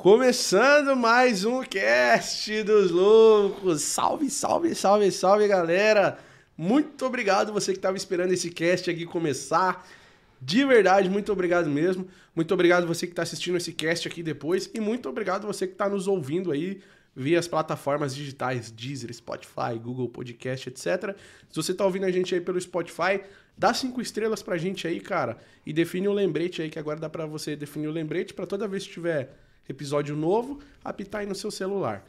Começando mais um cast dos loucos. Salve, salve, salve, salve, galera. Muito obrigado você que estava esperando esse cast aqui começar. De verdade, muito obrigado mesmo. Muito obrigado você que está assistindo esse cast aqui depois e muito obrigado você que está nos ouvindo aí via as plataformas digitais Deezer, Spotify, Google Podcast, etc. Se você está ouvindo a gente aí pelo Spotify, dá cinco estrelas pra gente aí, cara, e define o um lembrete aí que agora dá para você definir o um lembrete para toda vez que tiver episódio novo, apitar aí no seu celular.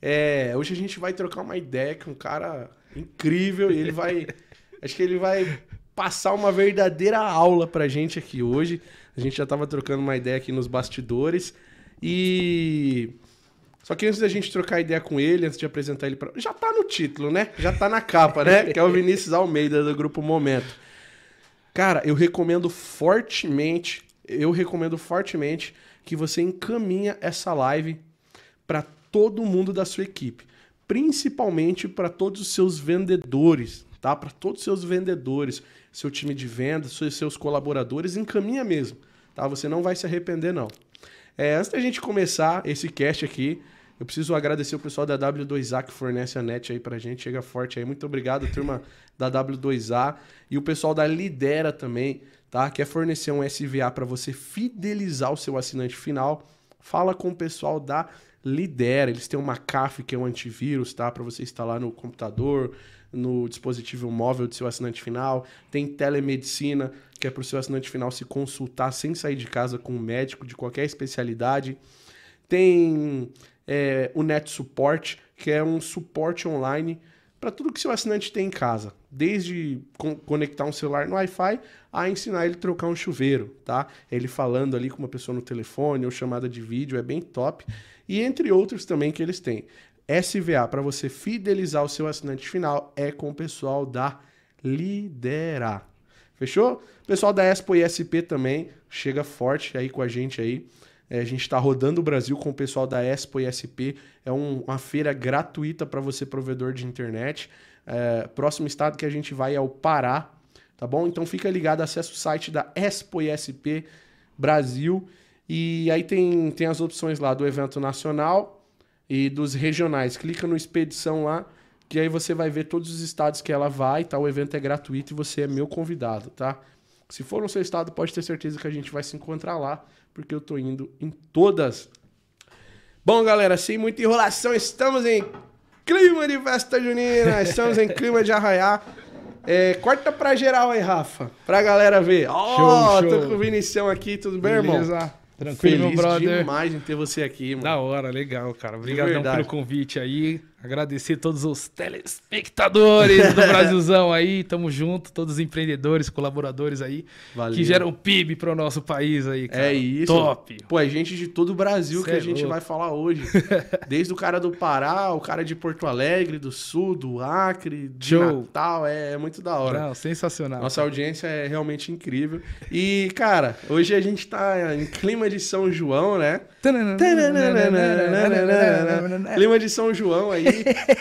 É, hoje a gente vai trocar uma ideia com um cara incrível e ele vai. acho que ele vai passar uma verdadeira aula pra gente aqui hoje. A gente já tava trocando uma ideia aqui nos bastidores. E. Só que antes da gente trocar ideia com ele, antes de apresentar ele para. Já tá no título, né? Já tá na capa, né? Que é o Vinícius Almeida do Grupo Momento. Cara, eu recomendo fortemente, eu recomendo fortemente que você encaminha essa live para todo mundo da sua equipe, principalmente para todos os seus vendedores, tá? Para todos os seus vendedores, seu time de vendas, seus colaboradores, encaminha mesmo, tá? Você não vai se arrepender não. É, antes da gente começar esse cast aqui, eu preciso agradecer o pessoal da W2A que fornece a net aí pra gente. Chega forte aí. Muito obrigado, turma da W2A. E o pessoal da Lidera também tá? Quer fornecer um SVA para você fidelizar o seu assinante final? Fala com o pessoal da Lidera. Eles têm uma CAF, que é um antivírus, tá? Para você instalar no computador, no dispositivo móvel do seu assinante final. Tem telemedicina, que é para o seu assinante final se consultar sem sair de casa com um médico de qualquer especialidade. Tem é, o Net Support, que é um suporte online para tudo que seu assinante tem em casa, desde conectar um celular no Wi-Fi a ensinar ele a trocar um chuveiro, tá? Ele falando ali com uma pessoa no telefone ou chamada de vídeo, é bem top. E entre outros também que eles têm. SVA, para você fidelizar o seu assinante final, é com o pessoal da Lidera. Fechou? Pessoal da Expo e SP também, chega forte aí com a gente aí. É, a gente está rodando o Brasil com o pessoal da Expo e SP. É um, uma feira gratuita para você, provedor de internet. É, próximo estado que a gente vai é o Pará, tá bom? Então fica ligado, acessa o site da Expo e SP Brasil. E aí tem, tem as opções lá do evento nacional e dos regionais. Clica no Expedição lá, que aí você vai ver todos os estados que ela vai, tá? O evento é gratuito e você é meu convidado, tá? Se for no seu estado, pode ter certeza que a gente vai se encontrar lá porque eu tô indo em todas. Bom, galera, sem muita enrolação, estamos em clima de festa junina, estamos em clima de arraiar. É, corta pra geral aí, Rafa, pra galera ver. Ó, oh, tô com o Vinicião aqui, tudo bem, Beleza. irmão? Tranquilo, Feliz brother. demais em ter você aqui, mano. Da hora, legal, cara. Obrigadão pelo convite aí. Agradecer todos os telespectadores do Brasilzão aí. Tamo junto, todos os empreendedores, colaboradores aí. Valeu. Que geram PIB pro nosso país aí, cara. É isso. Top. Pô, é gente de todo o Brasil Cê que a é gente louco. vai falar hoje. Desde o cara do Pará, o cara de Porto Alegre, do Sul, do Acre, de Show. Natal. É, é muito da hora. Não, sensacional. Nossa cara. audiência é realmente incrível. E, cara, hoje a gente tá em clima de São João, né? clima de São João aí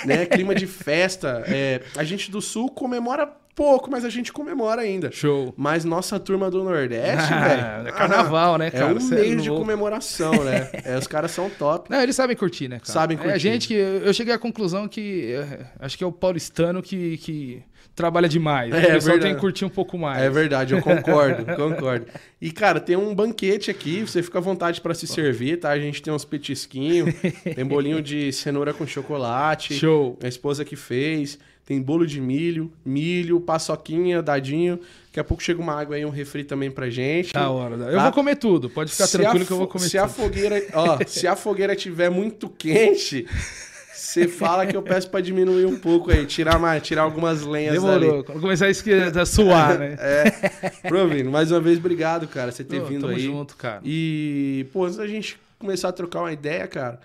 né? Clima de festa. É, a gente do Sul comemora pouco, mas a gente comemora ainda. Show. Mas nossa turma do Nordeste, velho. É carnaval, ah, né, cara? É um Cê é mês é de comemoração, né? É, os caras são top. Não, eles sabem curtir, né, cara? Sabem curtir. É, a gente que. Eu cheguei à conclusão que. É, acho que é o paulistano que. que trabalha demais. É, o pessoal verdade. tem que curtir um pouco mais. É verdade, eu concordo, concordo. E, cara, tem um banquete aqui, você fica à vontade para se servir, tá? A gente tem uns petisquinhos, tem bolinho de cenoura com chocolate. Show. A esposa que fez. Tem bolo de milho, milho, paçoquinha, dadinho. Daqui a pouco chega uma água aí, um refri também pra gente. Da hora. Tá? Eu vou comer tudo. Pode ficar se tranquilo que eu vou comer se tudo. A fogueira, ó, se a fogueira tiver muito quente, você fala que eu peço para diminuir um pouco aí, tirar mais, tirar algumas lenhas Demorou. ali. Quando começar a suar, né? é. Provino, mais uma vez, obrigado, cara, você ter vindo tamo aí. junto, cara. E, pô, antes da gente começar a trocar uma ideia, cara,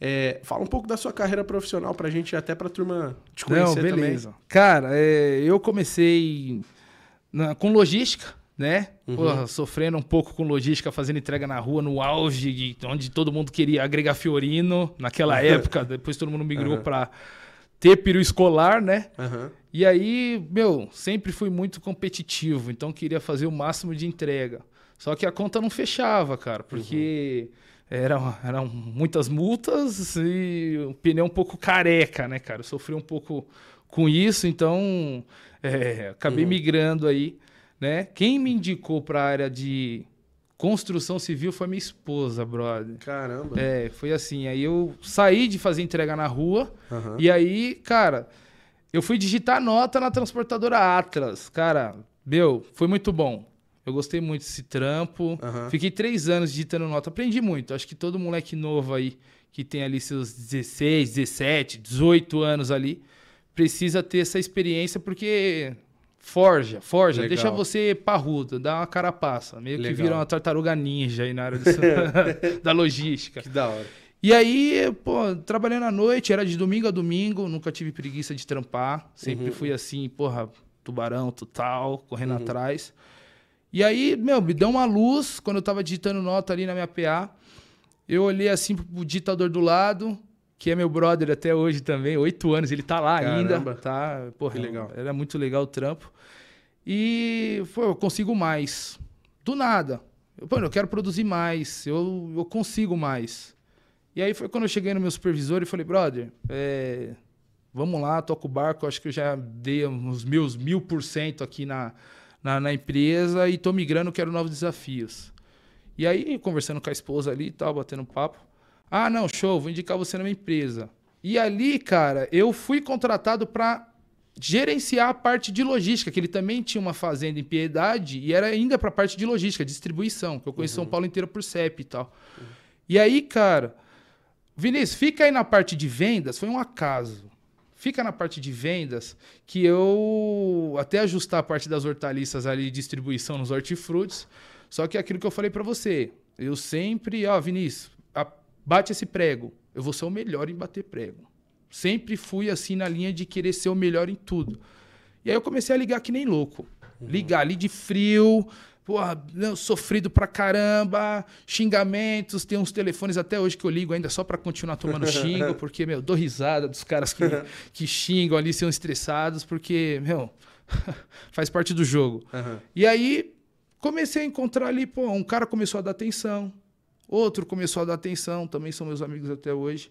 é, fala um pouco da sua carreira profissional pra gente, até pra turma te conhecer Não, beleza. também. Cara, é, eu comecei na, com logística, né? Uhum. Porra, sofrendo um pouco com logística, fazendo entrega na rua, no auge, de, onde todo mundo queria agregar Fiorino naquela época. Depois todo mundo migrou uhum. para ter peru escolar, né? Uhum. E aí, meu, sempre fui muito competitivo, então queria fazer o máximo de entrega. Só que a conta não fechava, cara, porque eram, eram muitas multas e o pneu um pouco careca, né, cara? Eu sofri um pouco com isso, então é, acabei uhum. migrando aí, né? Quem me indicou para a área de construção civil foi minha esposa, brother. Caramba. É, foi assim. Aí eu saí de fazer entrega na rua uhum. e aí, cara, eu fui digitar nota na transportadora Atlas. Cara, meu, foi muito bom. Eu gostei muito desse trampo. Uhum. Fiquei três anos digitando nota. Aprendi muito. Acho que todo moleque novo aí, que tem ali seus 16, 17, 18 anos ali, precisa ter essa experiência, porque forja, forja, Legal. deixa você parrudo, dá uma carapaça. Meio Legal. que vira uma tartaruga ninja aí na área da logística. Que da hora. E aí, pô, trabalhando à noite, era de domingo a domingo, nunca tive preguiça de trampar. Sempre uhum. fui assim, porra, tubarão total, correndo uhum. atrás. E aí, meu, me deu uma luz quando eu tava digitando nota ali na minha PA. Eu olhei assim pro ditador do lado, que é meu brother até hoje também, oito anos, ele tá lá Caramba. ainda. Tá, porra, que legal. Era muito legal o trampo. E, pô, eu consigo mais. Do nada. Pô, eu quero produzir mais, eu, eu consigo mais. E aí foi quando eu cheguei no meu supervisor e falei, brother, é, vamos lá, toca o barco, acho que eu já dei uns meus mil por cento aqui na, na, na, empresa e tô migrando, quero novos desafios. E aí, conversando com a esposa ali e tal, batendo papo. Ah, não, show, vou indicar você na minha empresa. E ali, cara, eu fui contratado para gerenciar a parte de logística, que ele também tinha uma fazenda em Piedade e era ainda para a parte de logística, distribuição, que eu conheço uhum. São Paulo inteiro por CEP e tal. Uhum. E aí, cara, Vinícius, fica aí na parte de vendas, foi um acaso fica na parte de vendas, que eu até ajustar a parte das hortaliças ali, distribuição nos hortifrutis. Só que é aquilo que eu falei para você, eu sempre, ó, Vinícius, bate esse prego. Eu vou ser o melhor em bater prego. Sempre fui assim na linha de querer ser o melhor em tudo. E aí eu comecei a ligar que nem louco. Uhum. Ligar ali de frio, porra, sofrido pra caramba, xingamentos, tem uns telefones até hoje que eu ligo ainda só para continuar tomando xingo, porque, meu, dou risada dos caras que, que xingam ali, são estressados, porque, meu, faz parte do jogo. Uhum. E aí comecei a encontrar ali, pô, um cara começou a dar atenção, outro começou a dar atenção, também são meus amigos até hoje.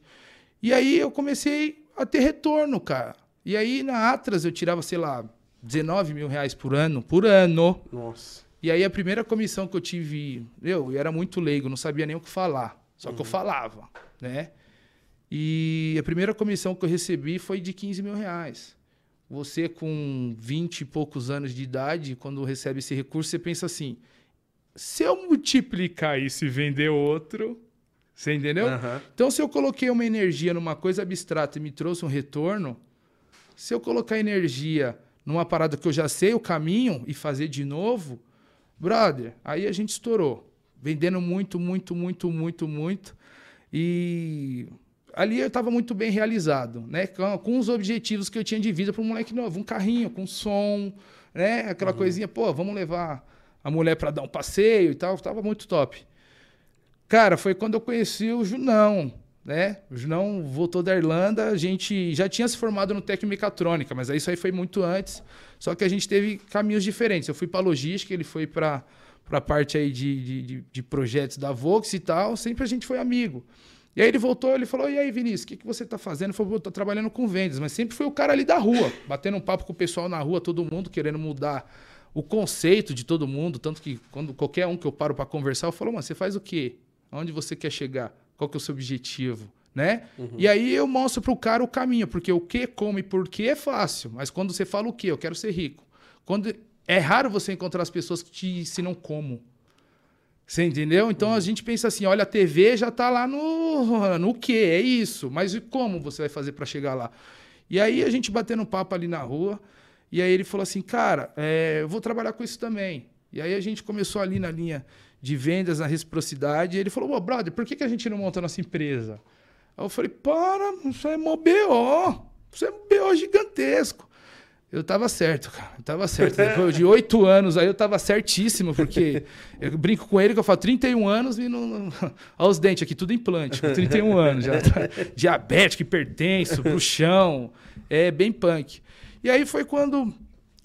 E aí eu comecei a ter retorno, cara. E aí na Atlas eu tirava, sei lá, 19 mil reais por ano, por ano. Nossa. E aí a primeira comissão que eu tive, eu, eu era muito leigo, não sabia nem o que falar, só uhum. que eu uhum. falava, né? E a primeira comissão que eu recebi foi de 15 mil reais. Você com 20 e poucos anos de idade, quando recebe esse recurso, você pensa assim: se eu multiplicar isso e vender outro, você entendeu? Uhum. Então, se eu coloquei uma energia numa coisa abstrata e me trouxe um retorno, se eu colocar energia numa parada que eu já sei o caminho e fazer de novo, Brother, aí a gente estourou. Vendendo muito, muito, muito, muito, muito. E ali eu estava muito bem realizado, né? Com, com, os objetivos que eu tinha de vida para um moleque novo. Um carrinho com som, né? Aquela uhum. coisinha, pô, vamos levar a mulher para dar um passeio e tal. Tava muito top. Cara, foi quando eu conheci o Junão, né? O Junão voltou da Irlanda, a gente já tinha se formado no técnico mecatrônica, mas isso aí foi muito antes. Só que a gente teve caminhos diferentes. Eu fui para logística, ele foi para a parte aí de, de, de, projetos da Vox e tal. Sempre a gente foi amigo. E aí ele voltou, ele falou: E aí, Vinícius, o que, que você está fazendo? Eu falei: Estou trabalhando com vendas, mas sempre foi o cara ali da rua, batendo um papo com o pessoal na rua, todo mundo querendo mudar o conceito de todo mundo. Tanto que quando qualquer um que eu paro para conversar, eu falo: Mano, você faz o quê? Aonde você quer chegar? Qual que é o seu objetivo? né? Uhum. E aí eu mostro pro cara o caminho, porque o que, como e por que é fácil, mas quando você fala o que, eu quero ser rico. Quando é raro você encontrar as pessoas que te ensinam como. Você entendeu? Então uhum. a gente pensa assim, olha, a TV já tá lá no no que, é isso, mas e como você vai fazer para chegar lá? E aí a gente batendo papo ali na rua, e aí ele falou assim, cara, é, eu vou trabalhar com isso também. E aí a gente começou ali na linha de vendas, na reciprocidade, e ele falou, oh, brother, por que, que a gente não monta nossa empresa? Aí eu falei, para, isso é mó BO. Isso é um BO gigantesco. Eu tava certo, cara. Eu tava certo. Depois de oito anos aí eu tava certíssimo, porque eu brinco com ele que eu falo 31 anos e não. não... Olha os dentes aqui, tudo implante. Com 31 anos. Já tá... Diabético, hipertenso, chão. É bem punk. E aí foi quando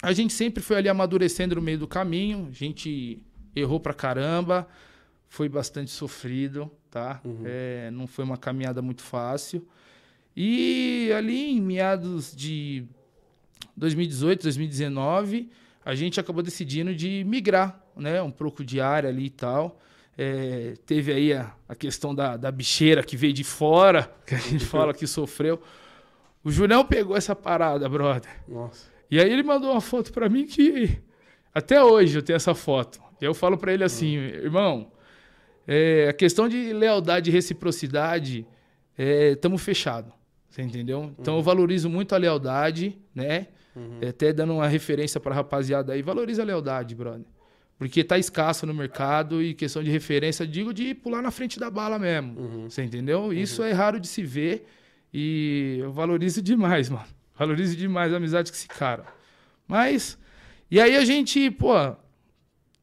a gente sempre foi ali amadurecendo no meio do caminho. A gente errou pra caramba. foi bastante sofrido, tá? Uhum. É, não foi uma caminhada muito fácil. E ali em meados de 2018, 2019, a gente acabou decidindo de migrar, né? Um pouco de área ali e tal. É, teve aí a, a questão da, da bicheira que veio de fora, que a gente fala que sofreu. O Julião pegou essa parada, brother. Nossa. E aí ele mandou uma foto para mim que até hoje eu tenho essa foto. E eu falo para ele assim, uhum. irmão, é, a questão de lealdade e reciprocidade, estamos é, fechados. Você entendeu? Então uhum. eu valorizo muito a lealdade, né? Uhum. É, até dando uma referência para a rapaziada aí, valoriza a lealdade, brother. Porque tá escasso no mercado e questão de referência, digo de pular na frente da bala mesmo. Uhum. Você entendeu? Uhum. Isso é raro de se ver e eu valorizo demais, mano. Valorizo demais a amizade com esse cara. Mas, e aí a gente, pô,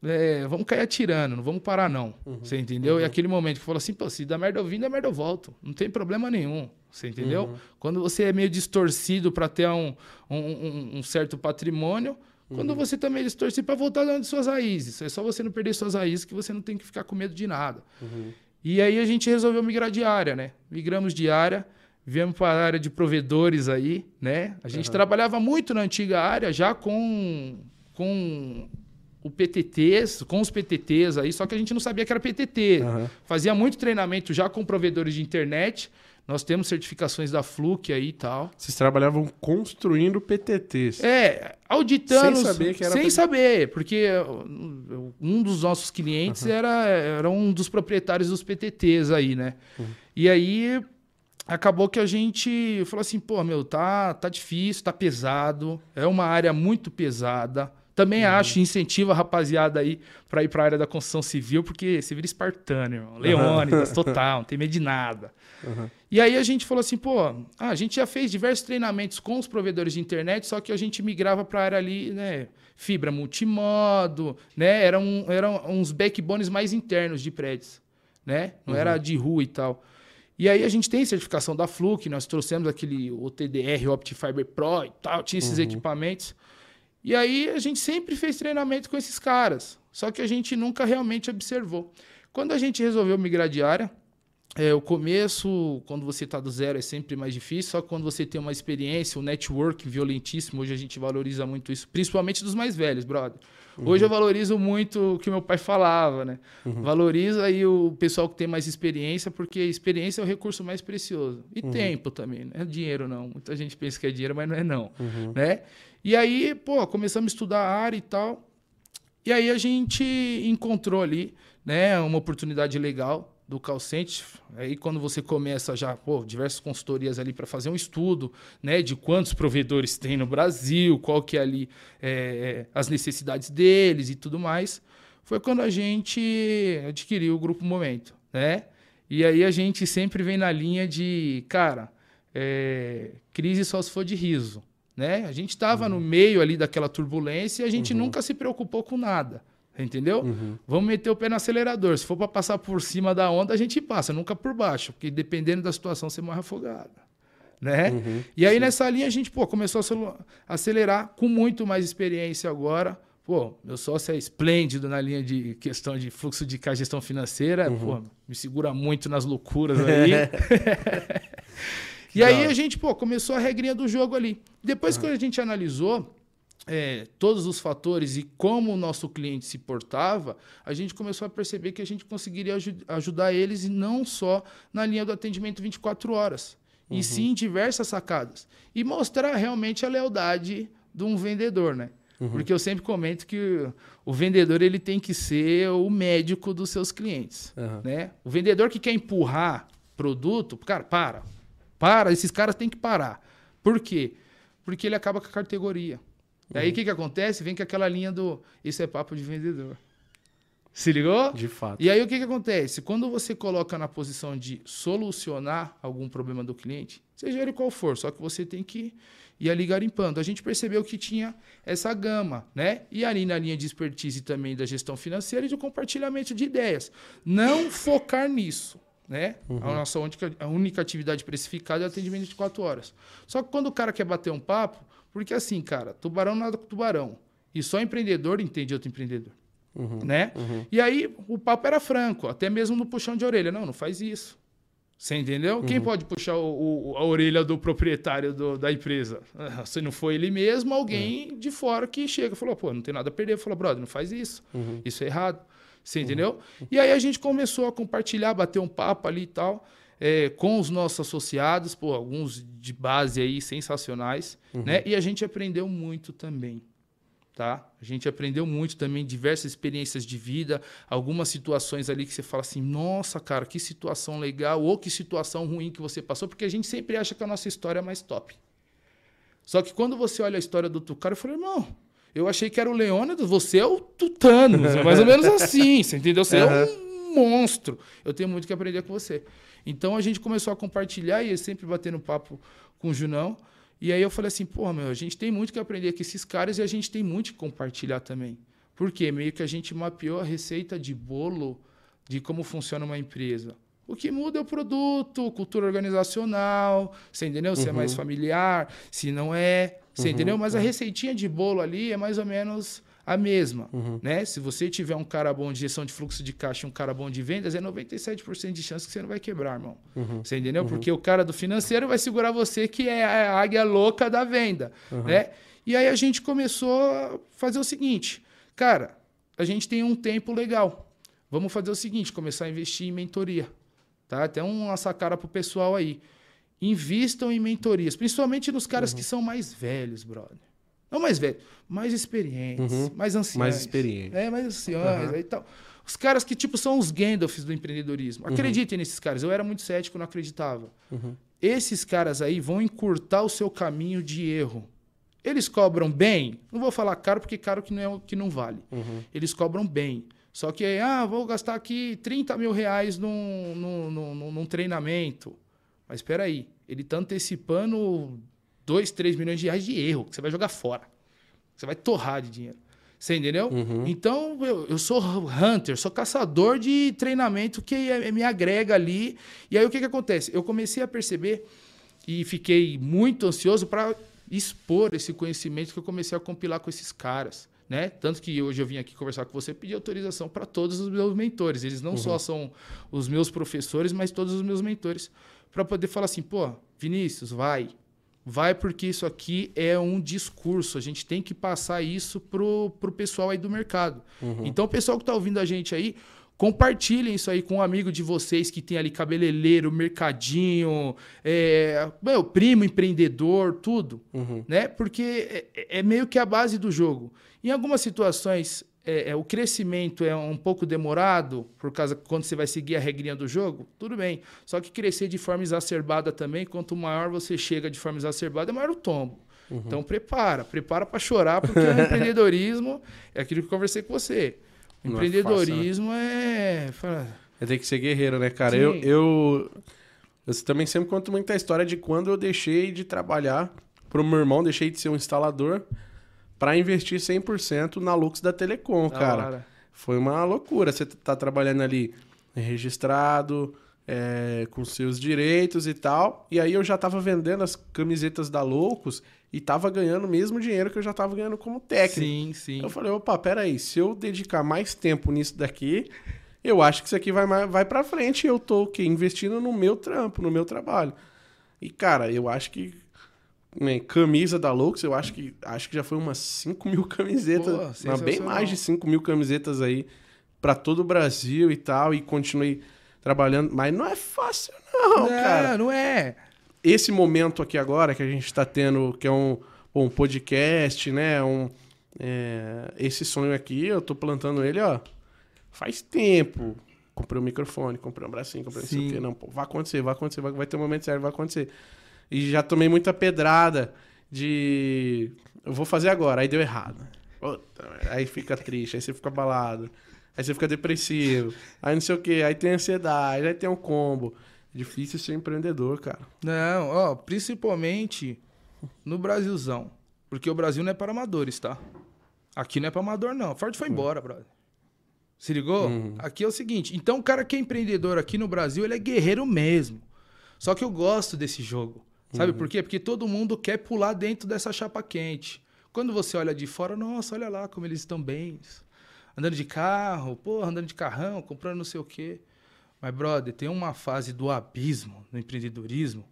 é, vamos cair atirando, não vamos parar não. Uhum. Você entendeu? E uhum. aquele momento que falou assim, pô, se dá merda eu vim, dá merda eu volto. Não tem problema nenhum. Você entendeu? Uhum. Quando você é meio distorcido para ter um, um, um, certo patrimônio, quando uhum. você também distorce para voltar de suas raízes. É só você não perder suas raízes que você não tem que ficar com medo de nada. Uhum. E aí a gente resolveu migrar de área, né? Migramos de área, viemos para a área de provedores aí, né? A gente uhum. trabalhava muito na antiga área já com, com o PTTs, com os PTTs aí, só que a gente não sabia que era PTT. Uhum. Fazia muito treinamento já com provedores de internet. Nós temos certificações da Fluke aí e tal. Vocês trabalhavam construindo PTTs. É, auditando. Sem saber que era. Sem saber, porque um dos nossos clientes uhum. era, era um dos proprietários dos PTTs aí, né? Uhum. E aí acabou que a gente falou assim: pô, meu, tá, tá difícil, tá pesado, é uma área muito pesada. Também uhum. acho, incentiva a rapaziada aí para ir para a área da construção civil, porque você vira espartano, irmão. Leônidas, uhum. total, não tem medo de nada. Uhum. E aí a gente falou assim, pô, ah, a gente já fez diversos treinamentos com os provedores de internet, só que a gente migrava para a área ali, né, fibra multimodo, né, eram, eram uns backbones mais internos de prédios, né, não uhum. era de rua e tal. E aí a gente tem certificação da Fluke, nós trouxemos aquele OTDR, Optifiber Pro e tal, tinha esses uhum. equipamentos. E aí a gente sempre fez treinamento com esses caras, só que a gente nunca realmente observou. Quando a gente resolveu migrar de área, é, o começo, quando você está do zero, é sempre mais difícil, só que quando você tem uma experiência, um network violentíssimo, hoje a gente valoriza muito isso, principalmente dos mais velhos, brother. Uhum. Hoje eu valorizo muito o que meu pai falava, né? Uhum. Valoriza aí o pessoal que tem mais experiência, porque experiência é o recurso mais precioso. E uhum. tempo também, não é dinheiro não. Muita gente pensa que é dinheiro, mas não é não, uhum. né? E aí, pô, começamos a estudar a área e tal. E aí a gente encontrou ali, né, uma oportunidade legal do Calcente, aí quando você começa já, pô, diversas consultorias ali para fazer um estudo, né, de quantos provedores tem no Brasil, qual que é ali é, as necessidades deles e tudo mais, foi quando a gente adquiriu o Grupo Momento, né? E aí a gente sempre vem na linha de, cara, é, crise só se for de riso, né? A gente estava uhum. no meio ali daquela turbulência e a gente uhum. nunca se preocupou com nada. Entendeu? Uhum. Vamos meter o pé no acelerador. Se for para passar por cima da onda, a gente passa, nunca por baixo, porque dependendo da situação você morre afogado. Né? Uhum, e aí sim. nessa linha a gente pô, começou a acelerar com muito mais experiência agora. Pô, meu sócio é esplêndido na linha de questão de fluxo de caixa gestão financeira. Uhum. Pô, me segura muito nas loucuras aí. e aí a gente pô, começou a regrinha do jogo ali. Depois que a gente analisou, é, todos os fatores e como o nosso cliente se portava, a gente começou a perceber que a gente conseguiria aj ajudar eles e não só na linha do atendimento 24 horas, uhum. e sim diversas sacadas. E mostrar realmente a lealdade de um vendedor, né? Uhum. Porque eu sempre comento que o vendedor ele tem que ser o médico dos seus clientes, uhum. né? O vendedor que quer empurrar produto, cara, para. Para, esses caras têm que parar. Por quê? Porque ele acaba com a categoria. E aí o que, que acontece? Vem com aquela linha do isso é papo de vendedor. Se ligou? De fato. E aí o que, que acontece? Quando você coloca na posição de solucionar algum problema do cliente, seja ele qual for, só que você tem que ir ali garimpando. A gente percebeu que tinha essa gama, né? E ali na linha de expertise também da gestão financeira e do compartilhamento de ideias. Não focar nisso. Né? Uhum. A nossa única, a única atividade precificada é atendimento de quatro horas. Só que quando o cara quer bater um papo, porque assim, cara, tubarão nada com tubarão. E só empreendedor entende outro empreendedor. né? E aí o papo era franco, até mesmo no puxão de orelha. Não, não faz isso. Você entendeu? Quem pode puxar o- o- a orelha do proprietário do- da empresa? Ah, Se não for ele mesmo, alguém de fora que chega e falou, pô, não tem nada a perder. Falou, brother, não faz isso. Isso é errado. Você entendeu? E aí a gente começou a compartilhar, bater um papo ali e tal, é, com os nossos associados, pô, alguns de base aí sensacionais, né? E a gente aprendeu muito também tá? A gente aprendeu muito também, diversas experiências de vida, algumas situações ali que você fala assim, nossa, cara, que situação legal, ou que situação ruim que você passou, porque a gente sempre acha que a nossa história é mais top. Só que quando você olha a história do Tucano, eu falei, irmão, eu achei que era o Leônidas, você é o Tutano, é mais ou menos assim, você entendeu? Você é um monstro. Eu tenho muito que aprender com você. Então a gente começou a compartilhar e eu sempre batendo papo com o Junão. E aí eu falei assim, porra, meu, a gente tem muito que aprender com esses caras e a gente tem muito que compartilhar também. Por quê? Meio que a gente mapeou a receita de bolo de como funciona uma empresa. O que muda é o produto, cultura organizacional, você entendeu? Se é mais familiar, se não é, você entendeu? Mas a receitinha de bolo ali é mais ou menos a mesma, né? Se você tiver um cara bom de gestão de fluxo de caixa e um cara bom de vendas, é 97% de chance que você não vai quebrar, irmão. Você entendeu? Porque o cara do financeiro vai segurar você, que é a águia louca da venda, né? E aí a gente começou a fazer o seguinte, cara, a gente tem um tempo legal. Vamos fazer o seguinte, começar a investir em mentoria, tá? Até uma sacada pro pessoal aí. Invistam em mentorias, principalmente nos caras que são mais velhos, brother. Não mais velhos, mais experientes, mais anciãos. Mais experientes. É, mais aí e tal. Os caras que, tipo, são os Gandalfs do empreendedorismo. Acreditem nesses caras. Eu era muito cético, não acreditava. Esses caras aí vão encurtar o seu caminho de erro. Eles cobram bem? Não vou falar caro, porque caro que não, é que não vale. Eles cobram bem. Só que, ah, vou gastar aqui 30 mil reais num, num, num, num treinamento. Mas espera aí, ele está antecipando 2, 3 milhões de reais de erro, que você vai jogar fora. Você vai torrar de dinheiro. Você entendeu? Então, eu, eu sou hunter, sou caçador de treinamento que é- me agrega ali. E aí, o que, que acontece? Eu comecei a perceber e fiquei muito ansioso para expor esse conhecimento que eu comecei a compilar com esses caras. Né? Tanto que hoje eu vim aqui conversar com você e pedir autorização para todos os meus mentores. Eles não só são os meus professores, mas todos os meus mentores. Para poder falar assim, pô, Vinícius, vai. Vai porque isso aqui é um discurso. A gente tem que passar isso pro, pro pessoal aí do mercado. Então, o pessoal que está ouvindo a gente aí, compartilhem isso aí com um amigo de vocês que tem ali cabeleireiro, mercadinho, é, meu, primo empreendedor, tudo. Né? Porque é, é meio que a base do jogo. Em algumas situações, é, é, o crescimento é um pouco demorado, por causa quando você vai seguir a regrinha do jogo, tudo bem. Só que crescer de forma exacerbada também, quanto maior você chega de forma exacerbada, maior o tombo. Então prepara, prepara para chorar, porque o empreendedorismo é aquilo que eu conversei com você. O Não é empreendedorismo é. fala- É ter que ser guerreiro, né, cara? Sim. Eu, eu, eu também sempre conto muita história de quando eu deixei de trabalhar pro meu irmão, deixei de ser um instalador para investir 100% na Lux da Telecom, Da cara. hora. Foi uma loucura. Você tá trabalhando ali registrado, é, com seus direitos e tal. E aí eu já tava vendendo as camisetas da Loucos e tava ganhando o mesmo dinheiro que eu já tava ganhando como técnico. Sim, sim. Eu falei, opa, peraí, se eu dedicar mais tempo nisso daqui, eu acho que isso aqui vai, vai pra frente e eu tô o quê? investindo no meu trampo, no meu trabalho. E, cara, eu acho que né, camisa da Lux, eu acho que acho que já foi umas 5 mil camisetas, Pô, bem mais de 5 mil camisetas aí pra todo o Brasil e tal, e continuei trabalhando, mas não é fácil não, cara não é. esse momento aqui agora que a gente está tendo, que é um, um podcast, né? Um, é, esse sonho aqui, eu tô plantando ele, ó, faz tempo. Comprei um microfone, comprei um bracinho, comprei não sei o quê. Não, pô, vai acontecer, vai acontecer, vai, vai ter um momento certo, vai acontecer. E já tomei muita pedrada de. Eu vou fazer agora, aí deu errado. Aí fica triste, aí você fica abalado, aí você fica depressivo, aí não sei o quê, aí tem ansiedade, aí tem um combo. Difícil ser empreendedor, cara. Não, ó, principalmente no Brasilzão. Porque o Brasil não é para amadores, tá? Aqui não é para amador, não. Ford foi embora, brother. Se ligou? Aqui é o seguinte. Então, o cara que é empreendedor aqui no Brasil, ele é guerreiro mesmo. Só que eu gosto desse jogo. Sabe por quê? Porque todo mundo quer pular dentro dessa chapa quente. Quando você olha de fora, nossa, olha lá como eles estão bem. andando de carro, porra, andando de carrão, comprando não sei o quê. Mas, brother, tem uma fase do abismo no empreendedorismo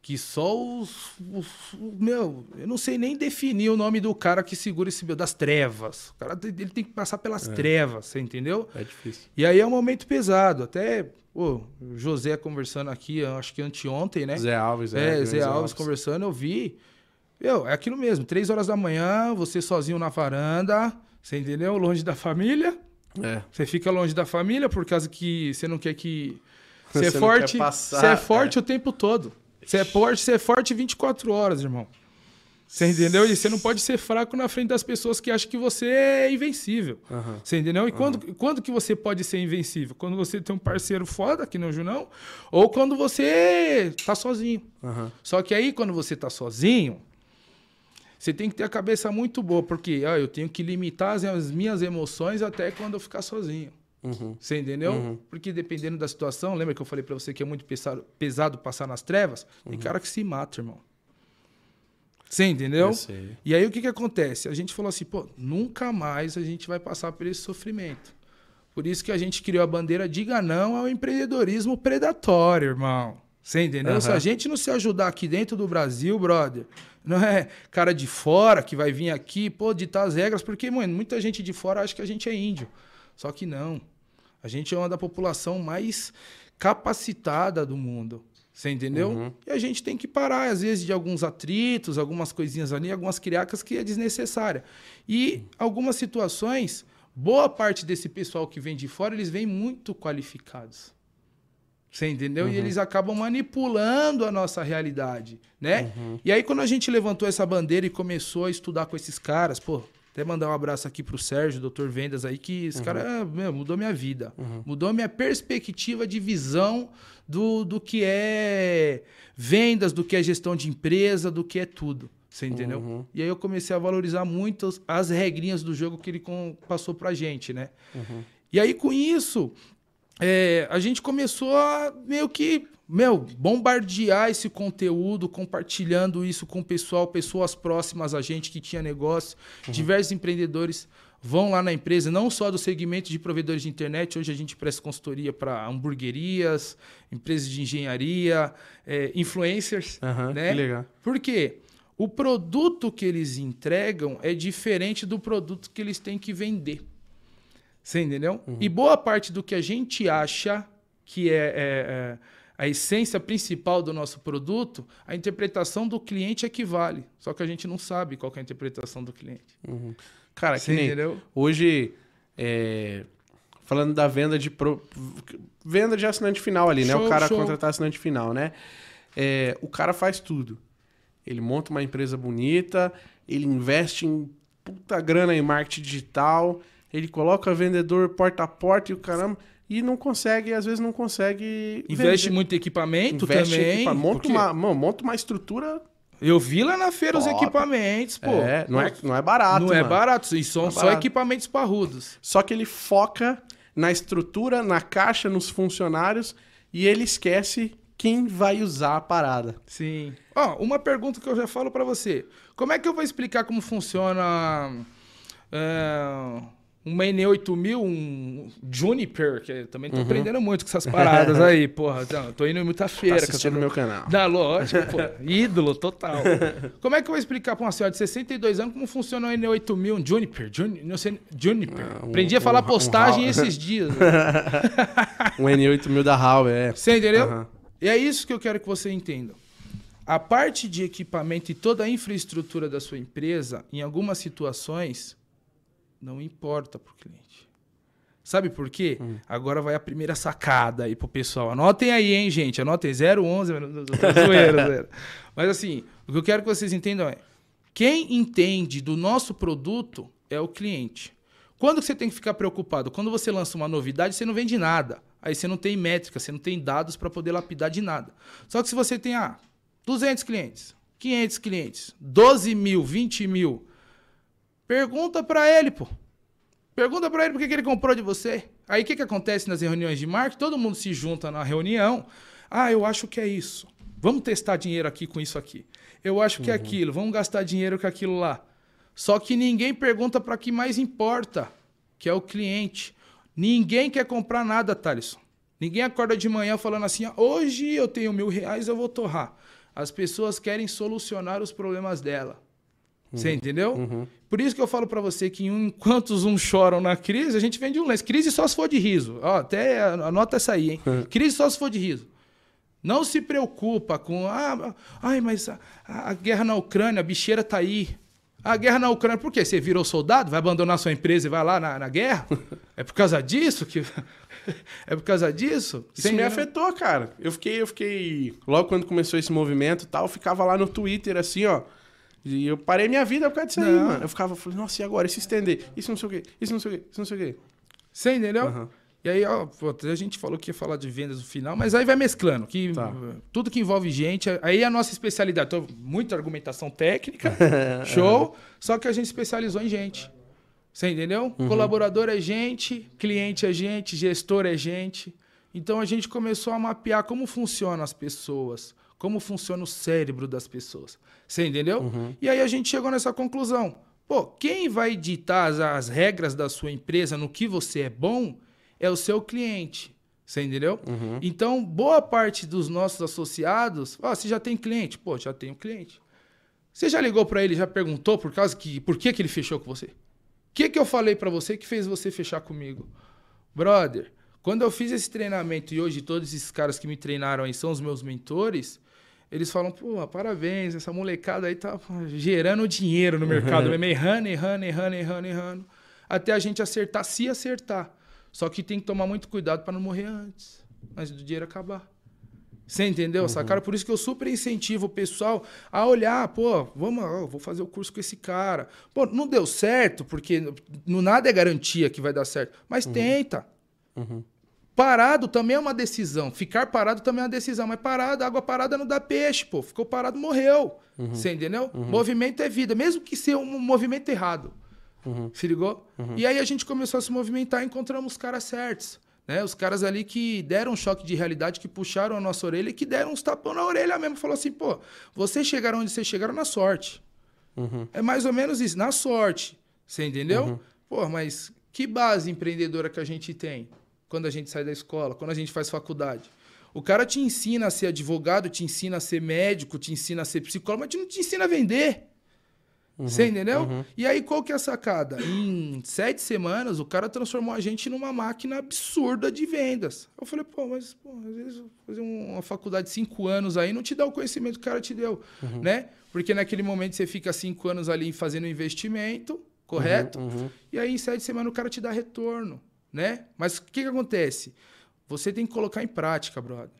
que só os, os, Meu, eu não sei nem definir o nome do cara que segura esse. Das trevas. O cara ele tem que passar pelas é. trevas, você entendeu? É difícil. E aí é um momento pesado. Até. O José conversando aqui, acho que anteontem, né? Zé Alves, é. É, Zé Alves, Alves conversando, eu vi. Meu, é aquilo mesmo. Três horas da manhã, você sozinho na varanda, você entendeu? Longe da família. É. Você fica longe da família por causa que você não quer que. Você, é forte. Você é forte é. o tempo todo. Você é forte, você é forte 24 horas, irmão. Você entendeu? E você não pode ser fraco na frente das pessoas que acham que você é invencível. Uhum. Você entendeu? E uhum. quando, quando que você pode ser invencível? Quando você tem um parceiro foda aqui no Junão ou quando você tá sozinho. Uhum. Só que aí, quando você tá sozinho, você tem que ter a cabeça muito boa, porque ó, eu tenho que limitar as, as minhas emoções até quando eu ficar sozinho. Uhum. Você entendeu? Uhum. Porque dependendo da situação, lembra que eu falei para você que é muito pesado, pesado passar nas trevas? Tem uhum. cara que se mata, irmão. Você entendeu? E aí o que, que acontece? A gente falou assim, pô, nunca mais a gente vai passar por esse sofrimento. Por isso que a gente criou a bandeira Diga Não ao empreendedorismo predatório, irmão. Você entendeu? Se a gente não se ajudar aqui dentro do Brasil, brother, não é cara de fora que vai vir aqui, pô, ditar as regras, porque, mano, muita gente de fora acha que a gente é índio. Só que não. A gente é uma da população mais capacitada do mundo. Você entendeu? Uhum. E a gente tem que parar, às vezes, de alguns atritos, algumas coisinhas ali, algumas criacas que é desnecessária. E algumas situações, boa parte desse pessoal que vem de fora, eles vêm muito qualificados. Você entendeu? Uhum. E eles acabam manipulando a nossa realidade, né? Uhum. E aí, quando a gente levantou essa bandeira e começou a estudar com esses caras, pô, até mandar um abraço aqui pro Sérgio, doutor Vendas aí, que esse uhum. cara meu, mudou minha vida. Uhum. Mudou minha perspectiva de visão do, do que é vendas, do que é gestão de empresa, do que é tudo. Você entendeu? Uhum. E aí eu comecei a valorizar muito as regrinhas do jogo que ele com, passou pra gente, né? Uhum. E aí com isso, é, a gente começou a meio que meu, bombardear esse conteúdo, compartilhando isso com o pessoal, pessoas próximas a gente que tinha negócio, uhum. diversos empreendedores vão lá na empresa, não só do segmento de provedores de internet, hoje a gente presta consultoria para hamburguerias, empresas de engenharia, é, influencers, uhum, né? Que legal. Por quê? O produto que eles entregam é diferente do produto que eles têm que vender. Você entendeu? Uhum. E boa parte do que a gente acha que é, é, é a essência principal do nosso produto, a interpretação do cliente equivale. Só que a gente não sabe qual é a interpretação do cliente. Uhum. Cara, nem entendeu? hoje, é, falando da venda de pro, venda de assinante final ali, show, né? O cara show. contratar assinante final, né? É, o cara faz tudo. Ele monta uma empresa bonita, ele investe em puta grana em marketing digital, ele coloca vendedor porta a porta e o caramba e não consegue, às vezes não consegue. Investe vender. muito equipamento Investe também. Equipa... Monta, porque... uma, monta uma estrutura. Eu vi lá na feira Top. os equipamentos, pô. É, não, é, não é barato. Não é mano. é barato, e são é só barato. equipamentos parrudos. Só que ele foca na estrutura, na caixa, nos funcionários e ele esquece quem vai usar a parada. Sim. Ó, uma pergunta que eu já falo para você. Como é que eu vou explicar como funciona. É uma N8000, um Juniper, que também tô uhum. aprendendo muito com essas paradas aí, porra. Não, tô indo em muita feira. Tá assistindo no meu canal. Da lógico, pô. Ídolo total. como é que eu vou explicar pra uma senhora de 62 anos como funciona o N8000, um Juniper? Juni, não sei, Juniper. Ah, um, Aprendi a falar um, postagem um esses dias. um N8000 da Huawei, é. Você entendeu? Uhum. E é isso que eu quero que você entenda. A parte de equipamento e toda a infraestrutura da sua empresa, em algumas situações, não importa para o cliente. Sabe por quê? Hum. Agora vai a primeira sacada aí pro pessoal. Anotem aí, hein, gente? Anotem 011, zoeira, zoeira. Mas assim, o que eu quero que vocês entendam é: quem entende do nosso produto é o cliente. Quando você tem que ficar preocupado? Quando você lança uma novidade, você não vende nada. Aí você não tem métrica, você não tem dados para poder lapidar de nada. Só que se você tem ah, 200 clientes, 500 clientes, 12 mil, 20 mil, Pergunta para ele, pô. Pergunta para ele por que, que ele comprou de você. Aí o que, que acontece nas reuniões de marketing? Todo mundo se junta na reunião. Ah, eu acho que é isso. Vamos testar dinheiro aqui com isso aqui. Eu acho que é uhum. é aquilo. Vamos gastar dinheiro com aquilo lá. Só que ninguém pergunta para que mais importa. que é o cliente. Ninguém quer comprar nada, Thaleson. Ninguém acorda de manhã falando assim: hoje eu tenho mil reais, eu vou torrar. As pessoas querem solucionar os problemas dela. Você entendeu? Uhum. Por isso que eu falo para você que enquanto uns choram na crise, a gente vende um lenço. Crise só se for de riso. Ó, até anota essa aí, hein? Crise só se for de riso. Não se preocupa com. Ah, ai, mas a, a guerra na Ucrânia, a bicheira tá aí. A guerra na Ucrânia, por quê? Você virou soldado? Vai abandonar sua empresa e vai lá na, na guerra? É por causa disso que. é por causa disso? Isso me afetou, cara. Eu fiquei, eu fiquei. Logo quando começou esse movimento e tal, eu ficava lá no Twitter assim, ó. E eu parei minha vida por causa disso aí, Não. mano. Eu ficava falando, nossa, e agora? E se estender? Isso não sei o quê, isso não sei o quê, isso não sei o quê. Você entendeu? Aham. E aí, ó, a gente falou que ia falar de vendas no final, mas aí vai mesclando. Que Tá. tudo que envolve gente, aí é a nossa especialidade. Então, muita argumentação técnica, show. Só que a gente especializou em gente. Você entendeu? Colaborador é gente, cliente é gente, gestor é gente. Então a gente começou a mapear como funcionam as pessoas, como funciona o cérebro das pessoas. Você entendeu? E aí a gente chegou nessa conclusão. Pô, quem vai ditar as, as regras da sua empresa no que você é bom é o seu cliente. Você entendeu? Então, boa parte dos nossos associados, ó, você já tem cliente? Pô, já tenho cliente. Você já ligou para ele, já perguntou por causa que por que, que ele fechou com você? O que, que eu falei para você que fez você fechar comigo? Brother, quando eu fiz esse treinamento e hoje todos esses caras que me treinaram aí são os meus mentores, eles falam, pô, parabéns, essa molecada aí tá gerando dinheiro no mercado, mesmo, errando, errando, errando, errando, errando, até a gente acertar, se acertar. Só que tem que tomar muito cuidado para não morrer antes, antes do dinheiro acabar. Você entendeu, Uhum. sacaram? Por isso que eu super incentivo o pessoal a olhar, pô, vamos, ó, vou fazer o curso com esse cara. Pô, não deu certo, porque no nada é garantia que vai dar certo, mas tenta. Uhum. Parado também é uma decisão. Ficar parado também é uma decisão. Mas parado, água parada não dá peixe, pô. Ficou parado, morreu. Uhum. Você entendeu? Movimento é vida, mesmo que seja um movimento errado. Uhum. Se ligou? E aí a gente começou a se movimentar e encontramos os caras certos. Né? Os caras ali que deram um choque de realidade, que puxaram a nossa orelha e que deram uns tapão na orelha mesmo. Falou assim, pô, vocês chegaram onde vocês chegaram na sorte. Uhum. É mais ou menos isso, na sorte. Você entendeu? Pô, mas que base empreendedora que a gente tem quando a gente sai da escola, quando a gente faz faculdade? O cara te ensina a ser advogado, te ensina a ser médico, te ensina a ser psicólogo, mas te não te ensina a vender. Você entendeu? E aí, qual que é a sacada? Em sete semanas, o cara transformou a gente numa máquina absurda de vendas. Eu falei, pô, mas pô, às vezes fazer um- uma faculdade de cinco anos aí não te dá o conhecimento que o cara te deu, né? Porque naquele momento você fica cinco anos ali fazendo investimento, correto? Uhum. E aí, em sete semanas, o cara te dá retorno, né? Mas o que, que acontece? Você tem que colocar em prática, brother.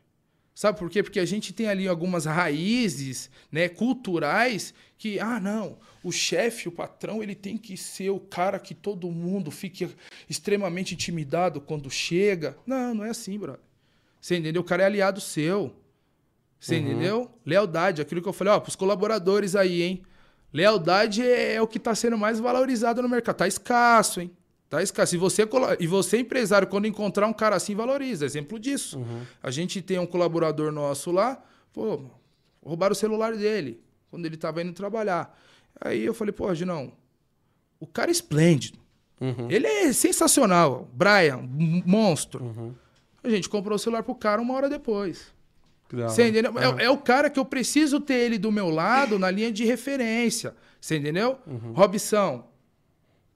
Sabe por quê? Porque a gente tem ali algumas raízes né, culturais que, ah, não, o chefe, o patrão, ele tem que ser o cara que todo mundo fique extremamente intimidado quando chega. Não, não é assim, brother. Você entendeu? O cara é aliado seu. Você entendeu? Lealdade, aquilo que eu falei, ó, pros colaboradores aí, hein? Lealdade é, é o que tá sendo mais valorizado no mercado. Tá escasso, hein? Tá escasso. E você, e você, empresário, quando encontrar um cara assim, valoriza. Exemplo disso. A gente tem um colaborador nosso lá, pô, roubaram o celular dele quando ele tava indo trabalhar. Aí eu falei, pô, Ginão, o cara é esplêndido. Uhum. Ele é sensacional. Brian, monstro. A gente comprou o celular pro cara uma hora depois. Você entendeu? É, é o cara que eu preciso ter ele do meu lado na linha de referência. Você entendeu? Uhum. Robson.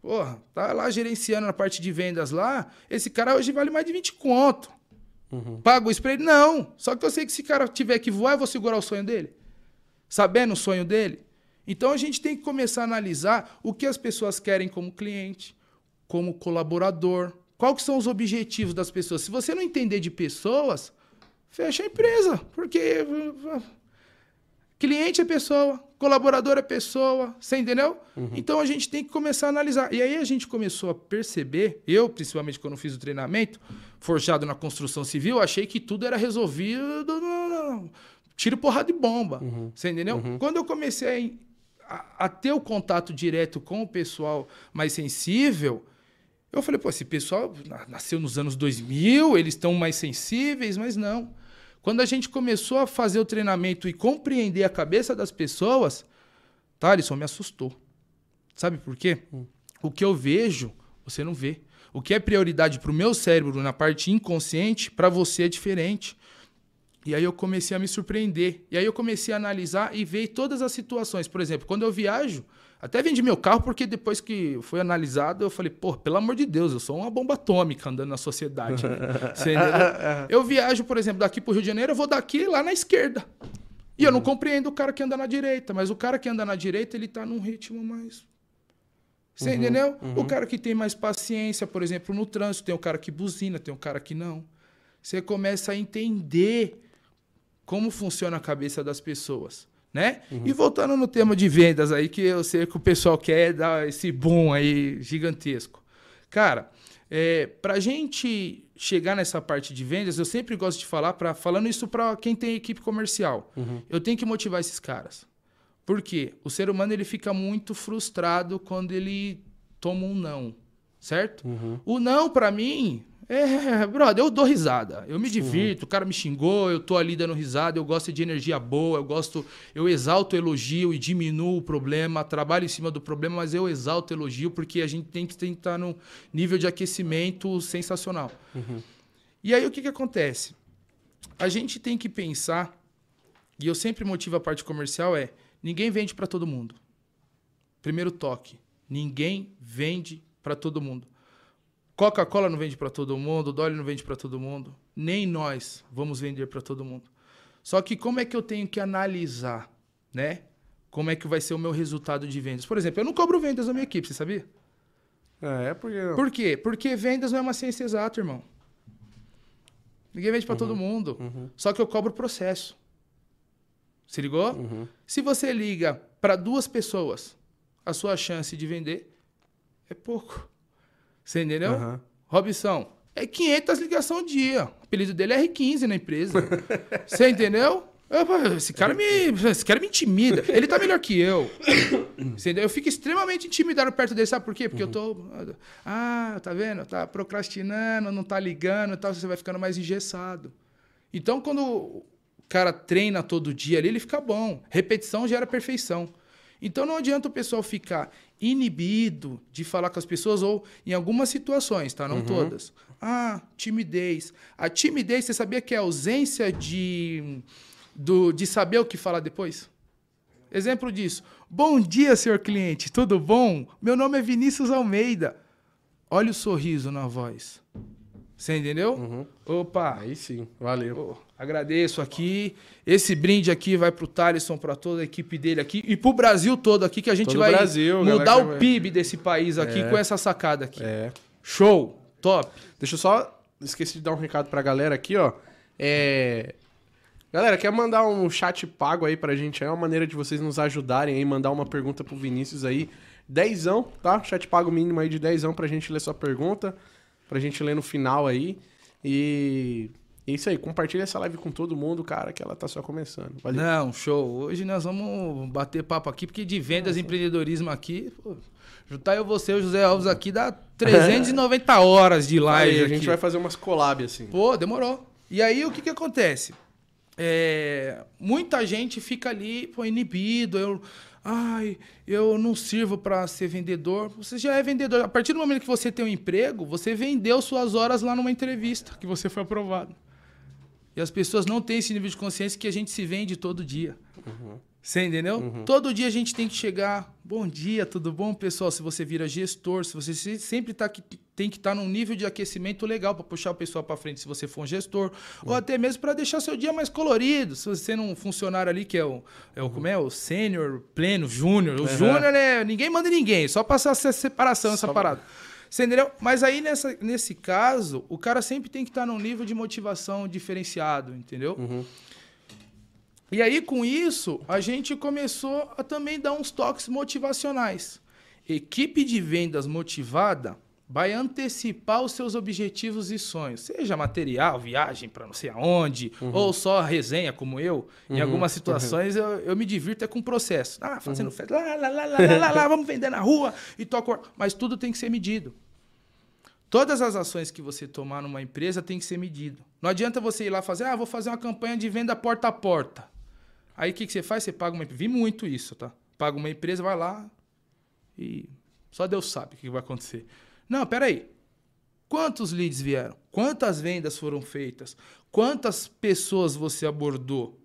Porra, tá lá gerenciando na parte de vendas lá. Esse cara hoje vale mais de 20 conto. Uhum. Pago isso pra ele? Não. Só que eu sei que se esse cara tiver que voar, eu vou segurar o sonho dele. Sabendo o sonho dele. Então a gente tem que começar a analisar o que as pessoas querem como cliente, como colaborador. Qual que são os objetivos das pessoas? Se você não entender de pessoas, fecha a empresa. Porque uh, cliente é pessoa, colaborador é pessoa, você entendeu? Então a gente tem que começar a analisar. E aí a gente começou a perceber, eu principalmente quando fiz o treinamento, forjado na construção civil, achei que tudo era resolvido no, no, tiro, porrada e bomba. Você entendeu? Quando eu comecei a, a ter o contato direto com o pessoal mais sensível, eu falei, pô, esse pessoal na- nasceu nos anos 2000, eles estão mais sensíveis, mas não. Quando a gente começou a fazer o treinamento e compreender a cabeça das pessoas, Thaleson me assustou. Sabe por quê? O que eu vejo, você não vê. O que é prioridade para o meu cérebro na parte inconsciente, para você é diferente. E aí eu comecei a me surpreender. E aí eu comecei a analisar e ver todas as situações. Por exemplo, quando eu viajo, até vendi meu carro porque depois que foi analisado, eu falei, pô, pelo amor de Deus, eu sou uma bomba atômica andando na sociedade. Né? eu viajo, por exemplo, daqui para o Rio de Janeiro, eu vou daqui lá na esquerda. E eu não compreendo o cara que anda na direita, mas o cara que anda na direita, ele tá num ritmo mais. Você uhum, entendeu? Uhum. O cara que tem mais paciência, por exemplo, no trânsito, tem um cara que buzina, tem um cara que não. Você começa a entender como funciona a cabeça das pessoas, né? Uhum. E voltando no tema de vendas aí, que eu sei que o pessoal quer dar esse boom aí gigantesco. Cara, é, para a gente chegar nessa parte de vendas, eu sempre gosto de falar, pra, falando isso para quem tem equipe comercial, uhum. eu tenho que motivar esses caras. Por quê? O ser humano ele fica muito frustrado quando ele toma um não, certo? Uhum. O não, para mim, é, brother, eu dou risada. Eu me divirto, o cara me xingou, eu tô ali dando risada, eu gosto de energia boa, eu gosto, eu exalto o elogio e diminuo o problema, trabalho em cima do problema, mas eu exalto o elogio porque a gente tem que estar no nível de aquecimento sensacional. Uhum. E aí o que, que acontece? A gente tem que pensar, e eu sempre motivo a parte comercial, é ninguém vende para todo mundo. Primeiro toque. Ninguém vende para todo mundo. Coca-Cola não vende para todo mundo, Dolly não vende para todo mundo, nem nós vamos vender para todo mundo. Só que como é que eu tenho que analisar, né? Como é que vai ser o meu resultado de vendas? Por exemplo, eu não cobro vendas na minha equipe, você sabia? É, porque... Por quê? Porque vendas não é uma ciência exata, irmão. Ninguém vende para uhum, todo mundo. Uhum. Só que eu cobro processo. Se ligou? Uhum. Se você liga para duas pessoas, a sua chance de vender é pouco. Você entendeu? Uhum. Robson, é 500 ligações ao dia. O apelido dele é R15 na empresa. Você entendeu? esse cara me, esse cara me intimida. Ele tá melhor que eu. Entendeu? Eu fico extremamente intimidado perto dele. Sabe por quê? Porque uhum. eu tô. Ah, tá vendo? Tá procrastinando, não tá ligando e tal. Você vai ficando mais engessado. Então, quando o cara treina todo dia ali, ele fica bom. Repetição gera perfeição. Então não adianta o pessoal ficar inibido de falar com as pessoas ou em algumas situações, tá? Não uhum. todas. Ah, timidez. A timidez, você sabia que é a ausência de, do, de saber o que falar depois? Exemplo disso. Bom dia, senhor cliente. Tudo bom? Meu nome é Vinícius Almeida. Olha o sorriso na voz. Você entendeu? Uhum. Opa. Aí sim, valeu. Oh, agradeço aqui. Esse brinde aqui vai pro Thaleson, para toda a equipe dele aqui e pro Brasil todo aqui, que a gente todo vai Brasil, mudar o PIB desse país aqui é. com essa sacada aqui. É. Show, top. Deixa eu só. Esqueci de dar um recado pra galera aqui, ó. É. Galera, quer mandar um chat pago aí pra gente? É uma maneira de vocês nos ajudarem aí, mandar uma pergunta pro Vinícius aí. Dezão, tá? Chat pago mínimo aí de dezão pra gente ler sua pergunta pra gente ler no final aí. E é isso aí, compartilha essa live com todo mundo, cara, que ela tá só começando. Valeu. Não, show. Hoje nós vamos bater papo aqui, porque de vendas e empreendedorismo aqui, pô, juntar eu, você e o José Alves aqui dá 390 horas de live. Aí, a gente vai fazer umas collab assim. Pô, demorou. E aí o que que acontece? É, muita gente fica ali, pô, inibido. Eu, ai, eu não sirvo para ser vendedor. Você já é vendedor. A partir do momento que você tem um emprego, você vendeu suas horas lá numa entrevista, que você foi aprovado. E as pessoas não têm esse nível de consciência que a gente se vende todo dia. Uhum. Você entendeu? Uhum. Todo dia a gente tem que chegar. Bom dia, tudo bom, pessoal? Se você vira gestor, se você sempre tá, tem que estar tá num nível de aquecimento legal para puxar o pessoal para frente, se você for um gestor, uhum. ou até mesmo para deixar seu dia mais colorido. Se você não funcionário ali que é o, é o como é o sênior, pleno, júnior. O júnior é ninguém manda ninguém, só passar essa separação, essa parada. Você entendeu? Mas aí, nessa, nesse caso, o cara sempre tem que estar num nível de motivação diferenciado, entendeu? Uhum. E aí, com isso, a gente começou a também dar uns toques motivacionais. Equipe de vendas motivada vai antecipar os seus objetivos e sonhos, seja material, viagem para não sei aonde, uhum. ou só resenha como eu. Uhum. Em algumas situações uhum. eu, eu, me divirto é com o processo. Ah, fazendo uhum. festa, lá, lá, lá, lá, lá, lá, vamos vender na rua e toco. Mas tudo tem que ser medido. Todas as ações que você tomar numa empresa tem que ser medido. Não adianta você ir lá fazer, ah, vou fazer uma campanha de venda porta a porta. Aí o que, que você faz? Você paga uma Vi muito isso, tá? Paga uma empresa, vai lá e só Deus sabe o que vai acontecer. Não, peraí. Quantos leads vieram? Quantas vendas foram feitas? Quantas pessoas você abordou?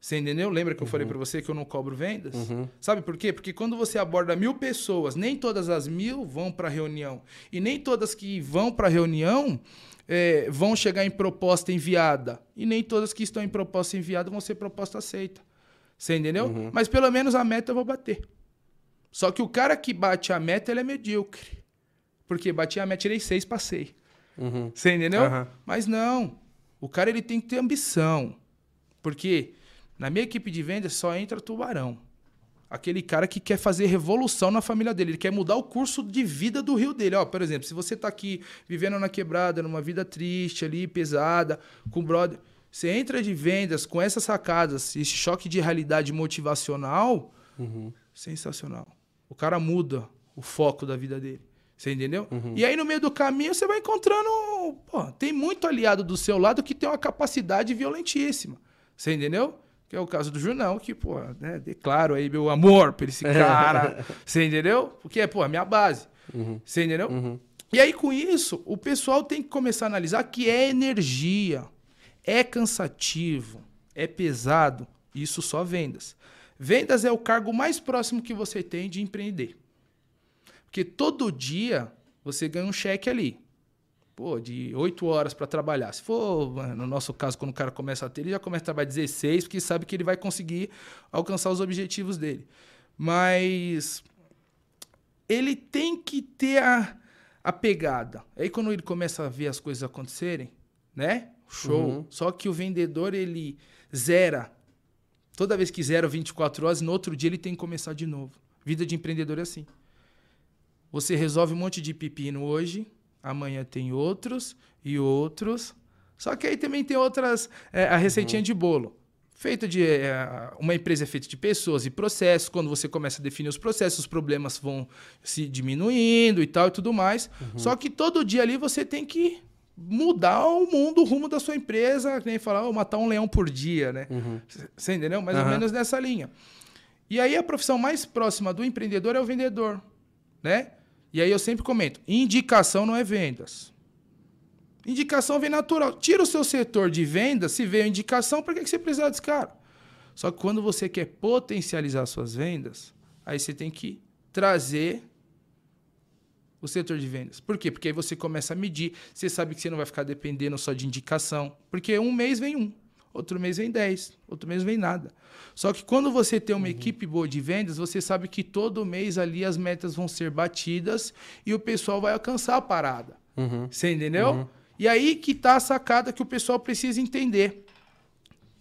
Você entendeu? Lembra que eu falei para você que eu não cobro vendas? Sabe por quê? Porque quando você aborda mil pessoas, nem todas as mil vão para a reunião. E nem todas que vão para a reunião é, vão chegar em proposta enviada. E nem todas que estão em proposta enviada vão ser proposta aceita. Você entendeu? Mas pelo menos a meta eu vou bater. Só que o cara que bate a meta, ele é medíocre. Porque bati a meta, tirei seis, passei. Você entendeu? Mas não. O cara ele tem que ter ambição. Porque na minha equipe de vendas só entra tubarão. Aquele cara que quer fazer revolução na família dele. Ele quer mudar o curso de vida do rio dele. Ó, por exemplo, se você tá aqui vivendo na quebrada, numa vida triste ali, pesada, com brother. Você entra de vendas com essas sacadas, esse choque de realidade motivacional, sensacional. O cara muda o foco da vida dele. Você entendeu? E aí, no meio do caminho, você vai encontrando. Pô, tem muito aliado do seu lado que tem uma capacidade violentíssima. Você entendeu? Que é o caso do Junão, que, pô, né, declaro aí meu amor por esse cara. você entendeu? Porque é, pô, a minha base. Você entendeu? E aí, com isso, o pessoal tem que começar a analisar que é energia, é cansativo, é pesado. Isso só vendas. Vendas é o cargo mais próximo que você tem de empreender. Porque todo dia você ganha um cheque ali. Pô, de 8 horas para trabalhar. Se for, no nosso caso, quando o cara começa a ter, ele já começa a trabalhar 16, porque sabe que ele vai conseguir alcançar os objetivos dele. Mas ele tem que ter a, a pegada. Aí quando ele começa a ver as coisas acontecerem, né? Show. Só que o vendedor, ele zera. Toda vez que zera 24 horas, no outro dia ele tem que começar de novo. Vida de empreendedor é assim. Você resolve um monte de pepino hoje, amanhã tem outros e outros. Só que aí também tem outras. é, a receitinha de bolo. Feita de. é, uma empresa é feita de pessoas e processos. Quando você começa a definir os processos, os problemas vão se diminuindo e tal e tudo mais. Só que todo dia ali você tem que mudar o mundo, o rumo da sua empresa, que nem falar, "Oh, matar um leão por dia, né? Você entendeu? Mais ou Aham. menos nessa linha. E aí a profissão mais próxima do empreendedor é o vendedor, né? E aí eu sempre comento, indicação não é vendas. Indicação vem natural. Tira o seu setor de vendas, se veio indicação, para que você precisa desse cara? Só que quando você quer potencializar suas vendas, aí você tem que trazer o setor de vendas. Por quê? Porque aí você começa a medir, você sabe que você não vai ficar dependendo só de indicação, porque um mês vem um, outro mês vem dez, outro mês vem nada. Só que quando você tem uma equipe boa de vendas, você sabe que todo mês ali as metas vão ser batidas e o pessoal vai alcançar a parada. Você entendeu? E aí que tá a sacada que o pessoal precisa entender.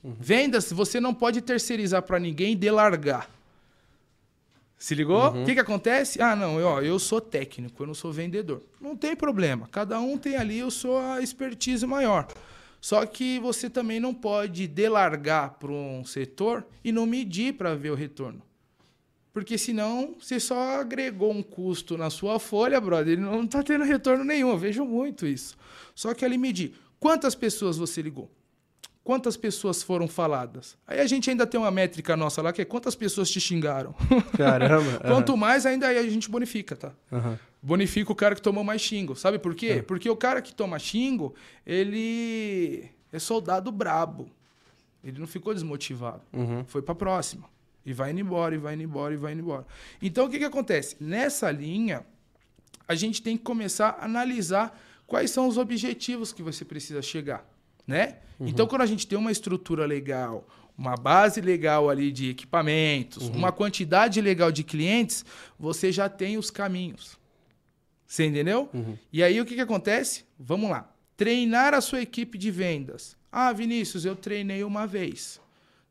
Vendas, você não pode terceirizar para ninguém e delargar. Se ligou? O que, que acontece? Ah, não, eu, ó, eu sou técnico, eu não sou vendedor. Não tem problema. Cada um tem ali a sua expertise maior. Só que você também não pode delargar para um setor e não medir para ver o retorno. Porque senão você só agregou um custo na sua folha, brother, e não está tendo retorno nenhum. Eu vejo muito isso. Só que ali medir. Quantas pessoas você ligou? Quantas pessoas foram faladas? Aí a gente ainda tem uma métrica nossa lá que é quantas pessoas te xingaram. Caramba. Quanto mais, ainda aí a gente bonifica, tá? Aham. Bonifica o cara que tomou mais xingo. Sabe por quê? Porque o cara que toma xingo, ele é soldado brabo. Ele não ficou desmotivado. Uhum. Foi pra próxima. E vai indo embora, e vai indo embora, e vai indo embora. Então, o que, que acontece? Nessa linha, a gente tem que começar a analisar quais são os objetivos que você precisa chegar, né? Então, quando a gente tem uma estrutura legal, uma base legal ali de equipamentos, uma quantidade legal de clientes, você já tem os caminhos. Você entendeu? E aí, o que, que acontece? Vamos lá. Treinar a sua equipe de vendas. Ah, Vinícius, eu treinei uma vez.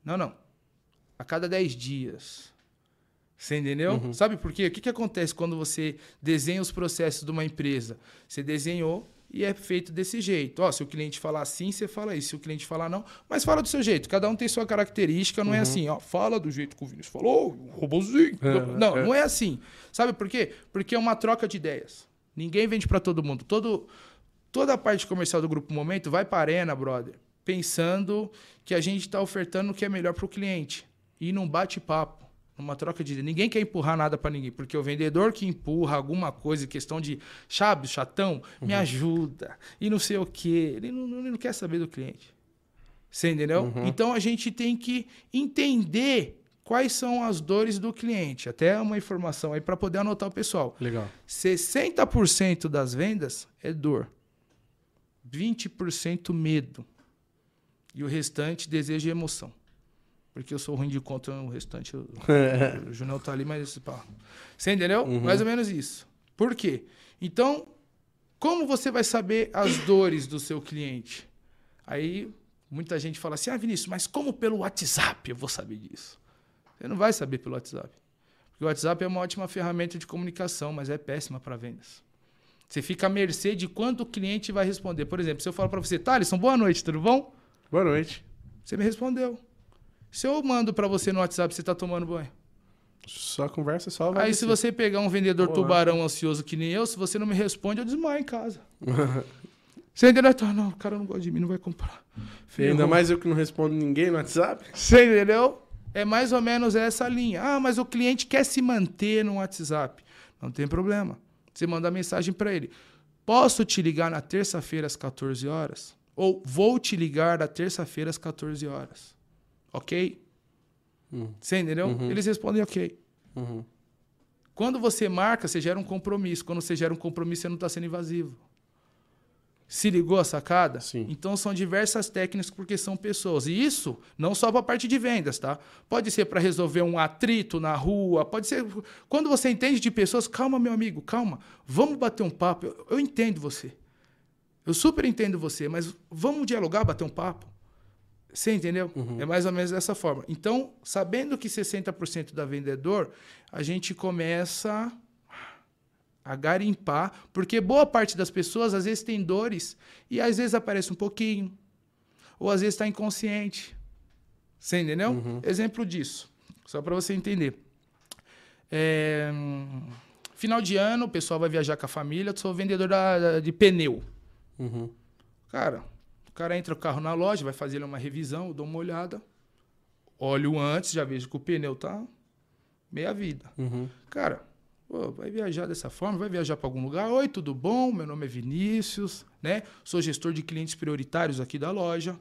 Não, não. A cada 10 dias. Você entendeu? Sabe por quê? O que, que acontece quando você desenha os processos de uma empresa? Você desenhou e é feito desse jeito. Ó, se o cliente falar assim, você fala isso. Se o cliente falar não, mas fala do seu jeito. Cada um tem sua característica, não é assim, ó, fala do jeito que o Vinícius falou, o robozinho. não, não é assim. Sabe por quê? Porque é uma troca de ideias. Ninguém vende para todo mundo. Todo, toda a parte comercial do Grupo Momento vai para a arena, brother, pensando que a gente está ofertando o que é melhor para o cliente. E não bate papo. Numa troca de ninguém quer empurrar nada para ninguém, porque o vendedor que empurra alguma coisa, questão de chave, chatão, me Uhum. ajuda e não sei o quê, ele não, ele não quer saber do cliente. Você entendeu? Uhum. Então a gente tem que entender quais são as dores do cliente. Até uma informação aí para poder anotar o pessoal. Legal. 60% das vendas é dor. 20% medo. E o restante, desejo e emoção. Porque eu sou ruim de conta, o restante. eu- o Junão tá ali, mas. Pá. Você entendeu? Uhum. Mais ou menos isso. Por quê? Então, como você vai saber as dores do seu cliente? Aí, muita gente fala assim: ah, Vinícius, mas como pelo WhatsApp eu vou saber disso? Você não vai saber pelo WhatsApp. Porque o WhatsApp é uma ótima ferramenta de comunicação, mas é péssima para vendas. Você fica à mercê de quanto o cliente vai responder. Por exemplo, se eu falo para você, Thaleson, boa noite, tudo bom? Boa noite. Você me respondeu. Se eu mando para você no WhatsApp, você tá tomando banho. Só conversa, só vai. Aí se você pegar um vendedor Porra. tubarão ansioso que nem eu, se você não me responde, eu desmaio em casa. Você entendeu? Então, não, o cara não gosta de mim, não vai comprar. E ainda Ferrou. mais eu que não respondo ninguém no WhatsApp. Você entendeu? É mais ou menos essa linha. Ah, mas o cliente quer se manter no WhatsApp. Não tem problema. Você manda mensagem para ele. Posso te ligar na terça-feira às 14 horas? Ou vou te ligar na terça-feira às 14 horas? Ok? Hum. Você entendeu? Uhum. Eles respondem ok. Uhum. Quando você marca, você gera um compromisso. Quando você gera um compromisso, você não está sendo invasivo. Se ligou a sacada? Sim. Então são diversas técnicas porque são pessoas. E isso não só para a parte de vendas, tá? Pode ser para resolver um atrito na rua, pode ser. Quando você entende de pessoas, calma, meu amigo, calma. Vamos bater um papo. Eu, eu entendo você. Eu super entendo você, mas vamos dialogar, bater um papo. Você entendeu? É mais ou menos dessa forma. Então, sabendo que 60% da vendedor, a gente começa a garimpar, porque boa parte das pessoas às vezes tem dores e às vezes aparece um pouquinho, ou às vezes está inconsciente. Você entendeu? Exemplo disso, só para você entender. É, final de ano, o pessoal vai viajar com a família, eu sou vendedor da- de pneu. Uhum. Cara, cara entra o carro na loja, vai fazer uma revisão, eu dou uma olhada, olho antes, já vejo que o pneu tá meia vida. Uhum. Cara, pô, vai viajar dessa forma, vai viajar para algum lugar. Oi, tudo bom? Meu nome é Vinícius, né? Sou gestor de clientes prioritários aqui da loja.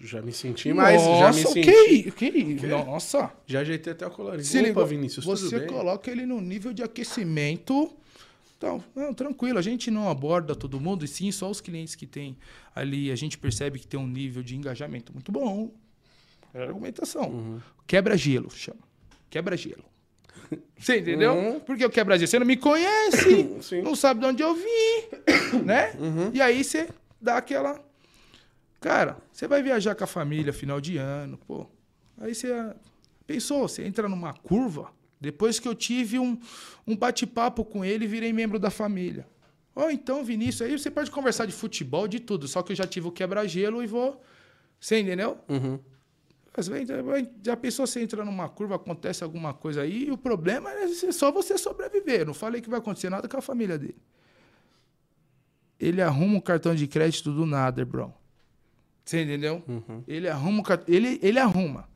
Já me senti mais, já me Nossa, senti. ok, ok. Nossa. Já ajeitei até o colorinho. Se Opa? Vinícius, Você coloca ele no nível de aquecimento. Então, não, tranquilo, a gente não aborda todo mundo, e sim só os clientes que tem ali. A gente percebe que tem um nível de engajamento muito bom. É argumentação. Uhum. Quebra-gelo, chama. Quebra-gelo. Você entendeu? Uhum. Porque o quebra-gelo, você não me conhece, não sabe de onde eu vim, né? Uhum. E aí você dá aquela. Cara, você vai viajar com a família final de ano, pô. Aí você pensou, você entra numa curva. Depois que eu tive um, um bate-papo com ele, virei membro da família. Ou então, Vinícius, aí você pode conversar de futebol, de tudo. Só que eu já tive o quebra-gelo e vou. Você entendeu? Uhum. Às vezes, já pensou você entra numa curva, acontece alguma coisa aí, e o problema é só você sobreviver. Eu não falei que vai acontecer nada com a família dele. Ele arruma um cartão de crédito do nada, bro. Você entendeu? Uhum. Ele arruma, o cart- ele, ele arruma.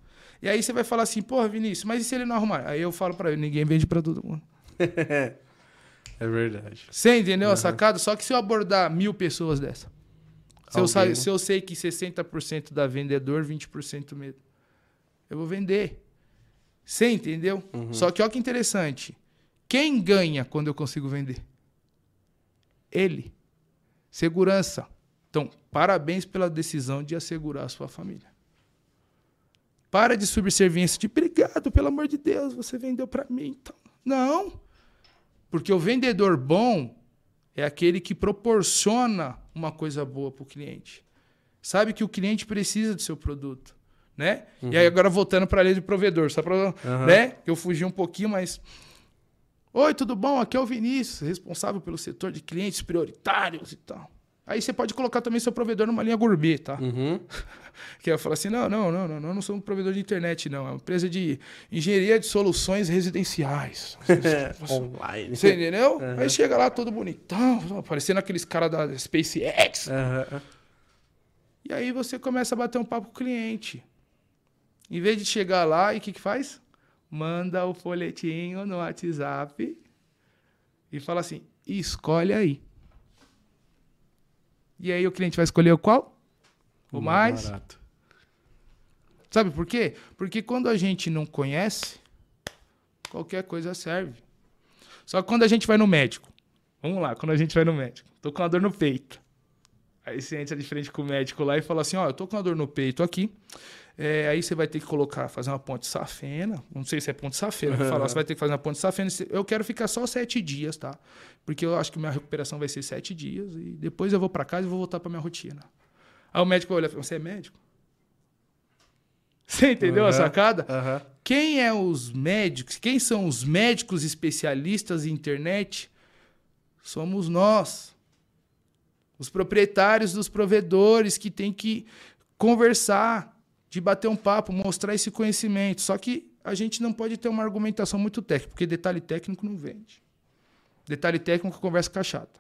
E aí você vai falar assim, porra, Vinícius, mas e se ele não arrumar? Aí eu falo pra ele, ninguém vende pra todo mundo. é verdade. Você entendeu a sacada? Só que se eu abordar mil pessoas dessa, se eu, sa- né? se eu sei que 60% dá vendedor, 20% medo, eu vou vender. Você entendeu? Uhum. Só que olha que interessante. Quem ganha quando eu consigo vender? Ele. Segurança. Então, parabéns pela decisão de assegurar a sua família. Para de subserviência de obrigado, pelo amor de Deus, você vendeu para mim. Então. Não. Porque o vendedor bom é aquele que proporciona uma coisa boa para o cliente. Sabe que o cliente precisa do seu produto, né? E aí agora voltando para a lei de provedor, só para, Uhum. né? Que eu fugi um pouquinho, mas Oi, tudo bom? Aqui é o Vinícius, responsável pelo setor de clientes prioritários e tal. Aí você pode colocar também seu provedor numa linha gourmet, tá? Uhum. Que eu falo assim: não, não, não, não, não, eu não sou um provedor de internet, não. É uma empresa de engenharia de soluções residenciais. Online. Você entendeu? Uhum. Aí chega lá todo bonitão, parecendo aqueles caras da SpaceX. Aham. E aí você começa a bater um papo com o cliente. Em vez de chegar lá, e o que, que faz? Manda o folhetinho no WhatsApp e fala assim: escolhe aí. E aí o cliente vai escolher o qual? O mais. Barato. Sabe por quê? Porque quando a gente não conhece, qualquer coisa serve. Só que quando a gente vai no médico, vamos lá, quando a gente vai no médico, tô com uma dor no peito. Aí você entra de frente com o médico lá e fala assim: Ó, eu tô com uma dor no peito aqui. É, aí você vai ter que colocar, fazer uma ponte safena. Não sei se é ponte safena. Uhum. Falar, você vai ter que fazer uma ponte safena. Eu quero ficar só sete dias, tá? Porque eu acho que minha recuperação vai ser sete dias. E depois eu vou para casa e vou voltar para minha rotina. Aí o médico vai olhar e falar: Você é médico? Você entendeu uhum. a sacada? Uhum. Quem é os médicos? Quem são os médicos especialistas em internet? Somos nós. Os proprietários dos provedores que tem que conversar, de bater um papo, mostrar esse conhecimento. Só que a gente não pode ter uma argumentação muito técnica, porque detalhe técnico não vende. Detalhe técnico conversa com a chata.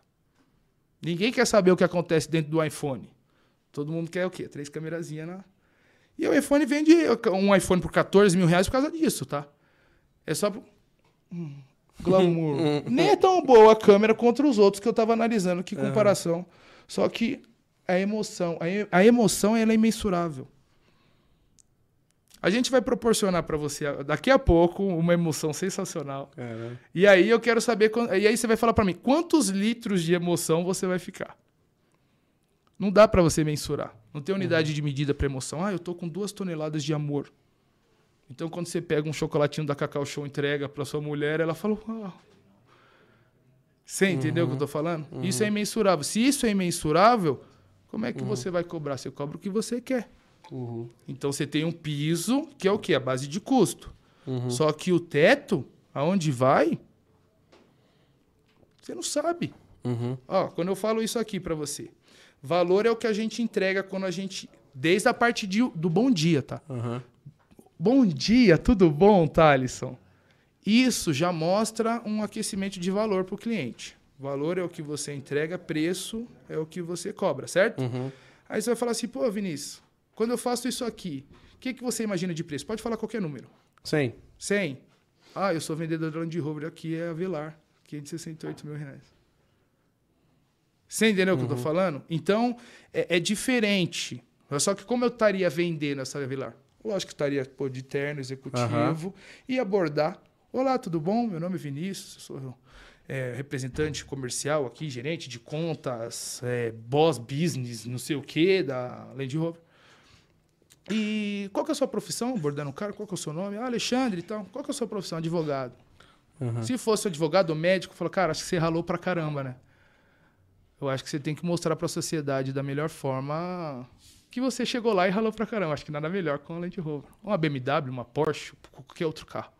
Ninguém quer saber o que acontece dentro do iPhone. Todo mundo quer o quê? Três câmerazinhas na. E o iPhone vende um iPhone por 14 mil reais por causa disso, tá? É só. Hum, glamour. Nem é tão boa a câmera contra os outros que eu tava analisando. Que comparação. Uhum. Só que a emoção, a, a emoção ela é imensurável. A gente vai proporcionar para você daqui a pouco uma emoção sensacional. Caramba. E aí eu quero saber e aí você vai falar para mim quantos litros de emoção você vai ficar. Não dá para você mensurar. Não tem unidade uhum. de medida para emoção. Ah, eu tô com duas toneladas de amor. Então quando você pega um chocolatinho da Cacau Show entrega para sua mulher, ela fala, ah, você entendeu o que eu estou uhum. falando? Uhum. Isso é imensurável. Se isso é imensurável, como é que uhum. você vai cobrar? Você cobra o que você quer. Uhum. Então você tem um piso, que é o quê? A base de custo. Uhum. Só que o teto, aonde vai, você não sabe. Uhum. Ó, quando eu falo isso aqui para você, valor é o que a gente entrega quando a gente. Desde a parte de, do bom dia, tá? Bom dia, tudo bom, Thalisson? Isso já mostra um aquecimento de valor para o cliente. Valor é o que você entrega, preço é o que você cobra, certo? Uhum. Aí você vai falar assim, pô, Vinícius, quando eu faço isso aqui, o que, que você imagina de preço? Pode falar qualquer número. 100. 100. Ah, eu sou vendedor de Land Rover, aqui é a Velar, 568 mil reais. Você entendeu o que eu estou uhum. falando? Então, é, é, diferente. Só que como eu estaria vendendo essa Velar? Lógico que estaria pô, de terno executivo uhum. e abordar Olá, tudo bom? Meu nome é Vinícius, sou é, representante comercial aqui, gerente de contas, é, boss business, não sei o quê, da Land Rover. E qual que é a sua profissão? Abordando o cara, qual que é o seu nome? Ah, Alexandre e tal. Qual que é a sua profissão? Advogado. Uhum. Se fosse advogado ou médico, falou, cara, acho que você ralou pra caramba, né? Eu acho que você tem que mostrar para a sociedade da melhor forma que você chegou lá e ralou pra caramba. Acho que nada melhor com a Land Rover. Uma BMW, uma Porsche, qualquer outro carro.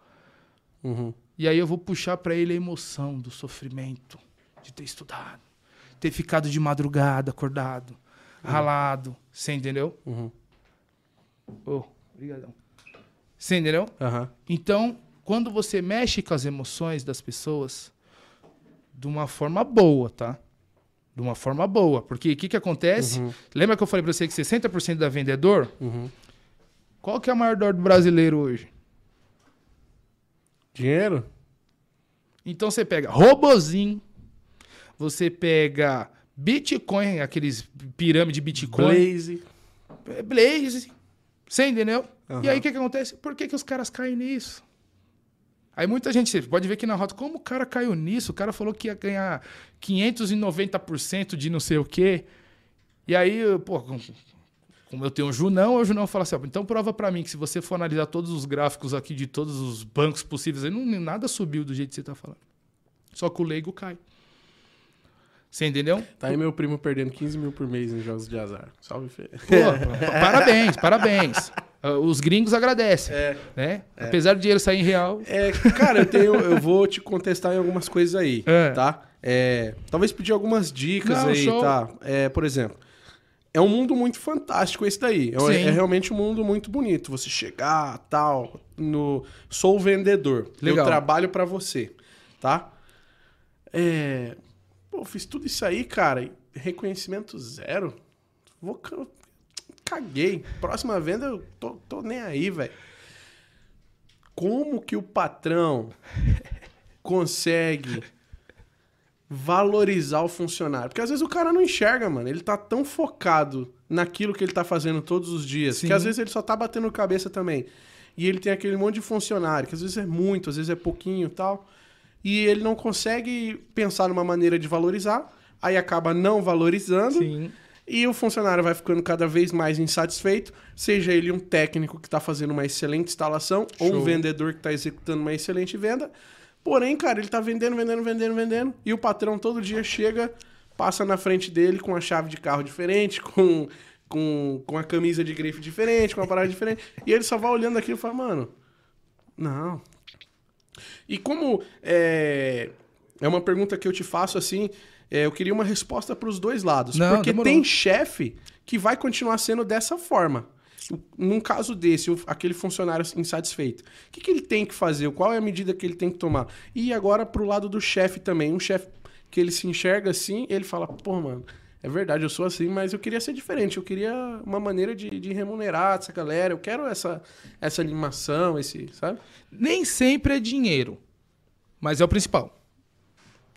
Uhum. E aí eu vou puxar para ele a emoção do sofrimento, de ter estudado, ter ficado de madrugada acordado, uhum. ralado. Você entendeu? Uhum. Oh, obrigadão. Você entendeu? Uhum. Então, quando você mexe com as emoções das pessoas, de uma forma boa, tá? De uma forma boa. Porque o que, que acontece? Uhum. Lembra que eu falei para você que 60% da vendedor? Uhum. Qual que é a maior dor do brasileiro hoje? Dinheiro? Então você pega robozinho, você pega Bitcoin, aqueles pirâmide Bitcoin. Blaze. É, Blaze. Você entendeu? Uhum. E aí o que, que acontece? Por que, que os caras caem nisso? Aí muita gente pode ver aqui na rota, como o cara caiu nisso? O cara falou que ia ganhar 590% de não sei o quê. E aí, pô, como eu tenho o Junão, o Junão fala assim: então prova para mim que se você for analisar todos os gráficos aqui de todos os bancos possíveis, aí não, nada subiu do jeito que você está falando. Só que o leigo cai. Você entendeu? Tá aí meu primo perdendo 15 mil por mês em jogos de azar. Salve, Fê. parabéns, parabéns. Ah, os gringos agradecem, é, né? É. Apesar do dinheiro sair em real. É, cara, eu, tenho, eu vou te contestar em algumas coisas aí, é. tá? É, talvez pedir algumas dicas Não, aí, show. tá? É, por exemplo, é um mundo muito fantástico esse daí. É, é, realmente um mundo muito bonito. Você chegar, tal, no sou o vendedor. Legal. Eu trabalho para você, tá? É, pô, fiz tudo isso aí, cara, reconhecimento zero. Vou caguei. Próxima venda, eu tô, tô nem aí, velho. Como que o patrão consegue valorizar o funcionário? Porque às vezes o cara não enxerga, mano. Ele tá tão focado naquilo que ele tá fazendo todos os dias, Sim. que às vezes ele só tá batendo cabeça também. E ele tem aquele monte de funcionário, que às vezes é muito, às vezes é pouquinho e tal. E ele não consegue pensar numa maneira de valorizar, aí acaba não valorizando. Sim. E o funcionário vai ficando cada vez mais insatisfeito, seja ele um técnico que está fazendo uma excelente instalação ou um Show. vendedor que está executando uma excelente venda. Porém, cara, ele está vendendo, vendendo, vendendo, vendendo. E o patrão todo dia chega, passa na frente dele com a chave de carro diferente, com, com, com a camisa de grife diferente, com uma parada diferente. E ele só vai olhando aquilo e fala, mano, não. E como é, é uma pergunta que eu te faço assim, é, eu queria uma resposta para os dois lados. Não, porque demorou. tem chefe que vai continuar sendo dessa forma. Num caso desse, o- aquele funcionário insatisfeito, o que, que ele tem que fazer? Qual é a medida que ele tem que tomar? E agora pro lado do chefe também. Um chefe que ele se enxerga assim, ele fala, pô, mano, é verdade, eu sou assim, mas eu queria ser diferente. Eu queria uma maneira de, de remunerar essa galera. Eu quero essa, essa animação, esse, sabe? Nem sempre é dinheiro, mas é o principal.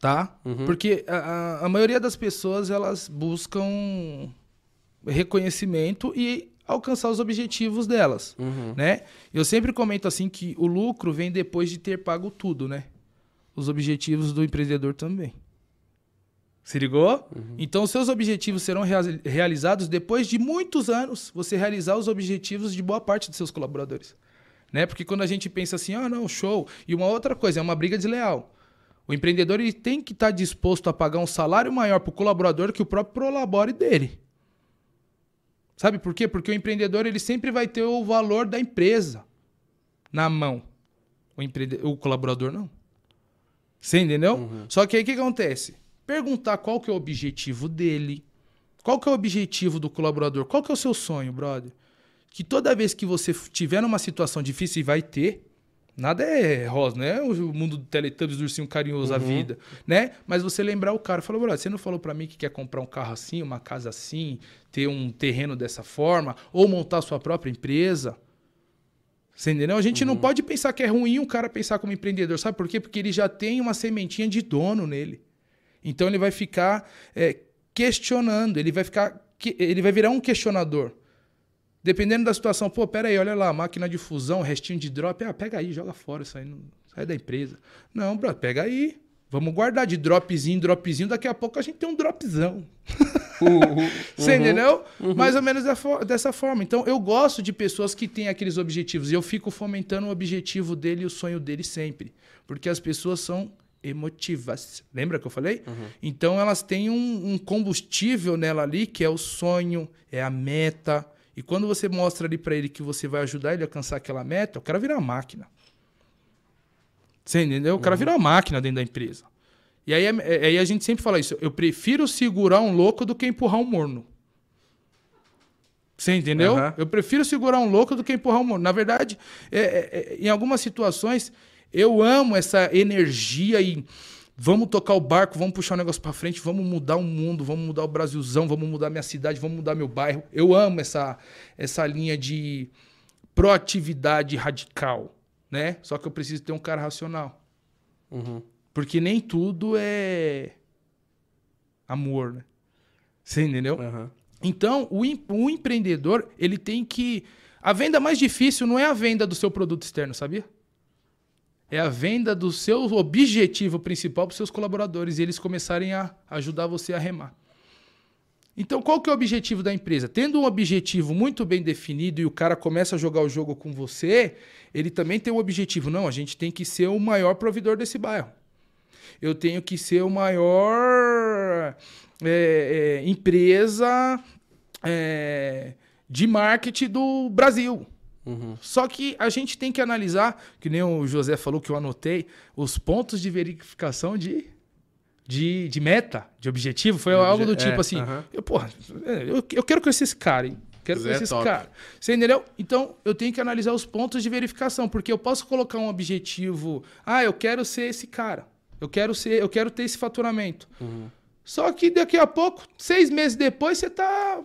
Tá? Porque a, a- a maioria das pessoas elas buscam reconhecimento e alcançar os objetivos delas, né? Eu sempre comento assim que o lucro vem depois de ter pago tudo, né? Os objetivos do empreendedor também. Se ligou? Então, seus objetivos serão rea- realizados depois de muitos anos você realizar os objetivos de boa parte dos seus colaboradores. Né? Porque quando a gente pensa assim, ah, não, show. E uma outra coisa, é uma briga desleal. O empreendedor ele tem que estar disposto a pagar um salário maior para o colaborador que o próprio prolabore dele. Sabe por quê? Porque o empreendedor ele sempre vai ter o valor da empresa na mão. O, empreende... o colaborador não. Você entendeu? Só que aí o que acontece? Perguntar qual que é o objetivo dele, qual que é o objetivo do colaborador, qual que é o seu sonho, brother. Que toda vez que você tiver numa situação difícil, e vai ter, nada é rosa, né? O mundo do Teletubbies, do ursinho carinhoso, a vida, né? Mas você lembrar o cara, falou, brother, você não falou pra mim que quer comprar um carro assim, uma casa assim, ter um terreno dessa forma, ou montar sua própria empresa? Você entendeu? A gente não pode pensar que é ruim um cara pensar como empreendedor. Sabe por quê? Porque ele já tem uma sementinha de dono nele. Então ele vai ficar é, questionando, ele vai ficar. Ele vai virar um questionador. Dependendo da situação, pô, pera aí, olha lá, máquina de fusão, restinho de drop, ah, pega aí, joga fora isso aí, não, sai da empresa. Não, bro, pega aí. Vamos guardar de dropzinho, dropzinho, daqui a pouco a gente tem um dropzão. Você entendeu? Mais ou menos dessa forma. Então, eu gosto de pessoas que têm aqueles objetivos. E eu fico fomentando o objetivo dele e o sonho dele sempre. Porque as pessoas são emotivas. Lembra que eu falei? Então, elas têm um, um combustível nela ali, que é o sonho, é a meta. E quando você mostra ali pra ele que você vai ajudar ele a alcançar aquela meta, o cara vira uma máquina. Você entendeu? O cara vira uma máquina dentro da empresa. E aí, é- aí a gente sempre fala isso. Eu prefiro segurar um louco do que empurrar um morno. Você entendeu? Aham. Eu prefiro segurar um louco do que empurrar um morno. Na verdade, é- é- é- em algumas situações, eu amo essa energia e vamos tocar o barco, vamos puxar o negócio pra frente, vamos mudar o mundo, vamos mudar o Brasilzão, vamos mudar minha cidade, vamos mudar meu bairro. Eu amo essa, essa linha de proatividade radical, né? Só que eu preciso ter um cara racional. Uhum. Porque nem tudo é amor, né? Você entendeu? Aham. Então, o, o empreendedor, ele tem que... A venda mais difícil não é a venda do seu produto externo, sabia? É a venda do seu objetivo principal para os seus colaboradores e eles começarem a ajudar você a remar. Então, qual que é o objetivo da empresa? Tendo um objetivo muito bem definido e o cara começa a jogar o jogo com você, ele também tem o objetivo. Não, a gente tem que ser o maior provedor desse bairro. Eu tenho que ser o maior é, é, empresa é, de marketing do Brasil. Uhum. Só que a gente tem que analisar, que nem o José falou que eu anotei, os pontos de verificação de, de, de meta, de objetivo. Foi De algo do obje- tipo é, assim: aham. eu, porra, eu, eu quero conhecer esse cara, hein? Quero Zé conhecer esse top. cara. Você entendeu? Então, eu tenho que analisar os pontos de verificação, porque eu posso colocar um objetivo. Ah, eu quero ser esse cara. Eu quero ser, eu quero ter esse faturamento. Só que daqui a pouco, seis meses depois, você tá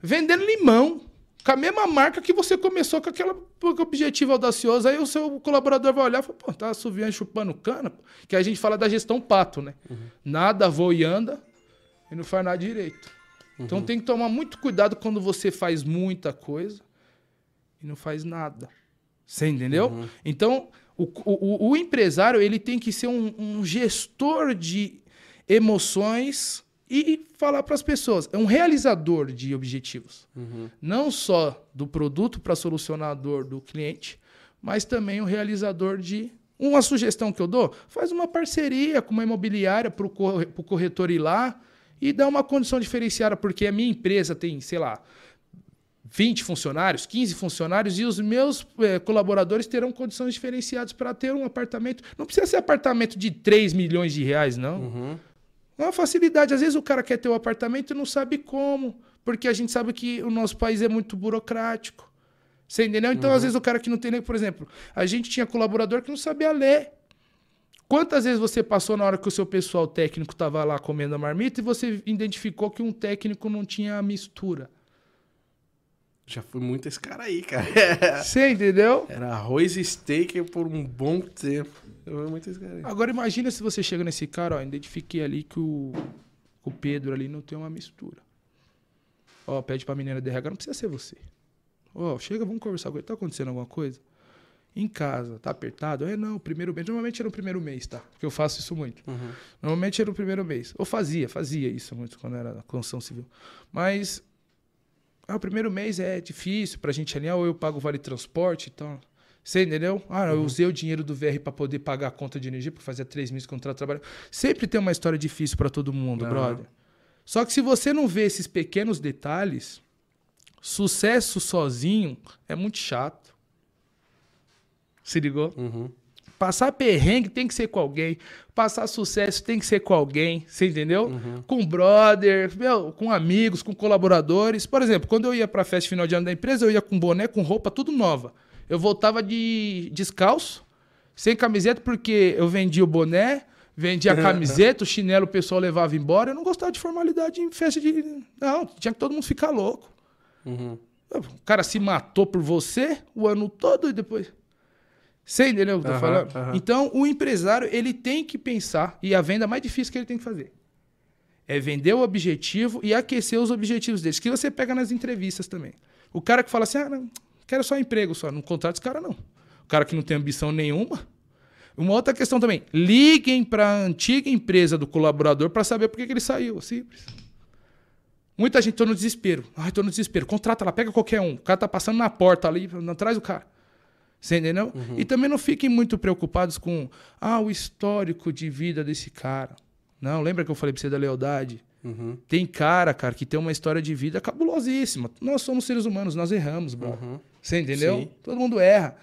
vendendo limão. Com a mesma marca que você começou com aquele objetivo audacioso. Aí o seu colaborador vai olhar e fala, pô, tá assoviando chupando cana. Que a gente fala da gestão pato, né? Uhum. Nada voa e anda e não faz nada direito. Então, uhum. Então tem que tomar muito cuidado quando você faz muita coisa e não faz nada. Você entendeu? Uhum. Então, o, o, o, empresário ele tem que ser um, um gestor de emoções e falar para as pessoas. É um realizador de objetivos. Uhum. Não só do produto para solucionar a dor do cliente, mas também um realizador de. Uma sugestão que eu dou: faz uma parceria com uma imobiliária para o corretor ir lá e dar uma condição diferenciada, porque a minha empresa tem, sei lá, 20 funcionários, 15 funcionários e os meus é, colaboradores terão condições diferenciadas para ter um apartamento. Não precisa ser apartamento de 3 milhões de reais, não. Uhum. É uma facilidade. Às vezes o cara quer ter o um apartamento e não sabe como, porque a gente sabe que o nosso país é muito burocrático. Você entendeu? Então, uhum. às vezes, o cara que não tem nem, por exemplo, a gente tinha colaborador que não sabia ler. Quantas vezes você passou na hora que o seu pessoal técnico estava lá comendo a marmita e você identificou que um técnico não tinha mistura? Já fui muito esse cara aí, cara. Você entendeu? Era arroz e steak por um bom tempo. Agora imagina se você chega nesse cara, ó, identifiquei ali que o, o Pedro ali não tem uma mistura. Ó, pede pra menina de RH, não precisa ser você. Ó, chega, vamos conversar com ele. Tá acontecendo alguma coisa? Em casa, tá apertado? É, não, primeiro mês. Normalmente era o primeiro mês, tá? Porque eu faço isso muito. Uhum. Normalmente era o primeiro mês. Ou fazia, fazia isso muito quando era na construção civil. Mas, ah, o primeiro mês é difícil pra gente alinhar, ou eu pago o vale transporte e então... tal. Você entendeu? Ah, eu uhum. usei o dinheiro do VR para poder pagar a conta de energia, porque fazia três meses que eu não trabalho. Sempre tem uma história difícil para todo mundo, uhum. brother. Só que se você não vê esses pequenos detalhes, sucesso sozinho é muito chato. Se ligou? Uhum. Passar perrengue tem que ser com alguém. Passar sucesso tem que ser com alguém. Você entendeu? Uhum. Com brother, meu, com amigos, com colaboradores. Por exemplo, quando eu ia pra festa final de ano da empresa, eu ia com boné, com roupa, tudo nova. Eu voltava de descalço, sem camiseta, porque eu vendia o boné, vendia a camiseta, o chinelo o pessoal levava embora. Eu não gostava de formalidade em festa de. Não, tinha que todo mundo ficar louco. Uhum. O cara se matou por você o ano todo e depois. Você entendeu o que eu tô uhum, falando? Uhum. Então, o empresário, ele tem que pensar, e a venda mais difícil que ele tem que fazer é vender o objetivo e aquecer os objetivos deles, que você pega nas entrevistas também. O cara que fala assim, ah, não, Quero só emprego, só. Não contrata esse cara, não. O cara que não tem ambição nenhuma. Uma outra questão também. Liguem para a antiga empresa do colaborador para saber por que, que ele saiu. Simples. Muita gente, tô no desespero. Ai, tô no desespero. Contrata lá, pega qualquer um. O cara tá passando na porta ali, atrás do cara. Você entendeu? Uhum. E também não fiquem muito preocupados com ah, o histórico de vida desse cara. Não, lembra que eu falei pra você da lealdade? Uhum. Tem cara, cara, que tem uma história de vida cabulosíssima. Nós somos seres humanos, nós erramos, bro. Uhum. Você entendeu? Sim. Todo mundo erra.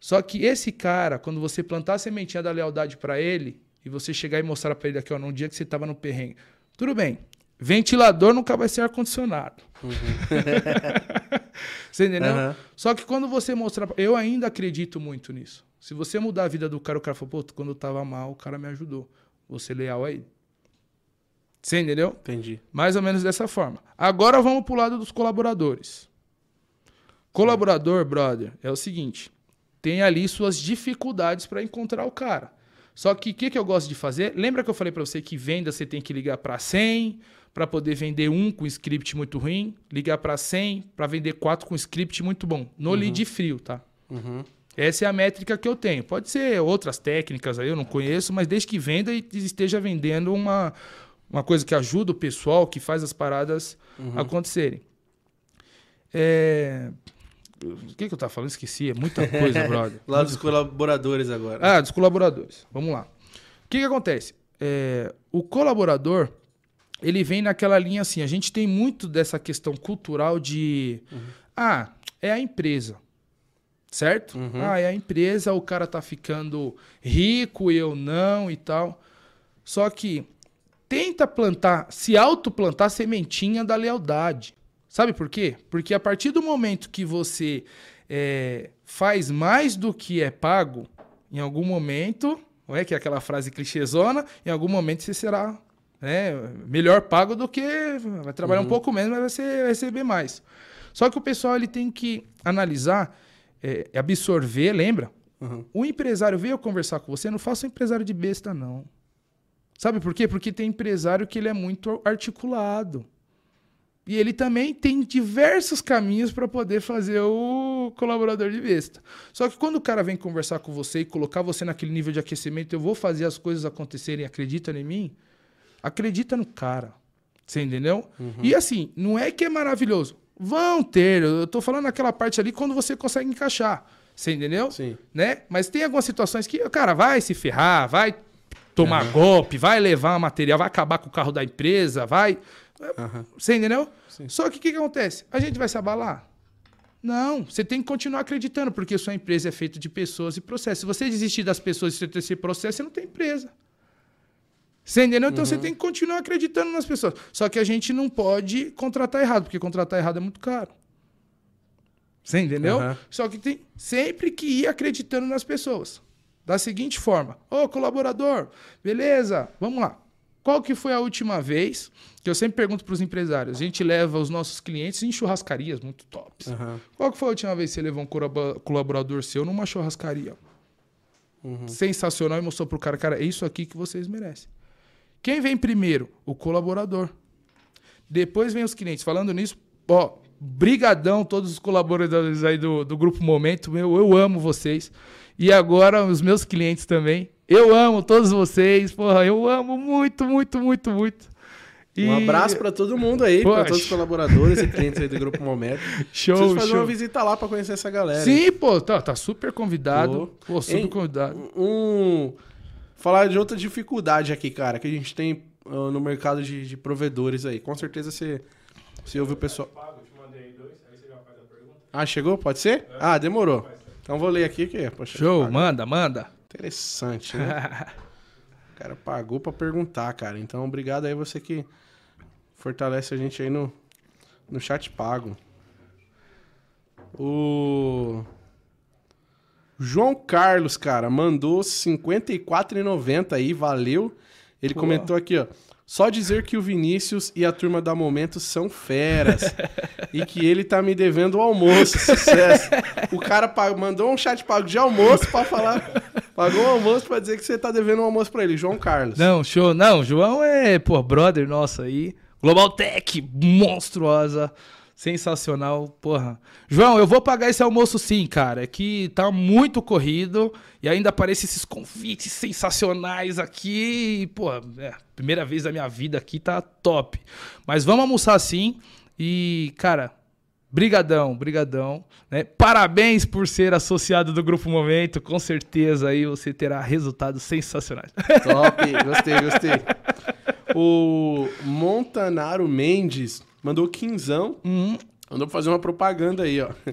Só que esse cara, quando você plantar a sementinha da lealdade para ele e você chegar e mostrar para ele aqui, ó, num dia que você tava no perrengue. Tudo bem. Ventilador nunca vai ser ar-condicionado. Uhum. você entendeu? Uhum. Só que quando você mostrar. Eu ainda acredito muito nisso. Se você mudar a vida do cara, o cara falou, pô, quando eu tava mal, o cara me ajudou. Você leal aí. Você entendeu? Entendi. Mais ou menos dessa forma. Agora vamos pro lado dos colaboradores. Colaborador, brother, é o seguinte: tem ali suas dificuldades para encontrar o cara. Só que o que, que eu gosto de fazer? Lembra que eu falei para você que venda você tem que ligar para 100 para poder vender um com script muito ruim, ligar para 100 para vender quatro com script muito bom. No uhum. lead frio, tá? Uhum. Essa é a métrica que eu tenho. Pode ser outras técnicas aí, eu não conheço, mas desde que venda e esteja vendendo uma, uma coisa que ajuda o pessoal, que faz as paradas uhum. acontecerem. É... O que, que eu tava falando? Esqueci. É muita coisa, brother. Lá dos colaboradores agora. Ah, dos colaboradores. Vamos lá. O que, que acontece? É... O colaborador, ele vem naquela linha assim. A gente tem muito dessa questão cultural de... Uhum. Ah, é a empresa. Certo? Uhum. Ah, é a empresa, o cara tá ficando rico, eu não e tal. Só que tenta plantar, se autoplantar sementinha da lealdade. Sabe por quê? Porque a partir do momento que você é, faz mais do que é pago, em algum momento, não é que é aquela frase clichêzona, em algum momento você será né, melhor pago do que vai trabalhar uhum. um pouco menos, mas vai, ser, vai receber mais. Só que o pessoal ele tem que analisar, é, absorver, lembra? Uhum. O empresário veio conversar com você, não faça um empresário de besta, não. Sabe por quê? Porque tem empresário que ele é muito articulado. E ele também tem diversos caminhos para poder fazer o colaborador de besta. Só que quando o cara vem conversar com você e colocar você naquele nível de aquecimento, eu vou fazer as coisas acontecerem, acredita em mim? Acredita no cara. Você entendeu? E assim, não é que é maravilhoso. Vão ter, eu tô falando aquela parte ali quando você consegue encaixar. Você entendeu? Sim. Né? Mas tem algumas situações que o cara vai se ferrar, vai tomar golpe, vai levar material, vai acabar com o carro da empresa, vai. Aham. Você entendeu? Sim. Só que o que, que acontece? A gente vai se abalar? Não, você tem que continuar acreditando, porque sua empresa é feita de pessoas e processos. Se você desistir das pessoas e você ter esse processo, você não tem empresa. Você entendeu? Então você tem que continuar acreditando nas pessoas. Só que a gente não pode contratar errado, porque contratar errado é muito caro. Você entendeu? Aham. Só que tem sempre que ir acreditando nas pessoas. Da seguinte forma: Ô, colaborador, beleza, vamos lá. Qual que foi a última vez que eu sempre pergunto para os empresários? A gente leva os nossos clientes em churrascarias muito tops. Aham. Qual que foi a última vez que você levou um colabo- colaborador seu numa churrascaria? Sensacional e mostrou pro cara, cara, é isso aqui que vocês merecem. Quem vem primeiro? O colaborador. Depois vem os clientes. Falando nisso, ó, brigadão todos os colaboradores aí do, do Grupo Momento. Meu, eu amo vocês. E agora os meus clientes também. Eu amo todos vocês. Porra, eu amo muito, muito, muito, muito. E- Um abraço pra todo mundo aí, pra Poxa. todos os colaboradores e clientes aí do Grupo Momento. Show, Preciso fazer show. uma visita lá pra conhecer essa galera. Sim, pô, tá, tá super convidado. Pô. Pô, super Hein? convidado. Um. Falar de outra dificuldade aqui, cara, que a gente tem ah, no mercado de, de provedores aí. Com certeza você, você ouviu o pessoal. Ah, chegou? Pode ser? Ah, demorou. Então vou ler aqui que, poxa, Show, paga- manda, manda. Interessante, né? O cara pagou pra perguntar, cara. Então, obrigado aí você que fortalece a gente aí no, no chat pago. O João Carlos, cara, mandou R$ 54,90 aí, valeu. Ele Pô. comentou aqui, ó. Só dizer que o Vinícius e a turma da Momento são feras. e que ele tá me devendo o almoço. Sucesso. O cara pa- mandou um chat pago de almoço pra falar. Pagou um almoço pra dizer que você tá devendo um almoço pra ele, João Carlos. Não, show. Não, João é, pô, brother nosso aí. Global Tech, monstruosa. Sensacional, porra. João, eu vou pagar esse almoço sim, cara. É que tá muito corrido e ainda aparecem esses convites sensacionais aqui. E, pô, é, primeira vez da minha vida aqui tá top. Mas vamos almoçar sim. E, cara, brigadão, brigadão. Né? Parabéns por ser associado do Grupo Momento. Com certeza aí você terá resultados sensacionais. Top, gostei, gostei. O Montanaro Mendes mandou quinzão. Uhum. Mandou pra fazer uma propaganda aí, ó.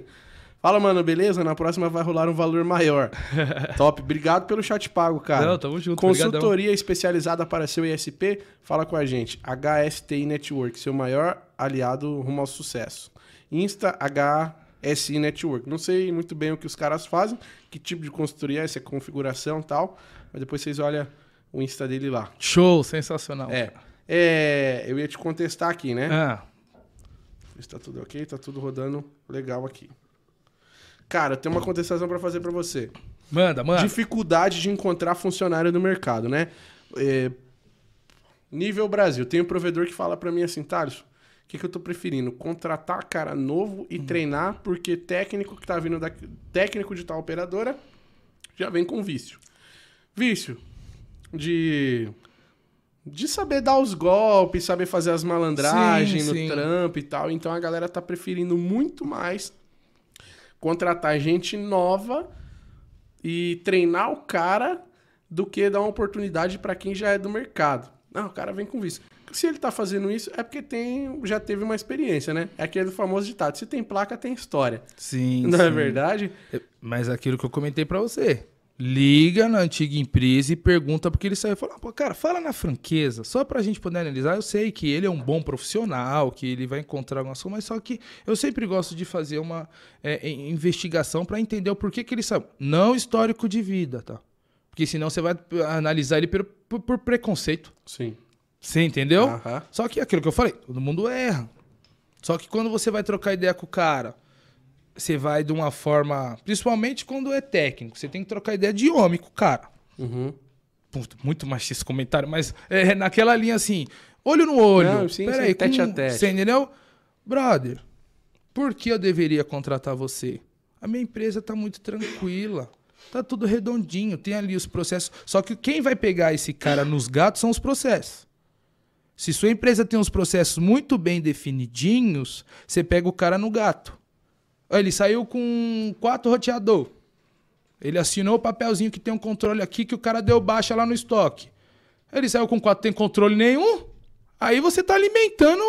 Fala, mano, beleza? Na próxima vai rolar um valor maior. Top. Obrigado pelo chat pago, cara. Não, tamo junto, Consultoria especializada para seu ISP, fala com a gente. HSTI Network, seu maior aliado rumo ao sucesso. Insta HSI Network. Não sei muito bem o que os caras fazem, que tipo de consultoria é, se é configuração e tal, mas depois vocês olham o Insta dele lá. Show, sensacional. É. É, eu ia te contestar aqui, né? Ah, Está tudo ok, tá tudo rodando legal aqui. Cara, eu tenho uma contestação para fazer para você. manda, manda. Dificuldade de encontrar funcionário no mercado, né? É, nível Brasil, tem um provedor que fala para mim assim, Thales, o que, que eu tô preferindo? Contratar cara novo e treinar, porque técnico que tá vindo da técnico de tal operadora já vem com vício. Vício de de saber dar os golpes, saber fazer as malandragens Sim, no sim. trampo e tal. Então a galera tá preferindo muito mais contratar gente nova e treinar o cara do que dar uma oportunidade para quem já é do mercado. Não, o cara vem com vício. Se ele tá fazendo isso, é porque tem, já teve uma experiência, né? É aquele famoso ditado: se tem placa, tem história. Sim, Não é sim. verdade? Mas aquilo que eu comentei pra você. Liga na antiga empresa e pergunta porque ele saiu. Fala, pô, cara, fala na franqueza, só pra gente poder analisar. Eu sei que ele é um bom profissional, que ele vai encontrar alguma coisa, mas só que eu sempre gosto de fazer uma é, em- investigação pra entender o porquê que ele saiu. Não histórico de vida, tá? Porque senão você vai analisar ele por, por- por preconceito. Sim. Você entendeu? Só que é aquilo que eu falei, todo mundo erra. Só que quando você vai trocar ideia com o cara, você vai de uma forma. Principalmente quando é técnico, você tem que trocar ideia de homem com o cara. Uhum. Puta, muito machista esse comentário, mas é naquela linha assim, olho no olho. Não, sim, Peraí, sim, tete a tete. Você entendeu? Brother, por que eu deveria contratar você? A minha empresa tá muito tranquila. Tá tudo redondinho, tem ali os processos. Só que quem vai pegar esse cara nos gatos são os processos. Se sua empresa tem uns processos muito bem definidinhos, você pega o cara no gato. Ele saiu com quatro roteador. Ele assinou o papelzinho que tem um controle aqui que o cara deu baixa lá no estoque. Ele saiu com quatro, tem controle nenhum. Aí você tá alimentando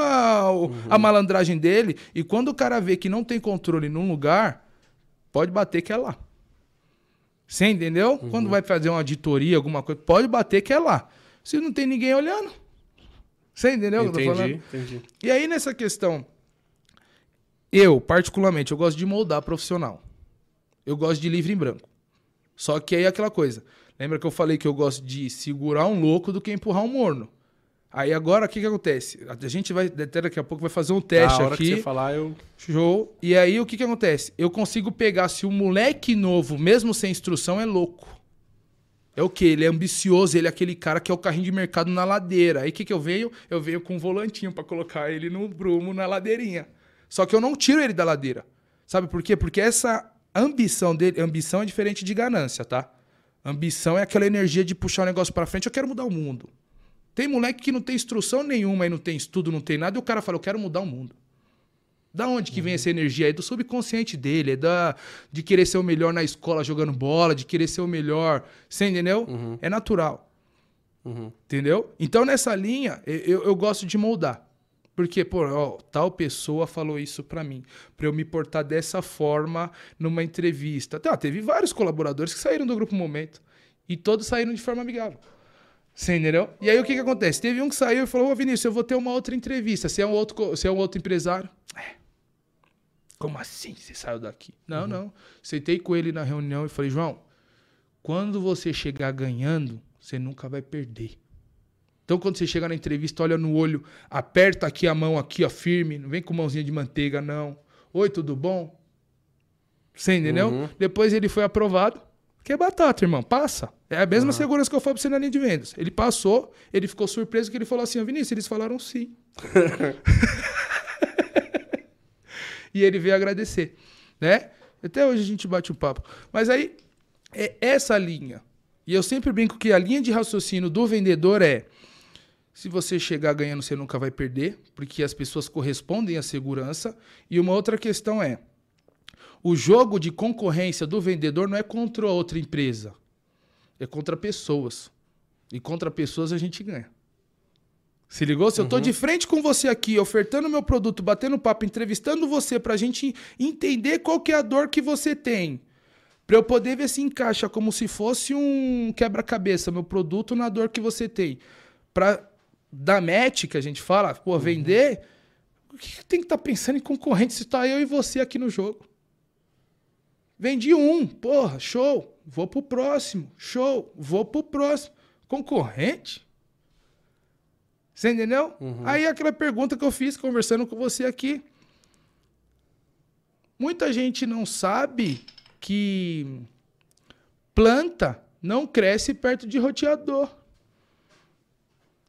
a, o- a malandragem dele. E quando o cara vê que não tem controle num lugar, pode bater que é lá. Você entendeu? Quando vai fazer uma auditoria, alguma coisa, pode bater que é lá. Se não tem ninguém olhando. Você entendeu o que eu tô falando? Entendi, entendi. E aí, nessa questão, eu, particularmente, eu gosto de moldar profissional. Eu gosto de livre em branco. Só que aí é aquela coisa. Lembra que eu falei que eu gosto de segurar um louco do que empurrar um morno? Aí agora, o que que acontece? A gente vai, até daqui a pouco, vai fazer um teste a hora aqui. que você falar, eu... Show. E aí, o que que acontece? Eu consigo pegar se o moleque novo, mesmo sem instrução, é louco. É o quê? Ele é ambicioso, ele é aquele cara que é o carrinho de mercado na ladeira. Aí o que que eu venho? Eu venho com um volantinho pra colocar ele no brumo, na ladeirinha. Só que eu não tiro ele da ladeira. Sabe por quê? Porque essa ambição dele, ambição é diferente de ganância, tá? Ambição é aquela energia de puxar o negócio pra frente, eu quero mudar o mundo. Tem moleque que não tem instrução nenhuma e não tem estudo, não tem nada, e o cara fala, eu quero mudar o mundo. Da onde que vem essa energia? É do subconsciente dele, é da de querer ser o melhor na escola jogando bola, de querer ser o melhor. Você entendeu? É natural. Uhum. Entendeu? Então, nessa linha, eu, eu gosto de moldar. Porque, pô, ó, tal pessoa falou isso pra mim. Pra eu me portar dessa forma numa entrevista. Tá, teve vários colaboradores que saíram do Grupo Momento. E todos saíram de forma amigável. Você entendeu? E aí o que que acontece? Teve um que saiu e falou: Ô Vinícius, eu vou ter uma outra entrevista. Você é um outro, você é um outro empresário? É. Como assim você saiu daqui? Não, não. Sentei com ele na reunião e falei: João, quando você chegar ganhando, você nunca vai perder. Então, quando você chega na entrevista, olha no olho, aperta aqui a mão, aqui, ó, firme. Não vem com mãozinha de manteiga, não. Oi, tudo bom? Você entendeu? Uhum. Depois ele foi aprovado. Que é batata, irmão. Passa. É a mesma segurança que eu falo pra você na linha de vendas. Ele passou, ele ficou surpreso que ele falou assim, ó, Vinícius, eles falaram sim. e ele veio agradecer, né? Até hoje a gente bate um papo. Mas aí, é essa linha. E eu sempre brinco que a linha de raciocínio do vendedor é: se você chegar ganhando, você nunca vai perder, porque as pessoas correspondem à segurança. E uma outra questão é: o jogo de concorrência do vendedor não é contra outra empresa, é contra pessoas. E contra pessoas a gente ganha. Se ligou? Se eu tô de frente com você aqui, ofertando meu produto, batendo papo, entrevistando você pra gente entender qual que é a dor que você tem. Pra eu poder ver se encaixa como se fosse um quebra-cabeça, meu produto na dor que você tem. Pra dar match, que a gente fala, pô, vender, o que tem que estar pensando em concorrente se tá eu e você aqui no jogo? Vendi um, porra, show. Vou pro próximo, show. Vou pro próximo. Concorrente? Você entendeu? Aí aquela pergunta que eu fiz conversando com você aqui. Muita gente não sabe que planta não cresce perto de roteador.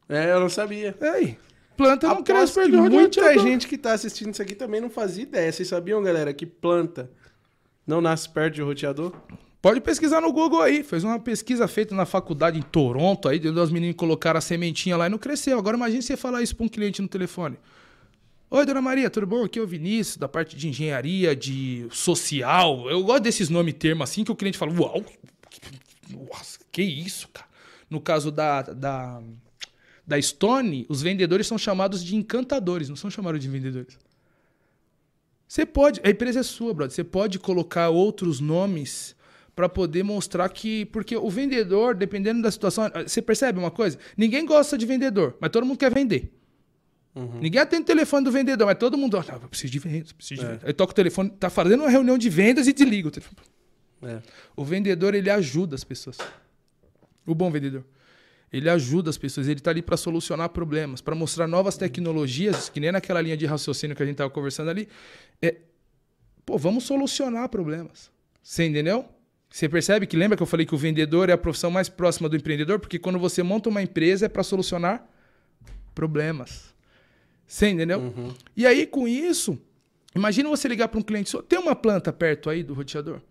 É, eu não sabia. Ei, planta não cresce perto de muita roteador. gente que tá assistindo isso aqui também não fazia ideia. Vocês sabiam, galera, que planta não nasce perto de roteador? Pode pesquisar no Google aí. Fez uma pesquisa feita na faculdade em Toronto, aí os meninos colocaram a sementinha lá e não cresceu. Agora imagine você falar isso para um cliente no telefone. Oi, dona Maria, tudo bom? Aqui é o Vinícius, da parte de engenharia, de social. Eu gosto desses nomes e termos assim que o cliente fala, uau, nossa, que isso, cara. No caso da, da, da Stone, os vendedores são chamados de encantadores, não são chamados de vendedores. Você pode, a empresa é sua, brother. Você pode colocar outros nomes para poder mostrar que. Porque o vendedor, dependendo da situação. Você percebe uma coisa? Ninguém gosta de vendedor, mas todo mundo quer vender. Ninguém atende o telefone do vendedor, mas todo mundo. Ah, preciso de vendas, preciso de É. vendas. Aí toca o telefone, tá fazendo uma reunião de vendas e desliga o telefone. É. O vendedor, ele ajuda as pessoas. O bom vendedor. Ele ajuda as pessoas, ele está ali para solucionar problemas, para mostrar novas tecnologias, que nem naquela linha de raciocínio que a gente estava conversando ali. É, pô, vamos solucionar problemas. Você entendeu? Você percebe que lembra que eu falei que o vendedor é a profissão mais próxima do empreendedor? Porque quando você monta uma empresa é para solucionar problemas. Você entendeu? Uhum. E aí, com isso, imagina você ligar para um cliente. Tem uma planta perto aí do roteador?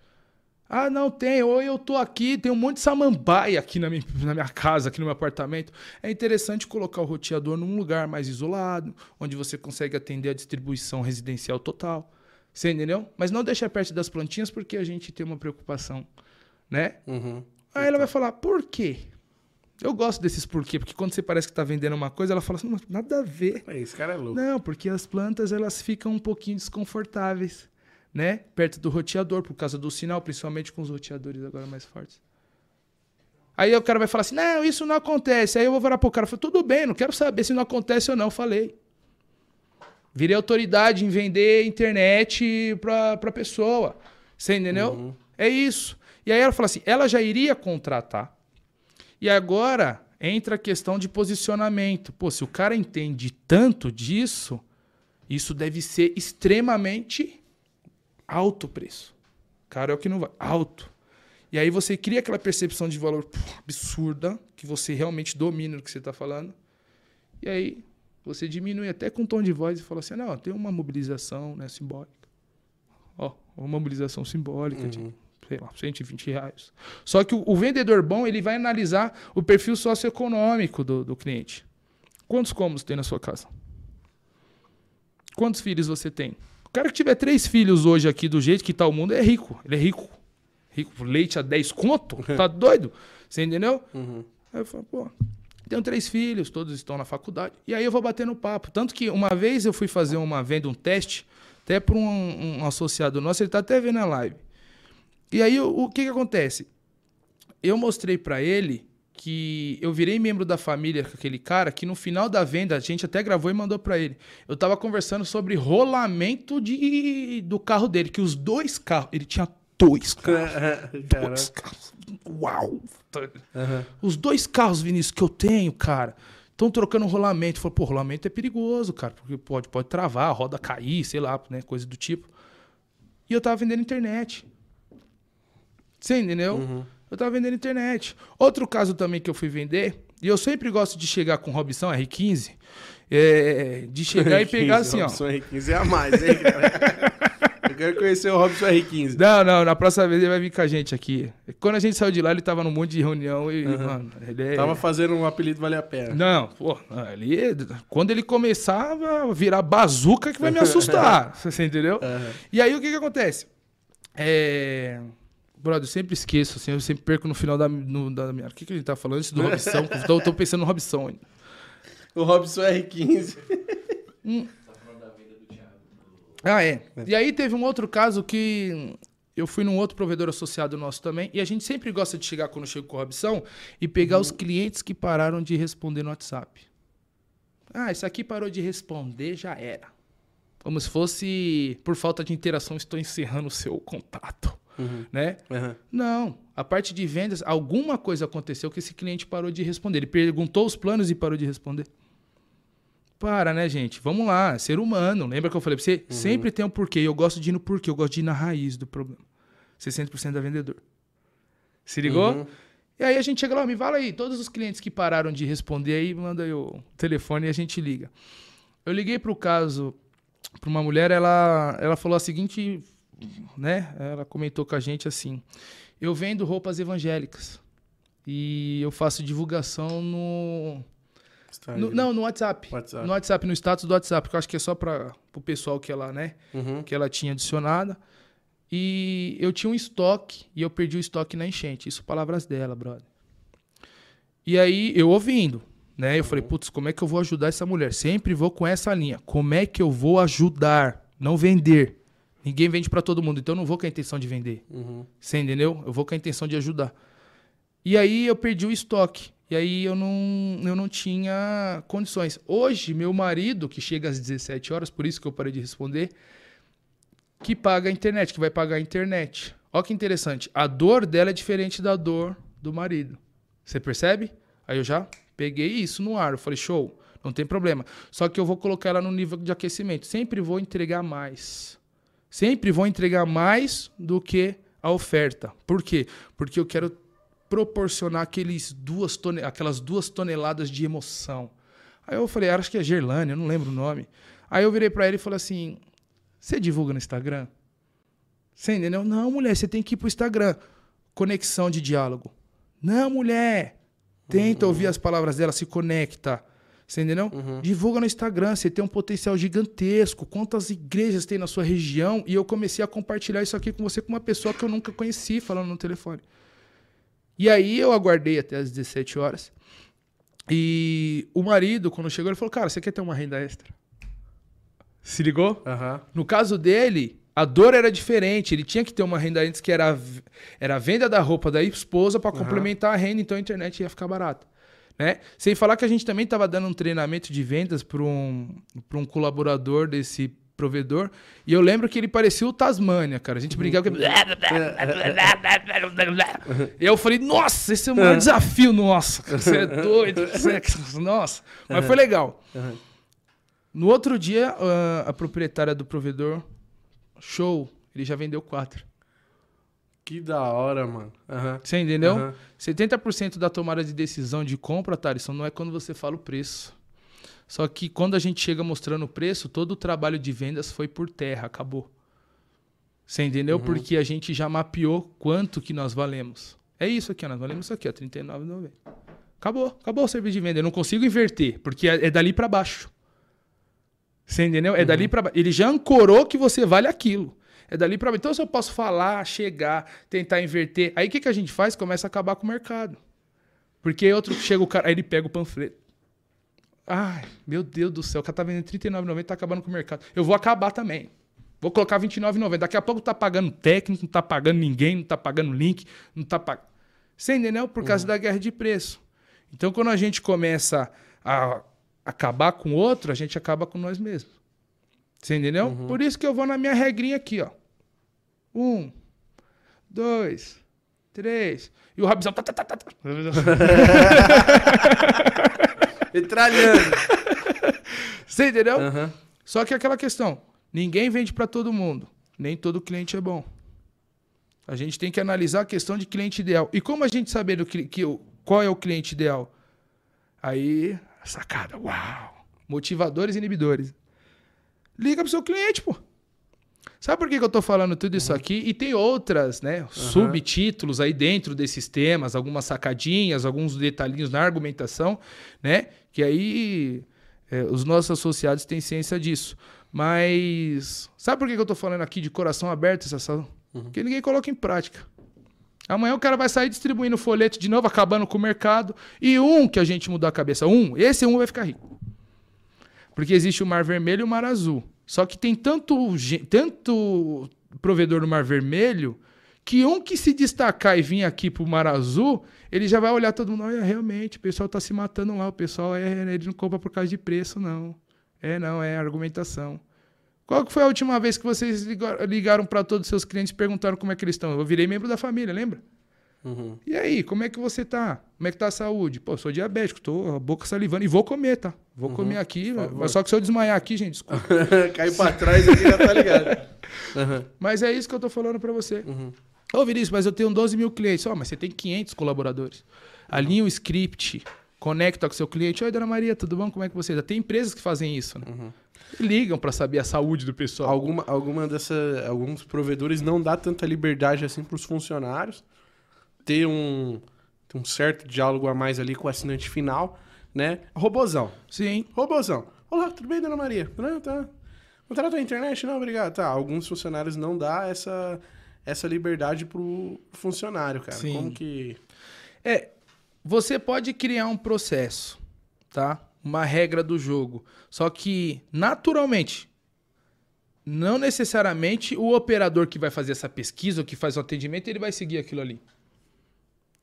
Ah, não tem. Ou eu tô aqui, tem um monte de samambaia aqui na minha, na minha casa, aqui no meu apartamento. É interessante colocar o roteador num lugar mais isolado, onde você consegue atender a distribuição residencial total. Você entendeu? Mas não deixa perto das plantinhas porque a gente tem uma preocupação, né? Uhum. Aí ela vai falar, por quê? Eu gosto desses porquê, porque quando você parece que está vendendo uma coisa, ela fala assim, "Não, nada a ver. Esse cara é louco. Não, porque as plantas elas ficam um pouquinho desconfortáveis, né? Perto do roteador, por causa do sinal, principalmente com os roteadores agora mais fortes. Aí o cara vai falar assim, não, isso não acontece. Aí eu vou virar pro cara falar, tudo bem, não quero saber se não acontece ou não, falei. Virei autoridade em vender internet pra, pra pessoa. Você entendeu? Uhum. É isso. E aí ela fala assim, ela já iria contratar. E agora entra a questão de posicionamento. Pô, se o cara entende tanto disso, isso deve ser extremamente alto preço. Cara, é o que não vai. Alto. E aí você cria aquela percepção de valor pô, absurda, que você realmente domina o que você está falando. E aí você diminui até com tom de voz e fala assim, não, tem uma mobilização né, simbólica. Ó, uma mobilização simbólica de, sei lá, 120 reais. Só que o, o vendedor bom, ele vai analisar o perfil socioeconômico do, do cliente. Quantos cômodos tem na sua casa? Quantos filhos você tem? O cara que tiver três filhos hoje aqui do jeito que tá o mundo é rico. Ele é rico. Rico. Leite a 10 conto? Tá doido? Você entendeu? Uhum. Aí eu falo, pô, tenho três filhos, todos estão na faculdade. E aí eu vou bater no papo. Tanto que uma vez eu fui fazer uma venda, um teste, até para um, um associado nosso, ele tá até vendo a live. E aí o, o que que acontece? Eu mostrei para ele que eu virei membro da família com aquele cara, que no final da venda a gente até gravou e mandou para ele. Eu tava conversando sobre rolamento de, do carro dele, que os dois carros, ele tinha dois carros. Dois carros. Uau! Uhum. Os dois carros, Vinícius, que eu tenho, cara, estão trocando rolamento. Falei, pô, rolamento é perigoso, cara, porque pode, pode travar, a roda cair, sei lá, né, coisa do tipo. E eu tava vendendo internet. Você entendeu? Uhum. Eu tava vendendo internet. Outro caso também que eu fui vender, e eu sempre gosto de chegar com Robson R15, é, de chegar e pegar assim, ó. Robson R15 é a mais, hein, cara? Eu quero conhecer o Robson R15. Não, não, na próxima vez ele vai vir com a gente aqui. Quando a gente saiu de lá, ele tava num monte de reunião e, Uhum. mano, ele é... Tava fazendo um apelido valer a pena. Não, pô, ali, quando ele começava a virar bazuca que vai me assustar, você entendeu? Uhum. E aí o que que acontece? É... Brother, eu sempre esqueço, assim, eu sempre perco no final da, no, da minha... O que que a gente tá falando? Antes do Robson, tô, tô pensando no Robson ainda. O Robson R15. Ah, é. E aí teve um outro caso que eu fui num outro provedor associado nosso também, e a gente sempre gosta de chegar quando chega com corrupção e pegar os clientes que pararam de responder no WhatsApp. Ah, isso aqui parou de responder, já era. Como se fosse, por falta de interação, estou encerrando o seu contato, né? Uhum. Não. A parte de vendas, alguma coisa aconteceu que esse cliente parou de responder. Ele perguntou os planos e parou de responder. Para, né, gente? Vamos lá, ser humano. Lembra que eu falei pra você? Sempre tem um porquê. Eu gosto de ir no porquê, eu gosto de ir na raiz do problema. 60% da vendedor. Se ligou? Uhum. E aí a gente chega lá, me fala aí, todos os clientes que pararam de responder aí, manda aí o telefone e a gente liga. Eu liguei pro caso, pra uma mulher, ela, ela falou a seguinte, né? Ela comentou com a gente assim: eu vendo roupas evangélicas e eu faço divulgação no, no- não, no WhatsApp. WhatsApp. No WhatsApp, no status do WhatsApp, que eu acho que é só para o pessoal que ela, né, Uhum. que ela tinha adicionada. E eu tinha um estoque e eu perdi o estoque na enchente. Isso palavras dela, brother. E aí eu ouvindo, né? Eu falei, putz, como é que eu vou ajudar essa mulher? Sempre vou com essa linha. Como é que eu vou ajudar? Não vender. Ninguém vende para todo mundo, então eu não vou com a intenção de vender. Uhum. Você entendeu? Eu vou com a intenção de ajudar. E aí eu perdi o estoque. E aí eu não, eu não tinha condições. Hoje, meu marido, que chega às 17 horas, por isso que eu parei de responder, que paga a internet, que vai pagar a internet. Olha que interessante. A dor dela é diferente da dor do marido. Você percebe? Aí eu já peguei isso no ar. Eu falei, show, não tem problema. Só que eu vou colocar ela no nível de aquecimento. Sempre vou entregar mais. Sempre vou entregar mais do que a oferta. Por quê? Porque eu quero proporcionar aqueles duas aquelas duas toneladas de emoção. Aí eu falei, acho que é Gerlane, eu não lembro o nome. Aí eu virei para ele e falei assim: você divulga no Instagram? Você entendeu? Não, mulher, você tem que ir pro Instagram. Conexão de diálogo. Não, mulher. Tenta uhum. ouvir as palavras dela, se conecta. Você entendeu? Uhum. Divulga no Instagram, você tem um potencial gigantesco. Quantas igrejas tem na sua região? E eu comecei a compartilhar isso aqui com você com uma pessoa que eu nunca conheci falando no telefone. E aí eu aguardei até as 17 horas. E o marido, quando chegou, ele falou: Cara, você quer ter uma renda extra? Se ligou? Uhum. No caso dele, a dor era diferente. Ele tinha que ter uma renda antes que era, era a venda da roupa da esposa para uhum. complementar a renda, então a internet ia ficar barata. Né? Sem falar que a gente também estava dando um treinamento de vendas para um, um colaborador desse provedor. E eu lembro que ele parecia o Tasmania, cara. A gente brigava. Com... e eu falei, nossa, esse é o maior desafio nosso. Você é doido. Você é... Nossa. Mas foi legal. No outro dia, a proprietária do provedor, show, ele já vendeu quatro. Que da hora, mano. Uhum. Você entendeu? Uhum. 70% da tomada de decisão de compra, Thaleson, não é quando você fala o preço. Só que quando a gente chega mostrando o preço, todo o trabalho de vendas foi por terra, acabou. Você entendeu? Uhum. Porque a gente já mapeou quanto que nós valemos. É isso aqui, nós valemos isso aqui, ó, R$ 39,90. Acabou, acabou o serviço de venda. Eu não consigo inverter, porque é, é dali para baixo. Você entendeu? É uhum. dali para baixo. Ele já ancorou que você vale aquilo. É dali para baixo. Então, se eu posso falar, chegar, tentar inverter, aí o que, que a gente faz? Começa a acabar com o mercado. Porque outro chega o cara, aí ele pega o panfleto. Ai, meu Deus do céu, o cara tá vendendo R$39,90 tá acabando com o mercado. Eu vou acabar também. Vou colocar R$29,90. Daqui a pouco tá pagando técnico, não tá pagando ninguém, não tá pagando link, não tá pagando. Você entendeu? Por causa uhum. da guerra de preço. Então, quando a gente começa a acabar com o outro, a gente acaba com nós mesmos. Você entendeu? Uhum. Por isso que eu vou na minha regrinha aqui, ó. Um, dois, três. E o Rabizão. Tá, tá, tá, tá. tá. Metralhando. Você entendeu? Uhum. Só que aquela questão: ninguém vende para todo mundo. Nem todo cliente é bom. A gente tem que analisar a questão de cliente ideal. E como a gente saber do que, que, qual é o cliente ideal? Aí, sacada, uau! Motivadores e inibidores. Liga pro seu cliente, pô. Sabe por que, que eu tô falando tudo isso uhum. aqui? E tem outras, né? Uhum. Subtítulos aí dentro desses temas, algumas sacadinhas, alguns detalhinhos na argumentação, né? Que aí é, os nossos associados têm ciência disso. Mas sabe por que, que eu tô falando aqui de coração aberto essa sala? Uhum. Porque ninguém coloca em prática. Amanhã o cara vai sair distribuindo folheto de novo, acabando com o mercado. E um que a gente mudou a cabeça, um, esse um vai ficar rico. Porque existe o mar vermelho e o mar azul. Só que tem tanto, tanto provedor no Mar Vermelho que um que se destacar e vir aqui pro Mar Azul, ele já vai olhar todo mundo, olha, realmente, o pessoal tá se matando lá, o pessoal é, ele não compra por causa de preço, não. É, não, é argumentação. Qual que foi a última vez que vocês ligaram para todos os seus clientes e perguntaram como é que eles estão? Eu virei membro da família, lembra? Uhum. E aí, como é que você tá? Como é que tá a saúde? Pô, eu sou diabético, tô a boca salivando e vou comer, tá? Vou uhum. comer aqui, mas só que se eu desmaiar aqui, gente, desculpa. Cair pra trás aqui já tá ligado. Uhum. Mas é isso que eu tô falando para você. Uhum. Ô, Vinícius, mas eu tenho 12 mil clientes. Ó, oh, mas você tem 500 colaboradores. Alinha o script, conecta com o seu cliente. Oi, dona Maria, tudo bom? Como é que você tá? Tem empresas que fazem isso, né? Uhum. Ligam para saber a saúde do pessoal. Alguma, alguma dessa, alguns provedores não dá tanta liberdade assim para os funcionários ter um, ter um certo diálogo a mais ali com o assinante final, né? Robozão. Sim. Robozão. Olá, tudo bem, dona Maria? Não, tá. Contrato a internet? Não, obrigado. Tá, alguns funcionários não dá essa, essa liberdade pro funcionário, cara. Sim. Como que... É, você pode criar um processo, tá? Uma regra do jogo. Só que, naturalmente, não necessariamente o operador que vai fazer essa pesquisa ou que faz o atendimento, ele vai seguir aquilo ali.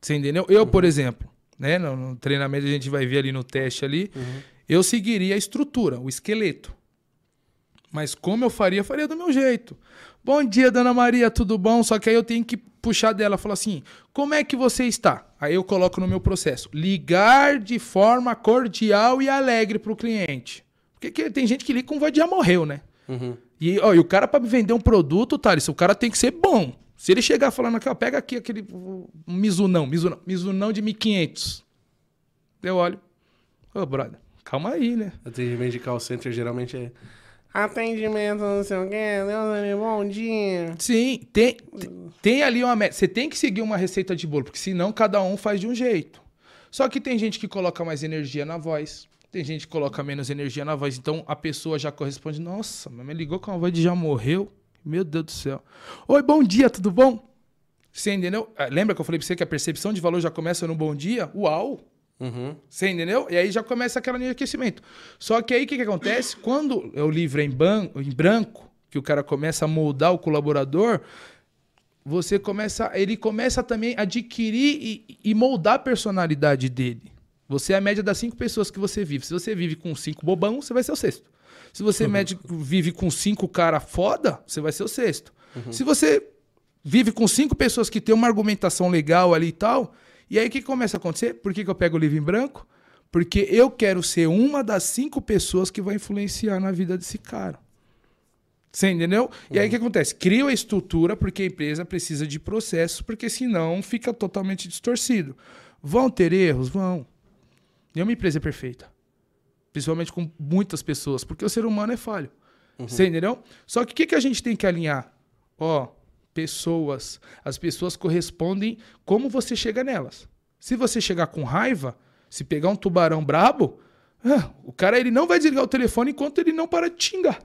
Você entendeu? Eu, uhum. por exemplo, né, no, no, treinamento a gente vai ver ali no teste ali, uhum. eu seguiria a estrutura, o esqueleto. Mas como eu faria, eu faria do meu jeito. Bom dia, dona Maria, tudo bom? Só que aí eu tenho que puxar dela, falar assim: como é que você está? Aí eu coloco no meu processo: ligar de forma cordial e alegre pro cliente. Porque que- tem gente que liga com voz de já morreu, né? Uhum. E, ó, e o cara, me vender um produto, Thales, o cara tem que ser bom. Se ele chegar falando aqui, ó, pega aqui aquele Mizunão, Mizunão, Mizunão de 1500. Eu olho. Ô, brother, calma aí, né? Atendimento de call center geralmente é. Atendimento, não sei o quê, Deus bom dia. Sim, tem, tem- tem ali uma meta. Você tem que seguir uma receita de bolo, porque senão cada um faz de um jeito. Só que tem gente que coloca mais energia na voz, tem gente que coloca menos energia na voz. Então a pessoa já corresponde: Nossa, mas me ligou com a voz de já morreu. Meu Deus do céu. Oi, bom dia, tudo bom? Você entendeu? Ah, Lembra que eu falei pra você que a percepção de valor já começa no bom dia? Uau! Uhum. Você entendeu? E aí já começa aquela linha de aquecimento. Só que aí o que, que acontece? Quando o livro é em, em branco, que o cara começa a moldar o colaborador, você começa, ele começa também a adquirir e, e moldar a personalidade dele. Você é a média das cinco pessoas que você vive. Se você vive com cinco bobão, você vai ser o sexto. Se você médio, vive com cinco cara foda, você vai ser o sexto. Se você vive com cinco pessoas que têm uma argumentação legal ali e tal, e aí o que começa a acontecer? Por que, que eu pego o livro em branco? Porque eu quero ser uma das cinco pessoas que vai influenciar na vida desse cara. Você entendeu? E aí o que acontece? Cria a estrutura porque a empresa precisa de processo, porque senão fica totalmente distorcido. Vão ter erros? Vão. Nenhuma empresa é perfeita. Principalmente com muitas pessoas, porque o ser humano é falho. Você entendeu? Só que o que, que a gente tem que alinhar? Ó, pessoas. As pessoas correspondem como você chega nelas. Se você chegar com raiva, se pegar um tubarão brabo, ah, o cara ele não vai desligar o telefone enquanto ele não para de xingar.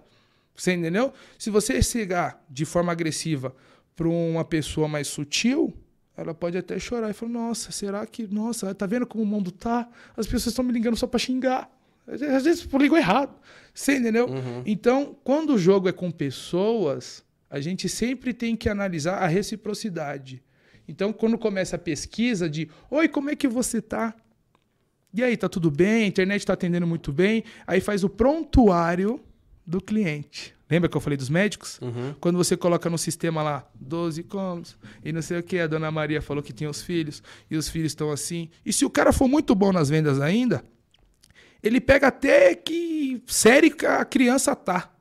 Você entendeu? Se você chegar de forma agressiva para uma pessoa mais sutil, ela pode até chorar e falar: Nossa, será que. Nossa, tá vendo como o mundo tá? As pessoas estão me ligando só para xingar. Às vezes eu ligo errado. Você entendeu? Então, quando o jogo é com pessoas, a gente sempre tem que analisar a reciprocidade. Então, quando começa a pesquisa de Oi, como é que você tá? E aí, tá tudo bem? A internet tá atendendo muito bem. Aí faz o prontuário do cliente. Lembra que eu falei dos médicos? Quando você coloca no sistema lá 12 comes e não sei o que, a dona Maria falou que tinha os filhos e os filhos estão assim. E se o cara for muito bom nas vendas ainda, ele pega até que série que a criança tá.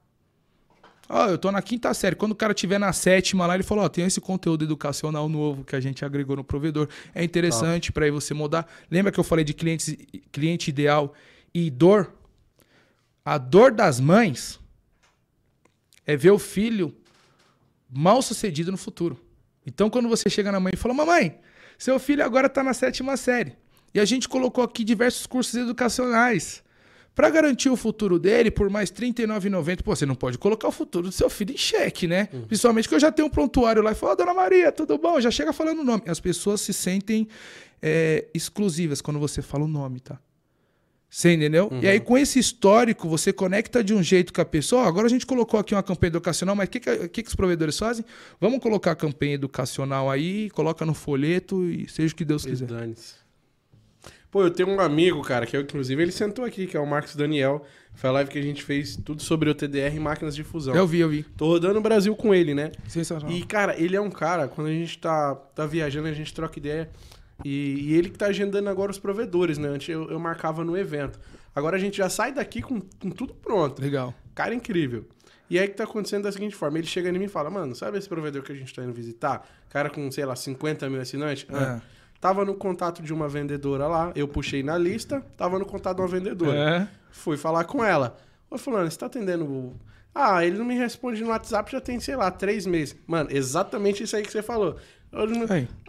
Ó, eu tô na quinta série. Quando o cara tiver na sétima lá, ele falou: Ó, tem esse conteúdo educacional novo que a gente agregou no provedor. É interessante para aí você mudar. Lembra que eu falei de clientes, cliente ideal e dor? A dor das mães é ver o filho mal sucedido no futuro. Então, quando você chega na mãe e fala: Mamãe, seu filho agora tá na sétima série. E a gente colocou aqui diversos cursos educacionais. Para garantir o futuro dele, por mais R$ 39,90, pô, você não pode colocar o futuro do seu filho em xeque, né? Principalmente que eu já tenho um prontuário lá e falo, "Ó, dona Maria, tudo bom? Já chega falando o nome. As pessoas se sentem é, exclusivas quando você fala o nome, tá? Você entendeu? E aí, com esse histórico, você conecta de um jeito com a pessoa. Agora a gente colocou aqui uma campanha educacional, mas o que, que, que que os provedores fazem? Vamos colocar a campanha educacional aí, coloca no folheto e seja o que Deus quiser. dane-se. Pô, eu tenho um amigo, cara, que eu, inclusive ele sentou aqui, que é o Marcos Daniel. Foi a live que a gente fez tudo sobre o TDR e máquinas de fusão. Eu vi, eu vi. Tô rodando o Brasil com ele, né? Sensacional. E, cara, ele é um cara, quando a gente tá, tá viajando, a gente troca ideia. E, e ele que tá agendando agora os provedores, né? Antes eu, eu marcava no evento. Agora a gente já sai daqui com, com tudo pronto. Legal. Cara incrível. E aí o que tá acontecendo da seguinte forma: ele chega em mim e fala, mano, sabe esse provedor que a gente tá indo visitar? Cara com, sei lá, 50 mil assinantes? Ah. Tava no contato de uma vendedora lá, eu puxei na lista, tava no contato de uma vendedora. É. Fui falar com ela. Ô, fulano, você tá atendendo o... Ah, ele não me responde no WhatsApp já tem, sei lá, três meses. Mano, exatamente isso aí que você falou. Eu não-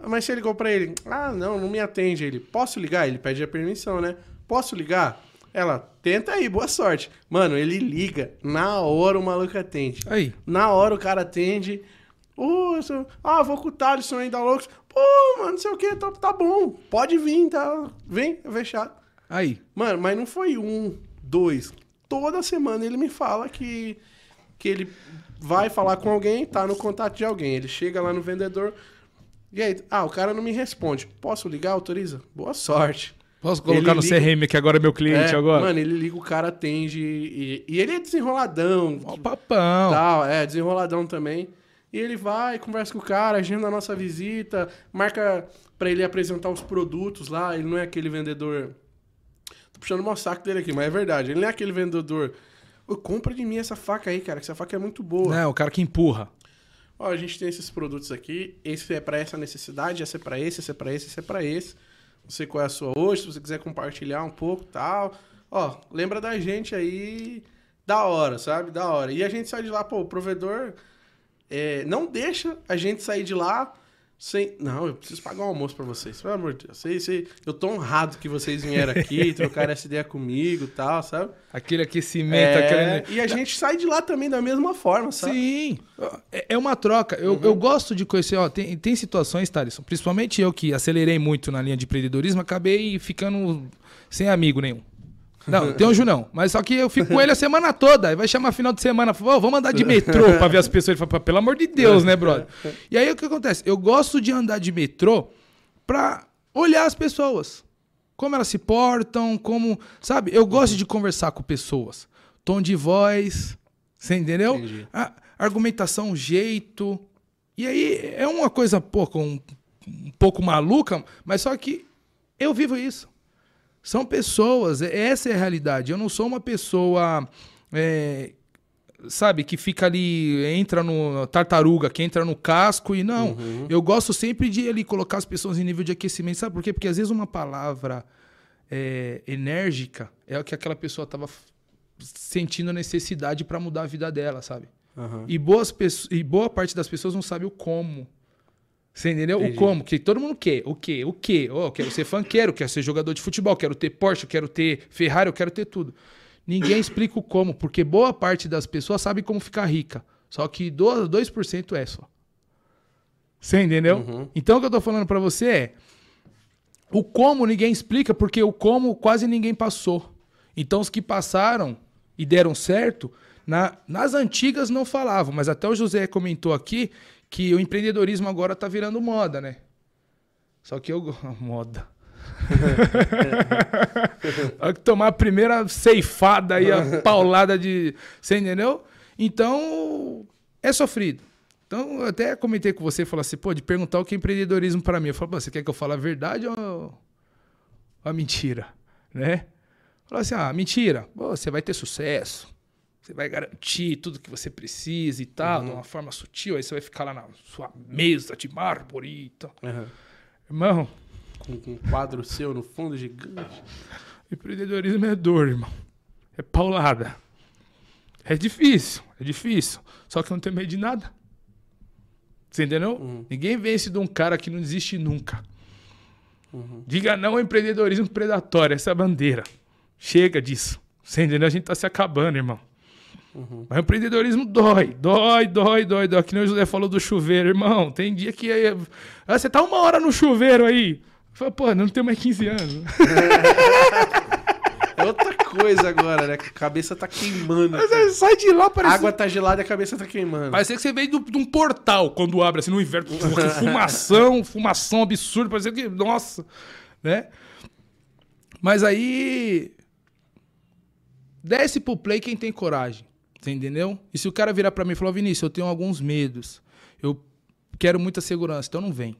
Mas você ligou pra ele. Ah, não, não me atende. Ele, posso ligar? Ele pede a permissão, né? Posso ligar? Ela, tenta aí, boa sorte. Mano, ele liga. Na hora o maluco atende. Aí. Na hora o cara atende. Eu sou- ah, vou com o Thaleson aí da Loucos. Pô, mano, não sei o que, tá, tá bom. Pode vir, tá? Vem, fechado. Aí. Mano, mas não foi um, dois. Toda semana ele me fala que, que ele vai falar com alguém, tá no contato de alguém. Ele chega lá no vendedor. E aí, ah, o cara não me responde. Posso ligar? Autoriza? Boa sorte. Posso colocar Ele no liga- CRM que agora é meu cliente É, agora? Mano, ele liga, o cara atende. E, e ele é desenroladão. Ó o papão. Tal, é, desenroladão também. E ele vai, conversa com o cara, agenda a nossa visita, marca pra ele apresentar os produtos lá. Ele não é aquele vendedor. Tô puxando o saco dele aqui, mas é verdade. Ele não é aquele vendedor. Ô, compra de mim essa faca aí, cara, que essa faca é muito boa. É, o cara que empurra. Ó, a gente tem esses produtos aqui. Esse é pra essa necessidade, esse é pra esse, esse é pra esse, esse é pra esse. Não sei qual é a sua hoje, se você quiser compartilhar um pouco tal. Ó, lembra da gente aí. Da hora, sabe? Da hora. E a gente sai de lá, pô, o provedor é, não deixa a gente sair de lá sem. Não, eu preciso pagar um almoço pra vocês. Pelo amor de Deus. Sei, sei, eu tô honrado que vocês vieram aqui, trocaram essa ideia comigo e tal, sabe? Aquele aquecimento, É, aquele. E a gente sai de lá também da mesma forma, sabe? Sim, é é uma troca. Eu, eu gosto de conhecer, ó, tem, tem situações, Thaleson, principalmente eu que acelerei muito na linha de empreendedorismo, acabei ficando sem amigo nenhum. Não, tem o Junão, mas só que eu fico com ele a semana toda, aí vai chamar final de semana, fala, "Ô, vamos andar de metrô pra ver as pessoas. Ele fala, pelo amor de Deus, né, brother? E aí o que acontece? Eu gosto de andar de metrô pra olhar as pessoas. Como elas se portam, como. Sabe? Eu gosto de conversar com pessoas. Tom de voz. Você entendeu? A argumentação, jeito. E aí é uma coisa pouco, um, um pouco maluca, mas só que eu vivo isso. São pessoas, é- essa é a realidade. Eu não sou uma pessoa. é, sabe, que fica ali, entra no tartaruga, que entra no casco e não. Eu gosto sempre de ali colocar as pessoas em nível de aquecimento. Sabe por quê? Porque às vezes uma palavra é, enérgica é o que aquela pessoa estava sentindo necessidade para mudar a vida dela, sabe? Aham. E, boas e boa parte das pessoas não sabe o como. Você entendeu? Entendi. O como. Que todo mundo quer. O quê? O quê? Oh, eu quero ser funkeiro, quero ser jogador de futebol, quero ter Porsche, quero ter Ferrari, eu quero ter tudo. Ninguém explica o como, porque boa parte das pessoas sabe como ficar rica. Só que do- 2% é só. Você entendeu? Uhum. Então o que eu tô falando pra você é. O como ninguém explica, porque o como quase ninguém passou. Então os que passaram e deram certo, na- nas antigas não falavam, mas até o José comentou aqui que o empreendedorismo agora tá virando moda, né? Só que eu. Moda. Só que tomar a primeira ceifada aí, a paulada de. Você entendeu? Então, é sofrido. Então, eu até comentei com você, falei assim, pô, de perguntar o que é empreendedorismo pra mim. Eu falei, pô, você quer que eu fale a verdade ou ou a mentira? Né? Falou assim, ah, mentira. Pô, você vai ter sucesso. Você vai garantir tudo que você precisa e tal, de uma forma sutil. Aí você vai ficar lá na sua mesa de mármore e tal. Aham. Irmão, Com, com um quadro seu no fundo gigante. empreendedorismo é dor, irmão. É paulada. É difícil, é difícil. Só que eu não tenho medo de nada. Você entendeu? Uhum. Ninguém vence de um cara que não desiste nunca. Diga não ao empreendedorismo predatório, essa é a bandeira. Chega disso. Você entendeu? A gente tá se acabando, irmão. Mas o empreendedorismo dói, dói, dói, dói, dói. Que nem o José falou do chuveiro, irmão. Tem dia que aí, ah, você tá uma hora no chuveiro aí. Fala, pô, não tenho mais 15 anos. É outra coisa agora, né? A cabeça tá queimando. Mas aí sai de lá, A parece. água tá gelada e a cabeça tá queimando. Parece que você veio de um portal quando abre, assim, no inverno. Fumação, fumação absurda. Parece que. Nossa! Né? Mas aí. Desce pro play quem tem coragem. Você entendeu? E se o cara virar pra mim e falar, Vinícius, eu tenho alguns medos. Eu quero muita segurança, então não vem.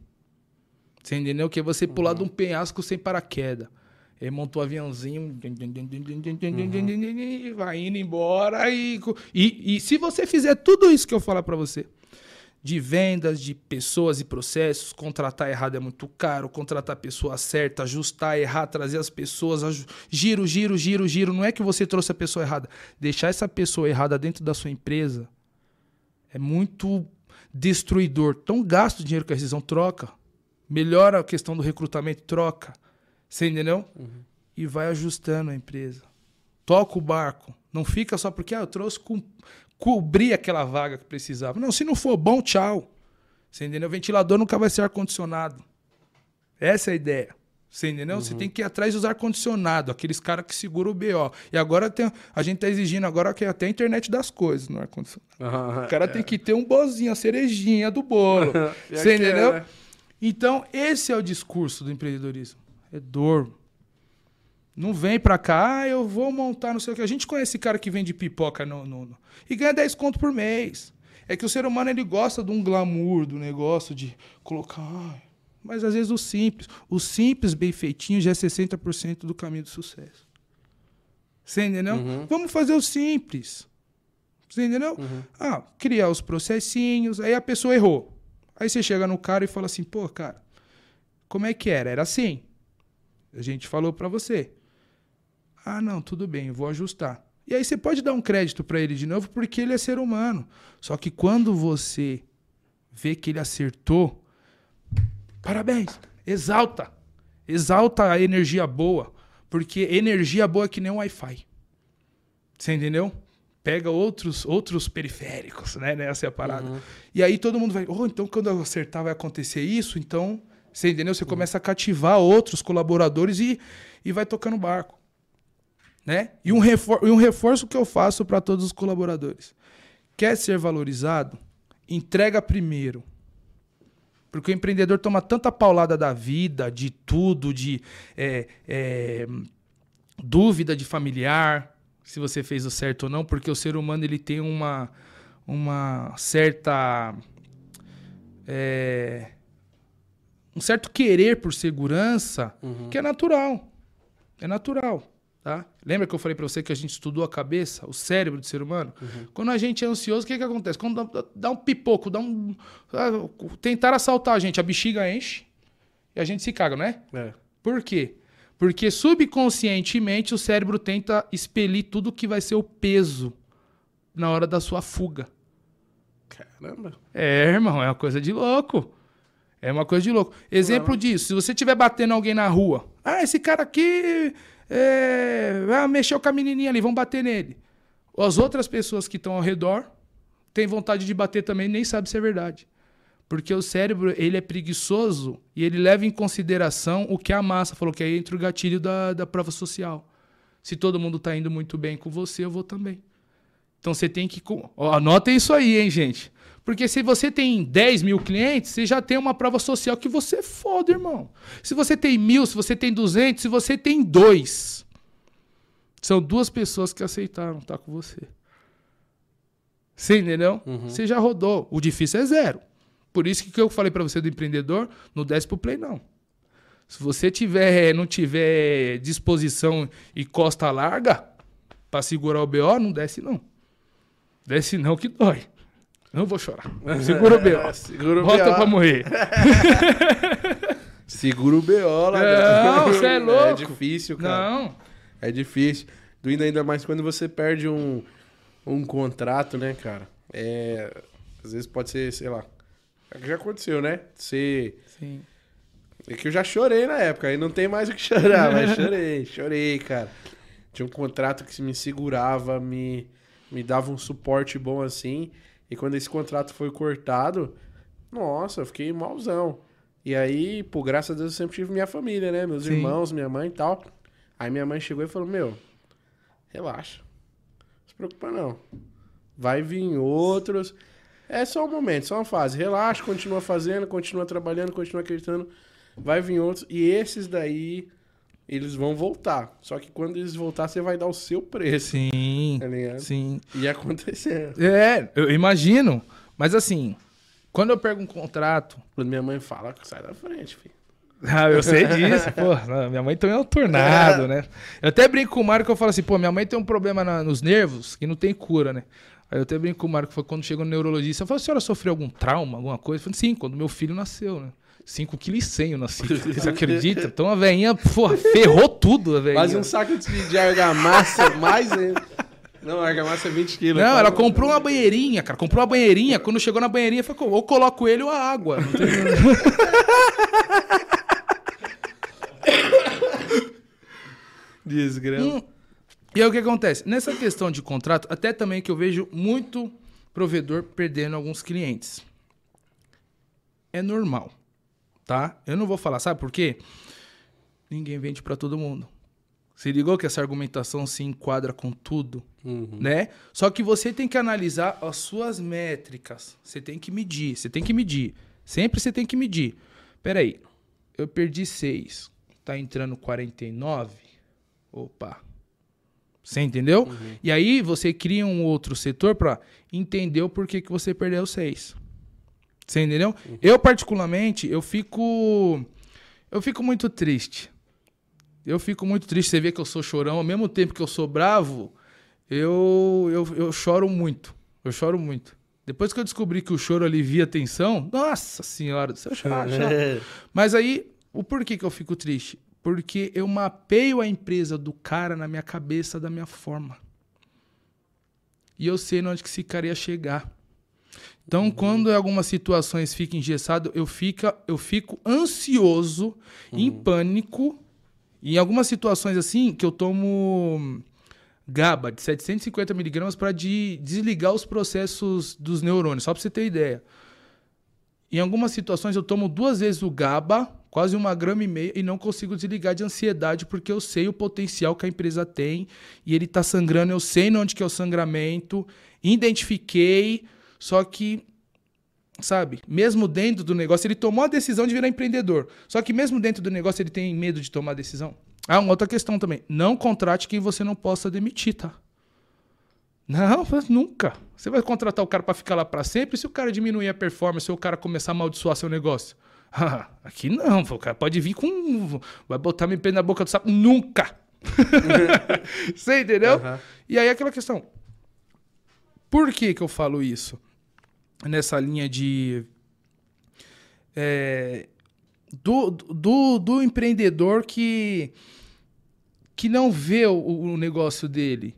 Você entendeu? Que é você pular de um penhasco sem paraquedas. Ele montou o aviãozinho, e vai indo embora. E, e, e se você fizer tudo isso que eu falar pra você, de vendas, de pessoas e processos, contratar errado é muito caro, contratar a pessoa certa, ajustar, errar, trazer as pessoas, giro, giro, giro, giro. Não é que você trouxe a pessoa errada. Deixar essa pessoa errada dentro da sua empresa é muito destruidor. Então gasta o dinheiro com a rescisão, troca. Melhora a questão do recrutamento, troca. Você entendeu? E vai ajustando a empresa. Toca o barco. Não fica só porque ah, eu trouxe com, cobrir aquela vaga que precisava. Não, se não for bom, tchau. Você entendeu? O ventilador nunca vai ser ar-condicionado. Essa é a ideia. Você entendeu? Você tem que ir atrás dos ar-condicionado, aqueles caras que seguram o BO. E agora tem, a gente tá exigindo agora que até a internet das coisas no ar-condicionado. Aham. O cara tem que ter um bozinho, a cerejinha do bolo. Você é, entendeu? né? Então, esse é o discurso do empreendedorismo. É dor. Não vem pra cá, ah, eu vou montar não sei o que. A gente conhece cara que vende pipoca no, no- no- e ganha 10 conto por mês. É que o ser humano ele gosta de um glamour, do negócio de colocar. Mas às vezes o simples. O simples bem feitinho já é 60% do caminho do sucesso. Você entendeu? Uhum. Vamos fazer o simples. Você entendeu? Uhum. Ah, criar os processinhos, aí a pessoa errou. Aí você chega no cara e fala assim, pô, cara, como é que era? Era assim. A gente falou pra você. Ah, não, tudo bem, vou ajustar. E aí você pode dar um crédito pra ele de novo, porque ele é ser humano. Só que quando você vê que ele acertou, parabéns, exalta. Exalta a energia boa, porque energia boa é que nem um Wi-Fi. Você entendeu? Pega outros outros periféricos, né? Essa é a parada. Uhum. E aí todo mundo vai, oh, então quando eu acertar vai acontecer isso, então, você entendeu? Você começa a cativar outros colaboradores e, e vai tocando o barco. Né? E, um refor e um reforço que eu faço para todos os colaboradores. Quer ser valorizado? Entrega primeiro. Porque o empreendedor toma tanta paulada da vida, de tudo, de é, é, dúvida de familiar, se você fez o certo ou não, porque o ser humano ele tem uma, uma certa. é, um certo querer por segurança Uhum. que é natural. É natural. Tá? Lembra que eu falei pra você que a gente estudou a cabeça, o cérebro do ser humano? Quando a gente é ansioso, o que, que acontece? Quando dá, dá um pipoco, dá um. ah, Tentar assaltar a gente, a bexiga enche e a gente se caga, não é? É. Por quê? Porque subconscientemente o cérebro tenta expelir tudo que vai ser o peso na hora da sua fuga. Caramba. É, irmão, é uma coisa de louco. É uma coisa de louco. Exemplo disso, se você estiver batendo alguém na rua, ah, esse cara aqui é, ah, mexeu com a menininha ali, vão bater nele. As outras pessoas que estão ao redor têm vontade de bater também, nem sabe se é verdade. Porque o cérebro, ele é preguiçoso e ele leva em consideração o que a massa falou, que é entre o gatilho da, da prova social. Se todo mundo tá indo muito bem com você, eu vou também. Então você tem que. anotem isso aí, hein, gente. Porque se você tem 10 mil clientes, você já tem uma prova social que você é foda, irmão. Se você tem mil, se você tem 200, se você tem dois. São duas pessoas que aceitaram estar com você. Você entendeu? Você já rodou. O difícil é zero. Por isso que eu falei pra você do empreendedor, não desce pro play, não. Se você tiver, não tiver disposição e costa larga pra segurar o BO, não desce, não. Desce não que dói. Não vou chorar. Segura o BO. Segura o Volta BO. pra morrer. Segura o BO lá. Não, velho. cê é É louco. difícil, cara. Não. É difícil. Doindo ainda mais quando você perde um, um contrato, né, cara? É. Às vezes pode ser, sei lá. É o que Já aconteceu, né? Você. Sim. É que eu já chorei na época, aí não tem mais o que chorar, mas chorei, chorei, cara. Tinha um contrato que me segurava, me, me dava um suporte bom assim. E quando esse contrato foi cortado, nossa, eu fiquei malzão. E aí, pô, graças a Deus eu sempre tive minha família, né? Meus Sim. irmãos, minha mãe e tal. Aí minha mãe chegou e falou: Meu, relaxa. Não se preocupa não. Vai vir outros. É só um momento, só uma fase. Relaxa, continua fazendo, continua trabalhando, continua acreditando. Vai vir outros. E esses daí, eles vão voltar. Só que quando eles voltar, você vai dar o seu preço. Sim. Tá ligado? Sim. E acontecendo. É, eu imagino. Mas assim, quando eu pego um contrato. Quando minha mãe fala, sai da frente, filho. Ah, eu sei disso, pô. Minha mãe também é um tornado, né? Eu até brinco com o que eu falo assim, pô, minha mãe tem um problema na- nos nervos que não tem cura, né? Aí eu até brinco com o que foi quando chegou no neurologista. Eu falei, a senhora sofreu algum trauma, alguma coisa? Eu falei, sim, quando meu filho nasceu, né? 5 kg e 100 eu nasci. Você acredita? Então a velhinha, porra, ferrou tudo, a velhinha. Quase um saco de, de argamassa, mais ainda. Não, argamassa é 20 quilos. Não, ela comprou uma banheirinha, cara. Comprou uma banheirinha. Quando chegou na banheirinha, falou, ou coloco ele ou a água. Não tem- Desgrama. Hum, E aí o que acontece? Nessa questão de contrato, até também que eu vejo muito provedor perdendo alguns clientes. É normal, tá? Eu não vou falar, sabe por quê? Ninguém vende pra todo mundo. Se ligou que essa argumentação se enquadra com tudo, Uhum. né? Só que você tem que analisar as suas métricas. Você tem que medir, você tem que medir. Sempre você tem que medir. Peraí, eu perdi 6, tá entrando 49. Opa, Você entendeu? E aí você cria um outro setor para entender o porquê que você perdeu seis. Você entendeu? Eu, particularmente, eu fico. Eu fico muito triste. Eu fico muito triste. Você vê que eu sou chorão, ao mesmo tempo que eu sou bravo, eu, eu, eu choro muito. Eu choro muito. Depois que eu descobri que o choro alivia a tensão, nossa senhora, eu choro, choro. Mas aí, o porquê que eu fico triste? Porque eu mapeio a empresa do cara na minha cabeça da minha forma. E eu sei onde que esse cara ia chegar. Então, uhum. quando algumas situações ficam engessadas, eu, fica, eu fico ansioso, uhum. em pânico. Em algumas situações assim, que eu tomo GABA de 750 miligramas para de, desligar os processos dos neurônios, só para você ter ideia. Em algumas situações eu tomo duas vezes o GABA, quase uma grama e meia, e não consigo desligar de ansiedade porque eu sei o potencial que a empresa tem e ele está sangrando, eu sei onde que é o sangramento, identifiquei, só que, sabe, mesmo dentro do negócio, ele tomou a decisão de virar empreendedor. Só que mesmo dentro do negócio, ele tem medo de tomar a decisão. Ah, uma outra questão também. Não contrate quem você não possa demitir, tá? Não, nunca. Você vai contratar o cara para ficar lá para sempre se o cara diminuir a performance ou o cara começar a amaldiçoar seu negócio. aqui não, o cara pode vir com. Vai botar meu pé na boca do sapo. Nunca! Você entendeu? Uhum. E aí aquela questão. Por que, que eu falo isso? Nessa linha de. É, do, do, do empreendedor que, que não vê o, o negócio dele.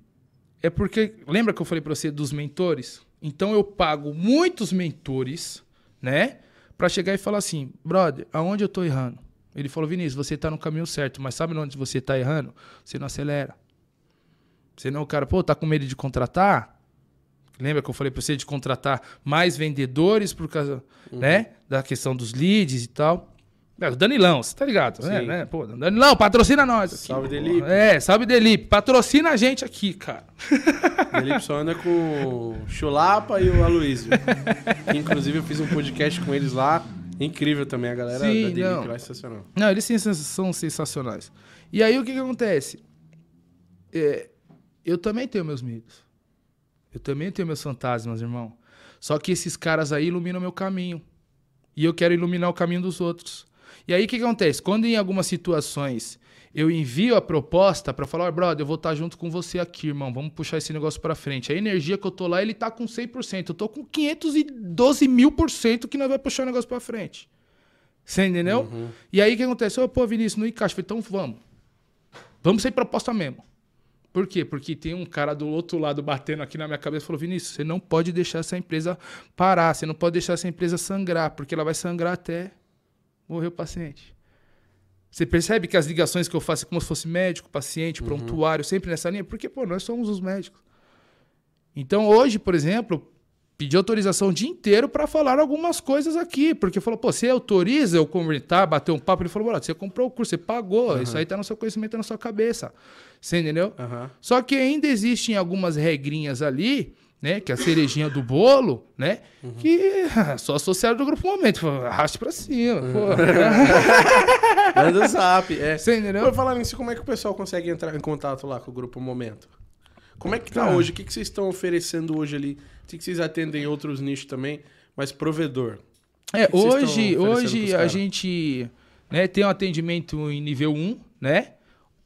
É porque. Lembra que eu falei para você dos mentores? Então eu pago muitos mentores, né? Para chegar e falar assim, brother, aonde eu tô errando? Ele falou, Vinícius, você tá no caminho certo, mas sabe onde você tá errando? Você não acelera. Você não, o cara, pô, tá com medo de contratar? Lembra que eu falei para você de contratar mais vendedores por causa, uhum. né, da questão dos leads e tal? É, o Danilão, você tá ligado, né, né? Pô, Danilão, patrocina nós. Aqui, salve, Delipe. É, salve, Delipe. Patrocina a gente aqui, cara. Delipe só anda com o Chulapa e o Aloysio. inclusive, eu fiz um podcast com eles lá. Incrível também, a galera Sim, da Delipe não. lá é sensacional. Não, eles são sensacionais. E aí, o que que acontece? É, eu também tenho meus medos. Eu também tenho meus fantasmas, irmão. Só que esses caras aí iluminam meu caminho. E eu quero iluminar o caminho dos outros. E aí o que, acontece? Quando em algumas situações eu envio a proposta para falar, oh, brother, eu vou estar junto com você aqui, irmão, vamos puxar esse negócio para frente. A energia que eu tô lá, ele tá com 100%. Eu tô com 512 mil por cento que nós vai puxar o negócio para frente. Você entendeu? Uhum. E aí o que acontece? Ô, oh, pô, Vinícius, não encaixa. Eu falei, então vamos. Vamos sem proposta mesmo. Por quê? Porque tem um cara do outro lado batendo aqui na minha cabeça e falou: Vinícius, você não pode deixar essa empresa parar, você não pode deixar essa empresa sangrar, porque ela vai sangrar até morrer o paciente. Você percebe que as ligações que eu faço é como se fosse médico, paciente, uhum. prontuário, sempre nessa linha? Porque, pô, nós somos os médicos. Então, hoje, por exemplo, pedi autorização o dia inteiro para falar algumas coisas aqui. Porque falou, pô, você autoriza eu conversar, bater um papo? Ele falou, você comprou o curso, você pagou, uhum. isso aí tá no seu conhecimento, na sua cabeça. Você entendeu? Uhum. Só que ainda existem algumas regrinhas ali, né? Que é a cerejinha do bolo, né? Uhum. Que só associado do grupo momento. Arraste pra cima. Uhum. Manda o zap. É. Você entendeu? Por falar nisso, como é que o pessoal consegue entrar em contato lá com o grupo momento? Como é que tá hoje? O que, que vocês estão oferecendo hoje ali? O que, que vocês atendem outros nichos também? Mas provedor. É, que hoje, hoje a gente né, tem um atendimento em nível 1, né?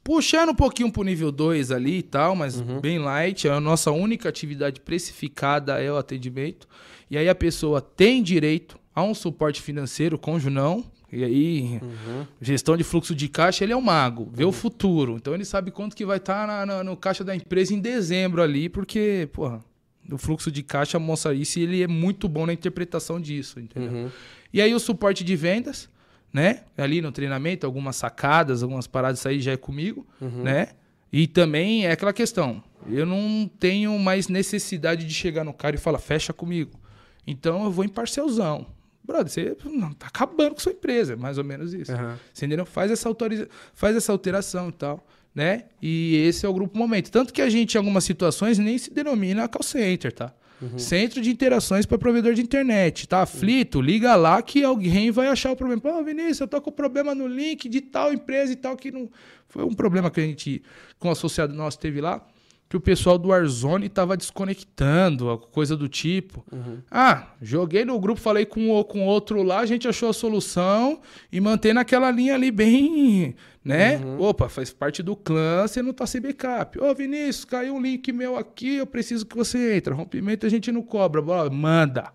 Puxando um pouquinho pro nível 2 ali e tal, mas uhum. bem light. A nossa única atividade precificada é o atendimento. E aí a pessoa tem direito a um suporte financeiro com o Junão. E aí, uhum. gestão de fluxo de caixa, ele é um mago, vê uhum. o futuro. Então ele sabe quanto que vai estar tá no caixa da empresa em dezembro ali, porque, porra, o fluxo de caixa mostra isso e ele é muito bom na interpretação disso, entendeu? Uhum. E aí o suporte de vendas, né? Ali no treinamento, algumas sacadas, algumas paradas aí já é comigo, uhum. né? E também é aquela questão, eu não tenho mais necessidade de chegar no cara e falar, fecha comigo. Então eu vou em parcelzão. Brother, você não, tá acabando com sua empresa, é mais ou menos isso. Uhum. Você entendeu? Faz essa, autoriza... Faz essa alteração e tal, né? E esse é o grupo momento. Tanto que a gente, em algumas situações, nem se denomina call center, tá? Uhum. Centro de interações para provedor de internet. Tá aflito? Liga lá que alguém vai achar o problema. Pô, Vinícius, eu tô com problema no link de tal empresa e tal, que não. Foi um problema que a gente, com o associado nosso, teve lá. Que o pessoal do Warzone tava desconectando, coisa do tipo. Uhum. Ah, joguei no grupo, falei com o com outro lá, a gente achou a solução e mantém naquela linha ali bem, né? Uhum. Opa, faz parte do clã, você não tá sem backup. Ô, Vinícius, caiu um link meu aqui, eu preciso que você entre. Rompimento a gente não cobra. Bora, manda.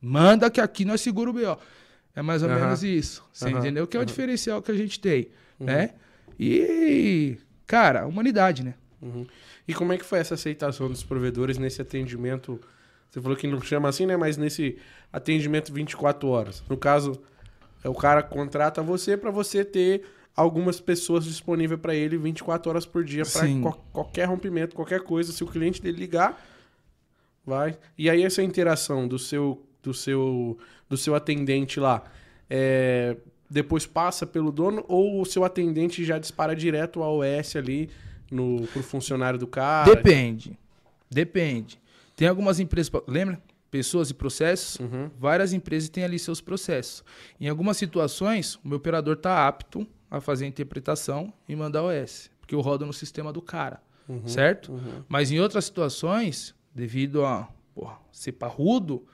Manda que aqui nós segura o BO. É mais ou Aham. menos isso. Você entendeu? Que é o diferencial que a gente tem, né? E, cara, humanidade, né? Uhum. E como é que foi essa aceitação dos provedores nesse atendimento? Você falou que não chama assim, né? Mas nesse atendimento 24 horas. No caso, é o cara contrata você para você ter algumas pessoas disponíveis para ele 24 horas por dia para qualquer rompimento, qualquer coisa. Se o cliente dele ligar, vai. E aí essa interação do seu do seu do seu atendente lá, é, depois passa pelo dono ou o seu atendente já dispara direto ao OS ali no pro funcionário do cara? Depende. Depende. Tem algumas empresas. Lembra? Pessoas e processos. Uhum. Várias empresas têm ali seus processos. Em algumas situações, o meu operador está apto a fazer a interpretação e mandar OS. Porque eu rodo no sistema do cara. Uhum. Certo? Mas em outras situações, devido a porra, ser parrudo,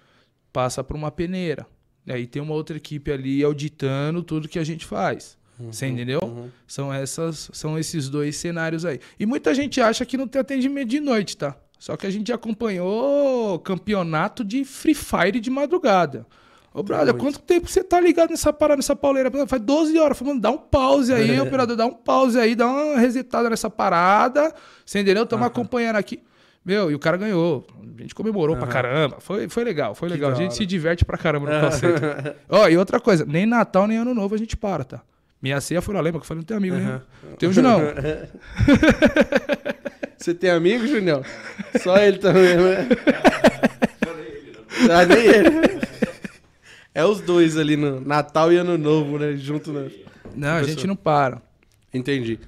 passa para uma peneira. E aí tem uma outra equipe ali auditando tudo que a gente faz. Você entendeu? uhum. São, essas, são esses dois cenários aí. E muita gente acha que não tem atendimento de noite, tá? Só que a gente acompanhou campeonato de Free Fire de madrugada. Ô, brother, quanto tempo você tá ligado nessa parada, nessa pauleira? Faz 12 horas. Falei, mano, dá um pause aí, É. operador, dá um pause aí, dá uma resetada nessa parada. Você entendeu? Estamos Aham. acompanhando aqui. Meu, e o cara ganhou. A gente comemorou pra Aham. caramba. Foi, foi legal, foi Que legal. A gente se diverte pra caramba no conceito. Ó, e outra coisa, nem Natal nem Ano Novo a gente para, tá? Minha ceia foi lá, lembra que eu falei, não tem amigo, né? Tem hoje não. Você tem amigo, Junião? Só ele também, né? Ah, nem ele. É os dois ali no Natal e Ano Novo, né? Junto, né? Não, a gente não para. Entendi.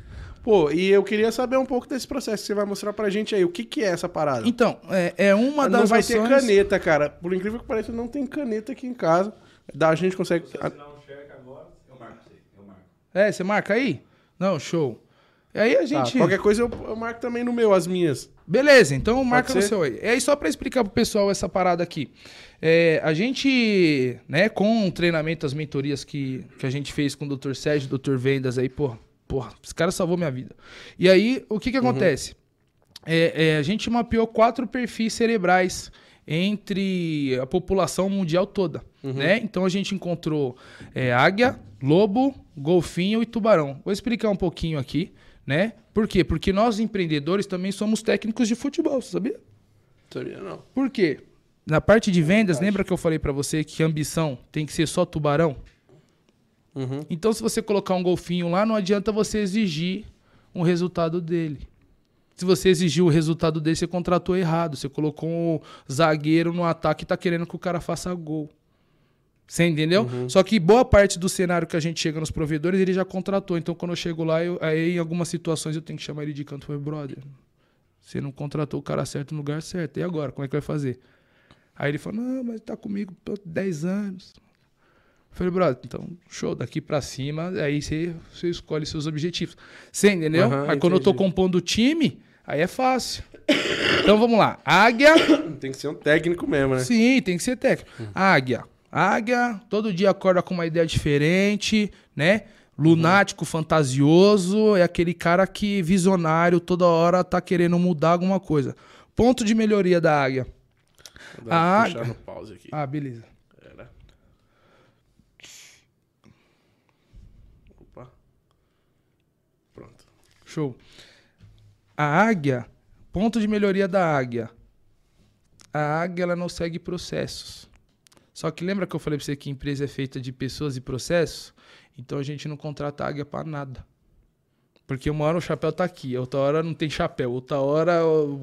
Pô, e eu queria saber um pouco desse processo que você vai mostrar pra gente aí. O que, que é essa parada? Então, é, é uma não das vai ações... ter caneta, cara. Por incrível que pareça, não tem caneta aqui em casa. Da a gente consegue. Se você não enxerga agora, eu marco você. Eu marco. É, você marca aí? Não, show. E aí a Tá, gente... qualquer coisa eu, eu marco também no meu, as minhas. Beleza, então marca no seu aí. É aí só pra explicar pro pessoal essa parada aqui. É, a gente, né, com o treinamento, as mentorias que, que a gente fez com o Dr. Sérgio, Dr. Vendas aí, pô, porra, esse cara salvou minha vida. E aí, o que que acontece? É, é, a gente mapeou quatro perfis cerebrais entre a população mundial toda, né? Então a gente encontrou é, águia, lobo, golfinho e tubarão. Vou explicar um pouquinho aqui, né? Por quê? Porque nós empreendedores também somos técnicos de futebol, você sabia? Sabia não. Por quê? Na parte de vendas, lembra que eu falei pra você que ambição tem que ser só tubarão? Uhum. Então, se você colocar um golfinho lá, não adianta você exigir um resultado dele. Se você exigir o resultado dele, você contratou errado. Você colocou um zagueiro no ataque e tá querendo que o cara faça gol. Você entendeu? Só que boa parte do cenário que a gente chega nos provedores, ele já contratou. Então, quando eu chego lá, eu- aí em algumas situações eu tenho que chamar ele de canto. Eu falei, brother, você não contratou o cara certo no lugar certo. E agora? Como é que vai fazer? Aí ele falou, não, mas tá comigo há 10 anos. Eu falei, brother, então, show, daqui pra cima, aí você, você escolhe seus objetivos. Você entendeu? Aham, aí quando eu tô entendi. compondo o time, aí é fácil. então vamos lá. Águia. Tem que ser um técnico mesmo, né? Sim, tem que ser técnico. Águia. Águia, todo dia acorda com uma ideia diferente, né? Lunático, fantasioso, é aquele cara que visionário, toda hora tá querendo mudar alguma coisa. Ponto de melhoria da águia. Vou Ah, puxada no pause aqui. Ah, beleza. Pera. Opa. Pronto. Show. A águia, ponto de melhoria da águia. A águia ela não segue processos. Só que lembra que eu falei pra você que a empresa é feita de pessoas e processos? Então a gente não contrata águia pra nada. Porque uma hora o chapéu tá aqui, outra hora não tem chapéu, outra hora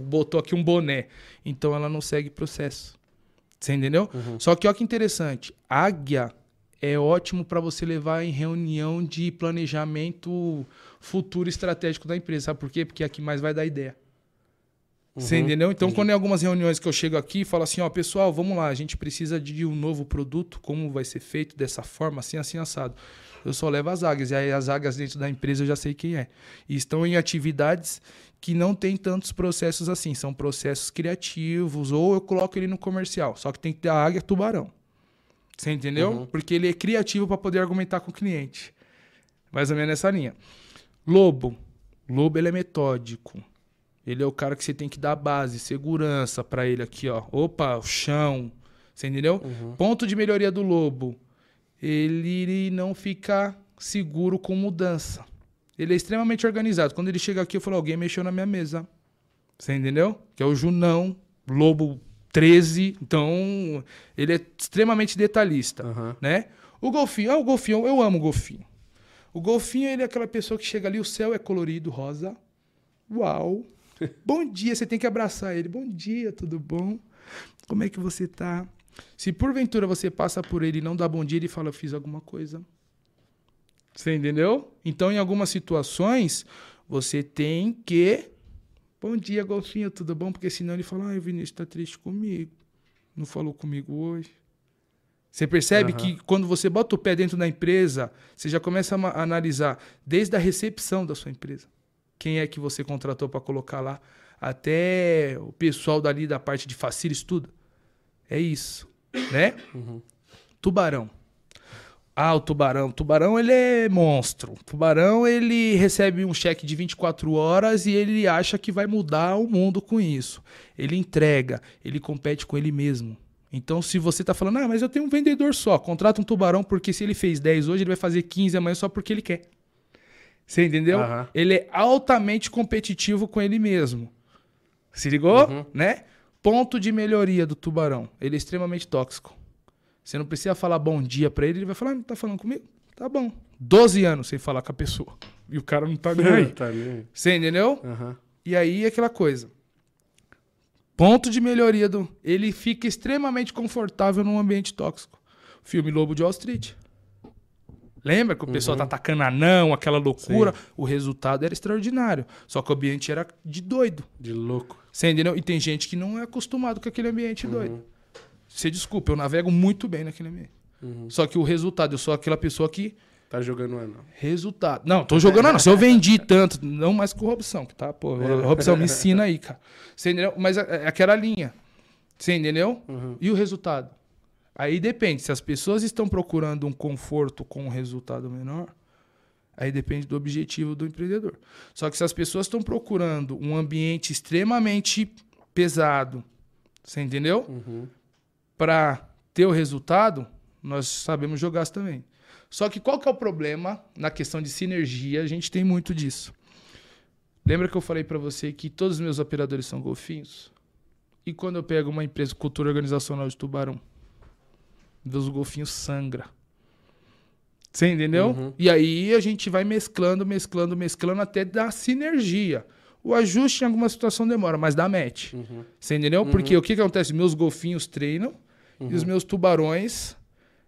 botou aqui um boné. Então ela não segue processo. Você entendeu? Só que olha que interessante. Águia é ótimo para você levar em reunião de planejamento futuro estratégico da empresa. Sabe por quê? Porque é a que mais vai dar ideia. Você entendeu? Então, quando em algumas reuniões que eu chego aqui e falo assim, ó, pessoal, vamos lá, a gente precisa de um novo produto, como vai ser feito dessa forma, assim, assim, assado. Eu só levo as águias, e aí as águias dentro da empresa eu já sei quem é. E estão em atividades que não tem tantos processos assim, são processos criativos, ou eu coloco ele no comercial, só que tem que ter a águia tubarão. Você entendeu? Porque ele é criativo para poder argumentar com o cliente. Mais ou menos nessa linha. Lobo. Lobo ele é metódico. Ele é o cara que você tem que dar base, segurança pra ele aqui, ó. Opa, o chão. Você entendeu? Ponto de melhoria do lobo. Ele não fica seguro com mudança. Ele é extremamente organizado. Quando ele chega aqui, eu falo, alguém mexeu na minha mesa. Você entendeu? Que é o Junão, Lobo 13. Então, ele é extremamente detalhista, Aham. né? O golfinho, ah, o golfinho, eu amo o golfinho. O golfinho, ele é aquela pessoa que chega ali, o céu é colorido, rosa. Uau! Bom dia, você tem que abraçar ele. Bom dia, tudo bom? Como é que você tá? Se porventura você passa por ele e não dá bom dia, ele fala, eu fiz alguma coisa. Você entendeu? Então, em algumas situações, você tem que. Bom dia, golfinho, tudo bom? Porque senão ele fala, ah, o Vinícius tá triste comigo. Não falou comigo hoje. Você percebe Aham. que quando você bota o pé dentro da empresa, você já começa a analisar desde a recepção da sua empresa. Quem é que você contratou para colocar lá, até o pessoal dali da parte de facilities, tudo. É isso, né? Tubarão. Ah, o tubarão. O tubarão, ele é monstro. O tubarão, ele recebe um cheque de 24 horas e ele acha que vai mudar o mundo com isso. Ele entrega, ele compete com ele mesmo. Então, se você tá falando, ah, mas eu tenho um vendedor só, contrata um tubarão, porque se ele fez 10 hoje, ele vai fazer 15 amanhã só porque ele quer. Você entendeu? Aham. Ele é altamente competitivo com ele mesmo. Se ligou? Né? Ponto de melhoria do tubarão. Ele é extremamente tóxico. Você não precisa falar bom dia pra ele, ele vai falar, ah, não tá falando comigo? Tá bom. 12 anos sem falar com a pessoa. E o cara não tá nem aí. Tá ali. Você entendeu? Aham. E aí aquela coisa. Ponto de melhoria do. Ele fica extremamente confortável num ambiente tóxico. Filme Lobo de Wall Street. Lembra que o pessoal tá atacando anão, aquela loucura? O resultado era extraordinário. Só que o ambiente era de doido. De louco. Você entendeu? E tem gente que não é acostumado com aquele ambiente doido. Você desculpa, eu navego muito bem naquele ambiente. Só que o resultado, eu sou aquela pessoa que. Tá jogando anão. Resultado. Não, tô jogando não. Se eu vendi tanto, não mais com Robson, que tá? Pô, Robson, me ensina aí, cara. Você entendeu? Mas é é aquela linha. Você entendeu? E o resultado? Aí depende. Se as pessoas estão procurando um conforto com um resultado menor, aí depende do objetivo do empreendedor. Só que se as pessoas estão procurando um ambiente extremamente pesado, você entendeu? Para ter o resultado, nós sabemos jogar também. Só que qual que é o problema na questão de sinergia? A gente tem muito disso. Lembra que eu falei para você que todos os meus operadores são golfinhos? E quando eu pego uma empresa cultura organizacional de tubarão, os golfinhos sangra. Você entendeu? E aí a gente vai mesclando, mesclando, mesclando até dar sinergia. O ajuste em alguma situação demora, mas dá match. Você entendeu? Porque o que, que acontece? Meus golfinhos treinam e os meus tubarões,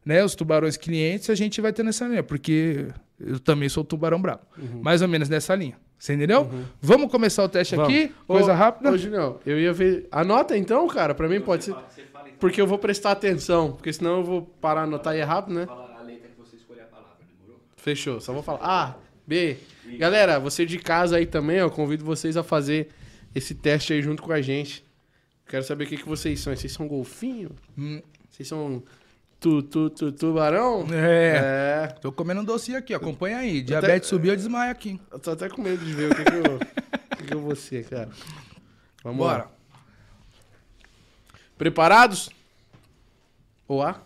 né? Os tubarões clientes, a gente vai ter nessa linha. Porque eu também sou tubarão brabo. Mais ou menos nessa linha. Você entendeu? Vamos começar o teste Vamos. aqui? Coisa Ô, rápida? Ô, Julião, eu ia ver. Anota então, cara. Pra mim pode ser. Porque eu vou prestar atenção. Porque senão eu vou parar, anotar e é rápido, né? Fala a letra que você escolher a palavra, demorou? Fechou. Só vou falar A, B. Galera, você de casa aí também, ó, convido vocês a fazer esse teste aí junto com a gente. Quero saber o que, que vocês são. Vocês são golfinho? Hum. Vocês são tu, tu, tu, tubarão? É. É. Tô comendo um docinho aqui, ó. acompanha aí. Diabetes subiu, eu desmaio aqui. Eu tô até com medo de ver o que, que eu, o que, que eu vou ser, cara. Vamos Bora. lá. Preparados? O A?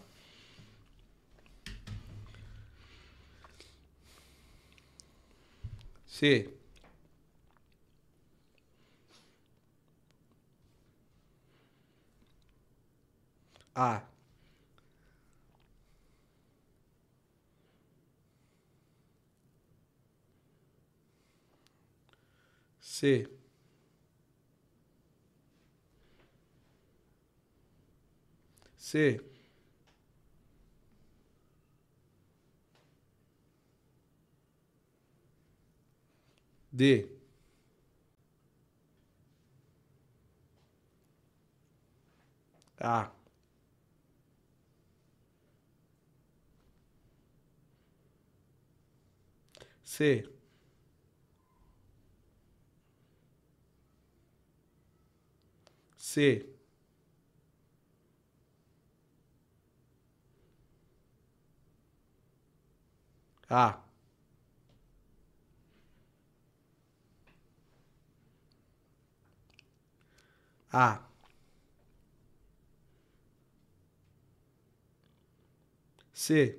C. A. C. C. D. A. C. C. A. A. C.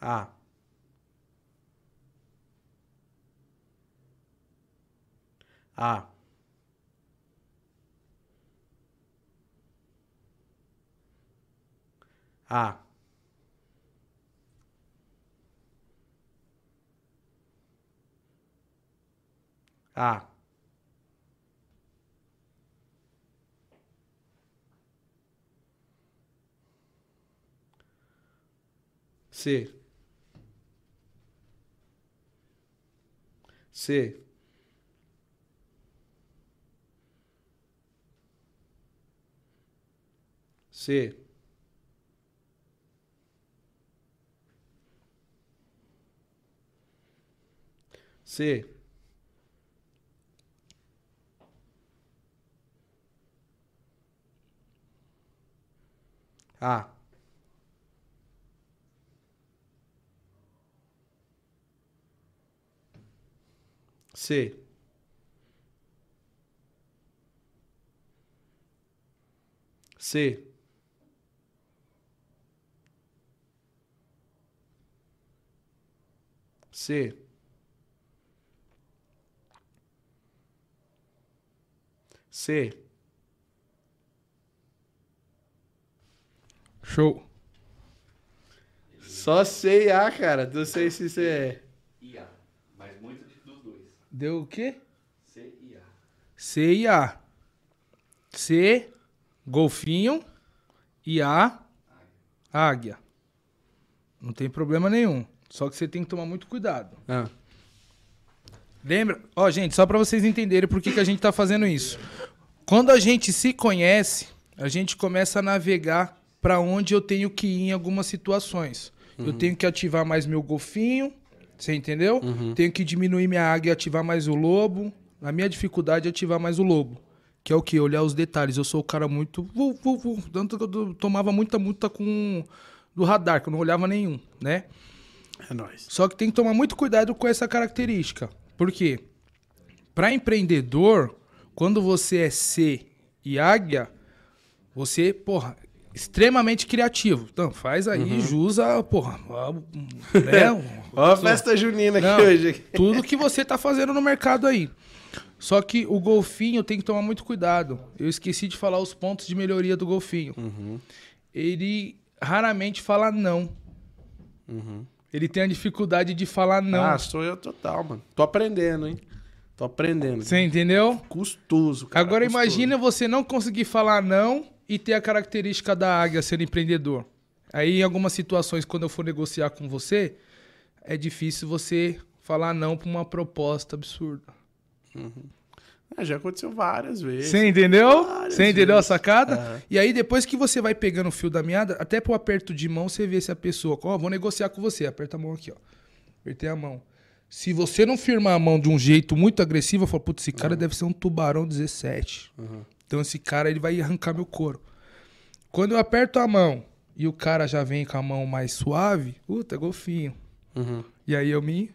A. A. A. A. C. C. C. C. A. C. C. C. C. Show. Só C e A, cara. Não sei se você é. E A. Mas muito dos dois. Deu o quê? C e A. C e A. C, golfinho. E A, águia. Não tem problema nenhum. Só que você tem que tomar muito cuidado. Ah. Lembra? Ó, gente, só pra vocês entenderem por que, que a gente tá fazendo isso. Quando a gente se conhece, a gente começa a navegar pra onde eu tenho que ir em algumas situações. Eu tenho que ativar mais meu golfinho, você entendeu? Tenho que diminuir minha águia e ativar mais o lobo. A minha dificuldade é ativar mais o lobo. Que é o que? Olhar os detalhes. Eu sou o cara muito. vu, vu, vu. Tanto que eu tomava muita multa com. Do radar, que eu não olhava nenhum, né? É nóis. Só que tem que tomar muito cuidado com essa característica. Por quê? Para empreendedor, quando você é C e águia, você, porra, extremamente criativo. Então, faz aí jus a, porra, a- né? Ó a festa junina aqui Não, hoje. tudo que você tá fazendo no mercado aí. Só que o golfinho tem que tomar muito cuidado. Eu esqueci de falar os pontos de melhoria do golfinho. Ele raramente fala não. Ele tem a dificuldade de falar não. Ah, sou eu total, mano. Tô aprendendo, hein? Tô aprendendo. Você entendeu? Custoso, cara. Agora custoso. imagina você não conseguir falar não e ter a característica da águia sendo empreendedor. Aí em algumas situações, quando eu for negociar com você, é difícil você falar não pra uma proposta absurda. Ah, já aconteceu várias vezes. Você entendeu? Várias Você entendeu a vezes. sacada? Aham. E aí, depois que você vai pegando o fio da meada, até pro aperto de mão, você vê se a pessoa. Ó, vou negociar com você. Aperta a mão aqui, ó. Apertei a mão. Se você não firmar a mão de um jeito muito agressivo, eu falo, putz, esse cara deve ser um tubarão 17. Então esse cara ele vai arrancar meu couro. Quando eu aperto a mão e o cara já vem com a mão mais suave, puta, golfinho. Uhum. E aí eu me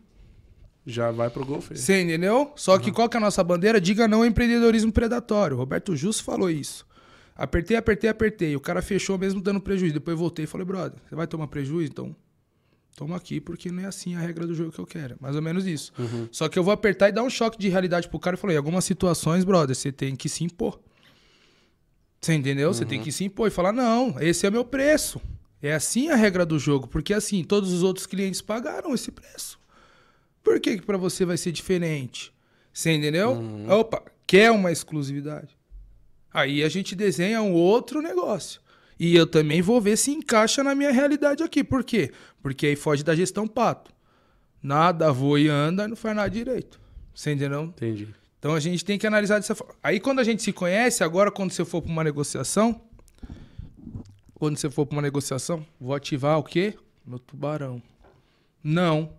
Já vai pro golfe. você entendeu? Só que qual que é a nossa bandeira? Diga não ao empreendedorismo predatório. Roberto Justo falou isso. Apertei, apertei, apertei. O cara fechou mesmo dando prejuízo. Depois voltei e falei, brother, você vai tomar prejuízo? Então, toma aqui, porque não é assim a regra do jogo que eu quero. Mais ou menos isso. Só que eu vou apertar e dar um choque de realidade pro cara e falei, em algumas situações, brother, você tem que se impor. Você entendeu? Você tem que se impor e falar, não, esse é o meu preço. É assim a regra do jogo. Porque assim, todos os outros clientes pagaram esse preço. Por que, que para você vai ser diferente? Você entendeu? Opa, quer uma exclusividade? Aí a gente desenha um outro negócio. E eu também vou ver se encaixa na minha realidade aqui. Por quê? Porque aí foge da gestão pato. nada voa e anda, não faz nada direito. Você entendeu? Entendi. Então a gente tem que analisar dessa forma. Aí quando a gente se conhece, agora quando você for para uma negociação, quando você for para uma negociação, vou ativar o quê? Meu tubarão. Não.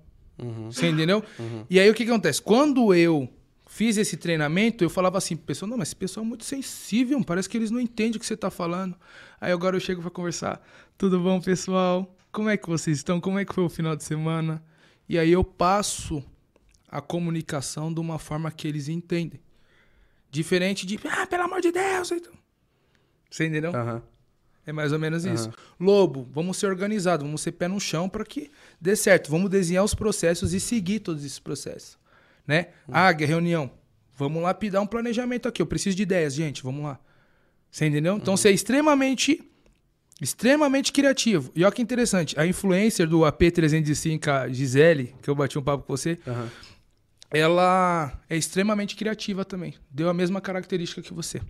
Você entendeu? E aí o que, que acontece? Quando eu fiz esse treinamento, eu falava assim pro pessoal, não, mas esse pessoal é muito sensível, parece que eles não entendem o que você tá falando. Aí agora eu chego para conversar. Tudo bom, pessoal? Como é que vocês estão? Como é que foi o final de semana? E aí eu passo a comunicação de uma forma que eles entendem. Diferente de, ah, pelo amor de Deus. então. Você entendeu? Aham. É mais ou menos isso. Lobo, vamos ser organizados, vamos ser pé no chão para que dê certo. Vamos desenhar os processos e seguir todos esses processos. Né? Águia, reunião. Vamos lapidar um planejamento aqui. Eu preciso de ideias, gente. Vamos lá. Você entendeu? Então você é extremamente, extremamente criativo. E olha que interessante. A influencer do AP305, a Gisele, que eu bati um papo com você, Aham. ela é extremamente criativa também. Deu a mesma característica que você.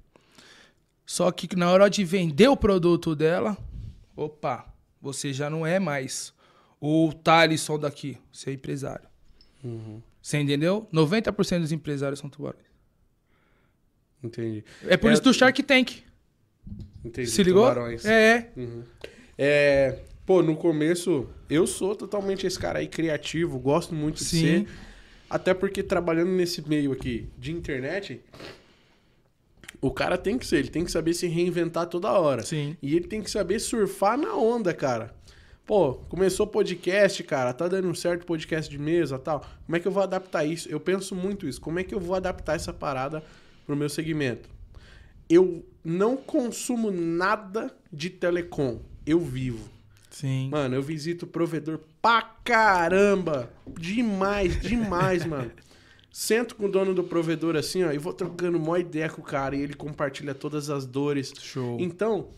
Só que na hora de vender o produto dela, opa, você já não é mais o Thalisson daqui, você é empresário. Você entendeu? 90% dos empresários são tubarões. Entendi. É por É, isso do Shark Tank. Entendi. Se ligou? Tubarões. É, é. É, pô, no começo, eu sou totalmente esse cara aí criativo, gosto muito de Sim. ser. Até porque trabalhando nesse meio aqui de internet, o cara tem que ser, ele tem que saber se reinventar toda hora. Sim. E ele tem que saber surfar na onda, cara. Pô, começou podcast, cara, tá dando um certo podcast de mesa tal. Como é que eu vou adaptar isso? Eu penso muito isso. Como é que eu vou adaptar essa parada pro meu segmento? Eu não consumo nada de telecom. Eu vivo. Sim. Mano, eu visito provedor pra caramba. Demais, demais, mano. Sento com o dono do provedor assim, ó, e vou trocando mó ideia com o cara. E ele compartilha todas as dores. Show. Então,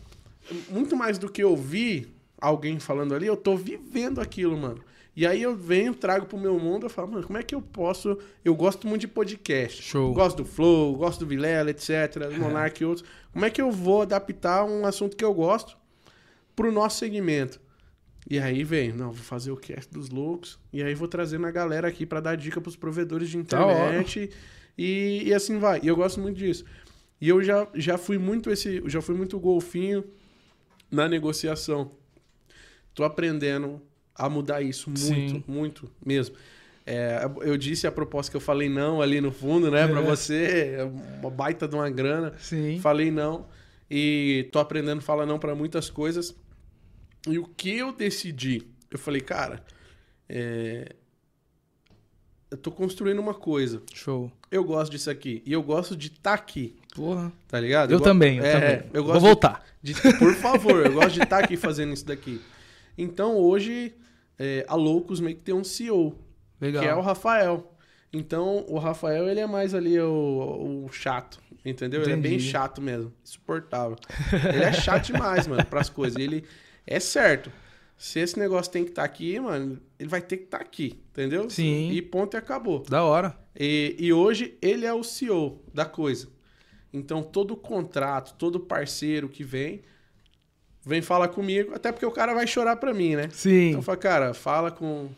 muito mais do que ouvir alguém falando ali, eu tô vivendo aquilo, mano. E aí eu venho, trago pro meu mundo, eu falo, mano, como é que eu posso... Eu gosto muito de podcast. Show. Gosto do Flow, gosto do Vilela, etc, do Monark e outros. Como é que eu vou adaptar um assunto que eu gosto pro nosso segmento? E aí vem, não, vou fazer o cast dos loucos. E aí vou trazendo a galera aqui pra dar dica pros provedores de internet. E, e assim vai. E eu gosto muito disso. E eu já, já fui muito esse. Já fui muito golfinho na negociação. Tô aprendendo a mudar isso muito, Sim. muito mesmo. É, eu disse a proposta que eu falei não ali no fundo, né, pra É. você, é uma baita de uma grana. Sim. Falei não e tô aprendendo a falar não pra muitas coisas. E o que eu decidi? Eu falei, cara, é, eu tô construindo uma coisa. Show. Eu gosto disso aqui e eu gosto de estar aqui, Porra. tá ligado? Eu, go- também, eu é, também. Eu Vou voltar. de, de- por favor, eu gosto de estar aqui fazendo isso daqui. Então hoje é, a Loucos meio que tem um CEO, Legal. que é o Rafael. Então, o Rafael, ele é mais ali o, o chato, entendeu? Ele é bem Entendi. chato mesmo, insuportável. Ele é chato demais, mano, pras coisas. Ele é certo. Se esse negócio tem que estar aqui, mano, ele vai ter que estar aqui, entendeu? Sim. E ponto e acabou. Da hora. E, e hoje ele é o CEO da coisa. Então, todo contrato, todo parceiro que vem, vem falar comigo, até porque o cara vai chorar pra mim, né? Sim. Então, fala, cara, fala com,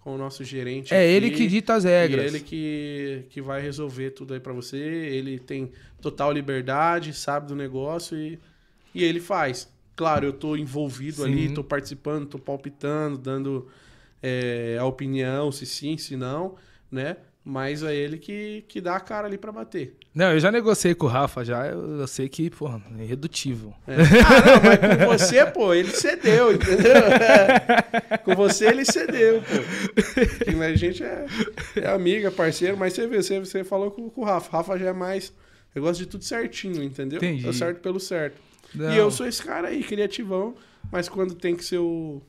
com o nosso gerente. é aqui, ele que dita as regras. ele que, que vai resolver tudo aí pra você. Ele tem total liberdade, sabe do negócio e, e ele faz. Claro, eu tô envolvido Sim. ali, tô participando, tô palpitando, dando é, a opinião, se sim, se não, né? Mas é ele que, que dá a cara ali pra bater. Não, eu já negociei com o Rafa já. Eu, eu sei que, porra, é irredutível. É. Ah, não, mas com você, pô, ele cedeu, entendeu? É. Com você ele cedeu, pô. Que A gente é, é amiga, parceiro, mas você vê, você, você falou com, com o Rafa. Rafa já é mais. Eu gosto de tudo certinho, entendeu? Entendi. É certo pelo certo. Não. E eu sou esse cara aí, criativão, mas quando tem que ser o,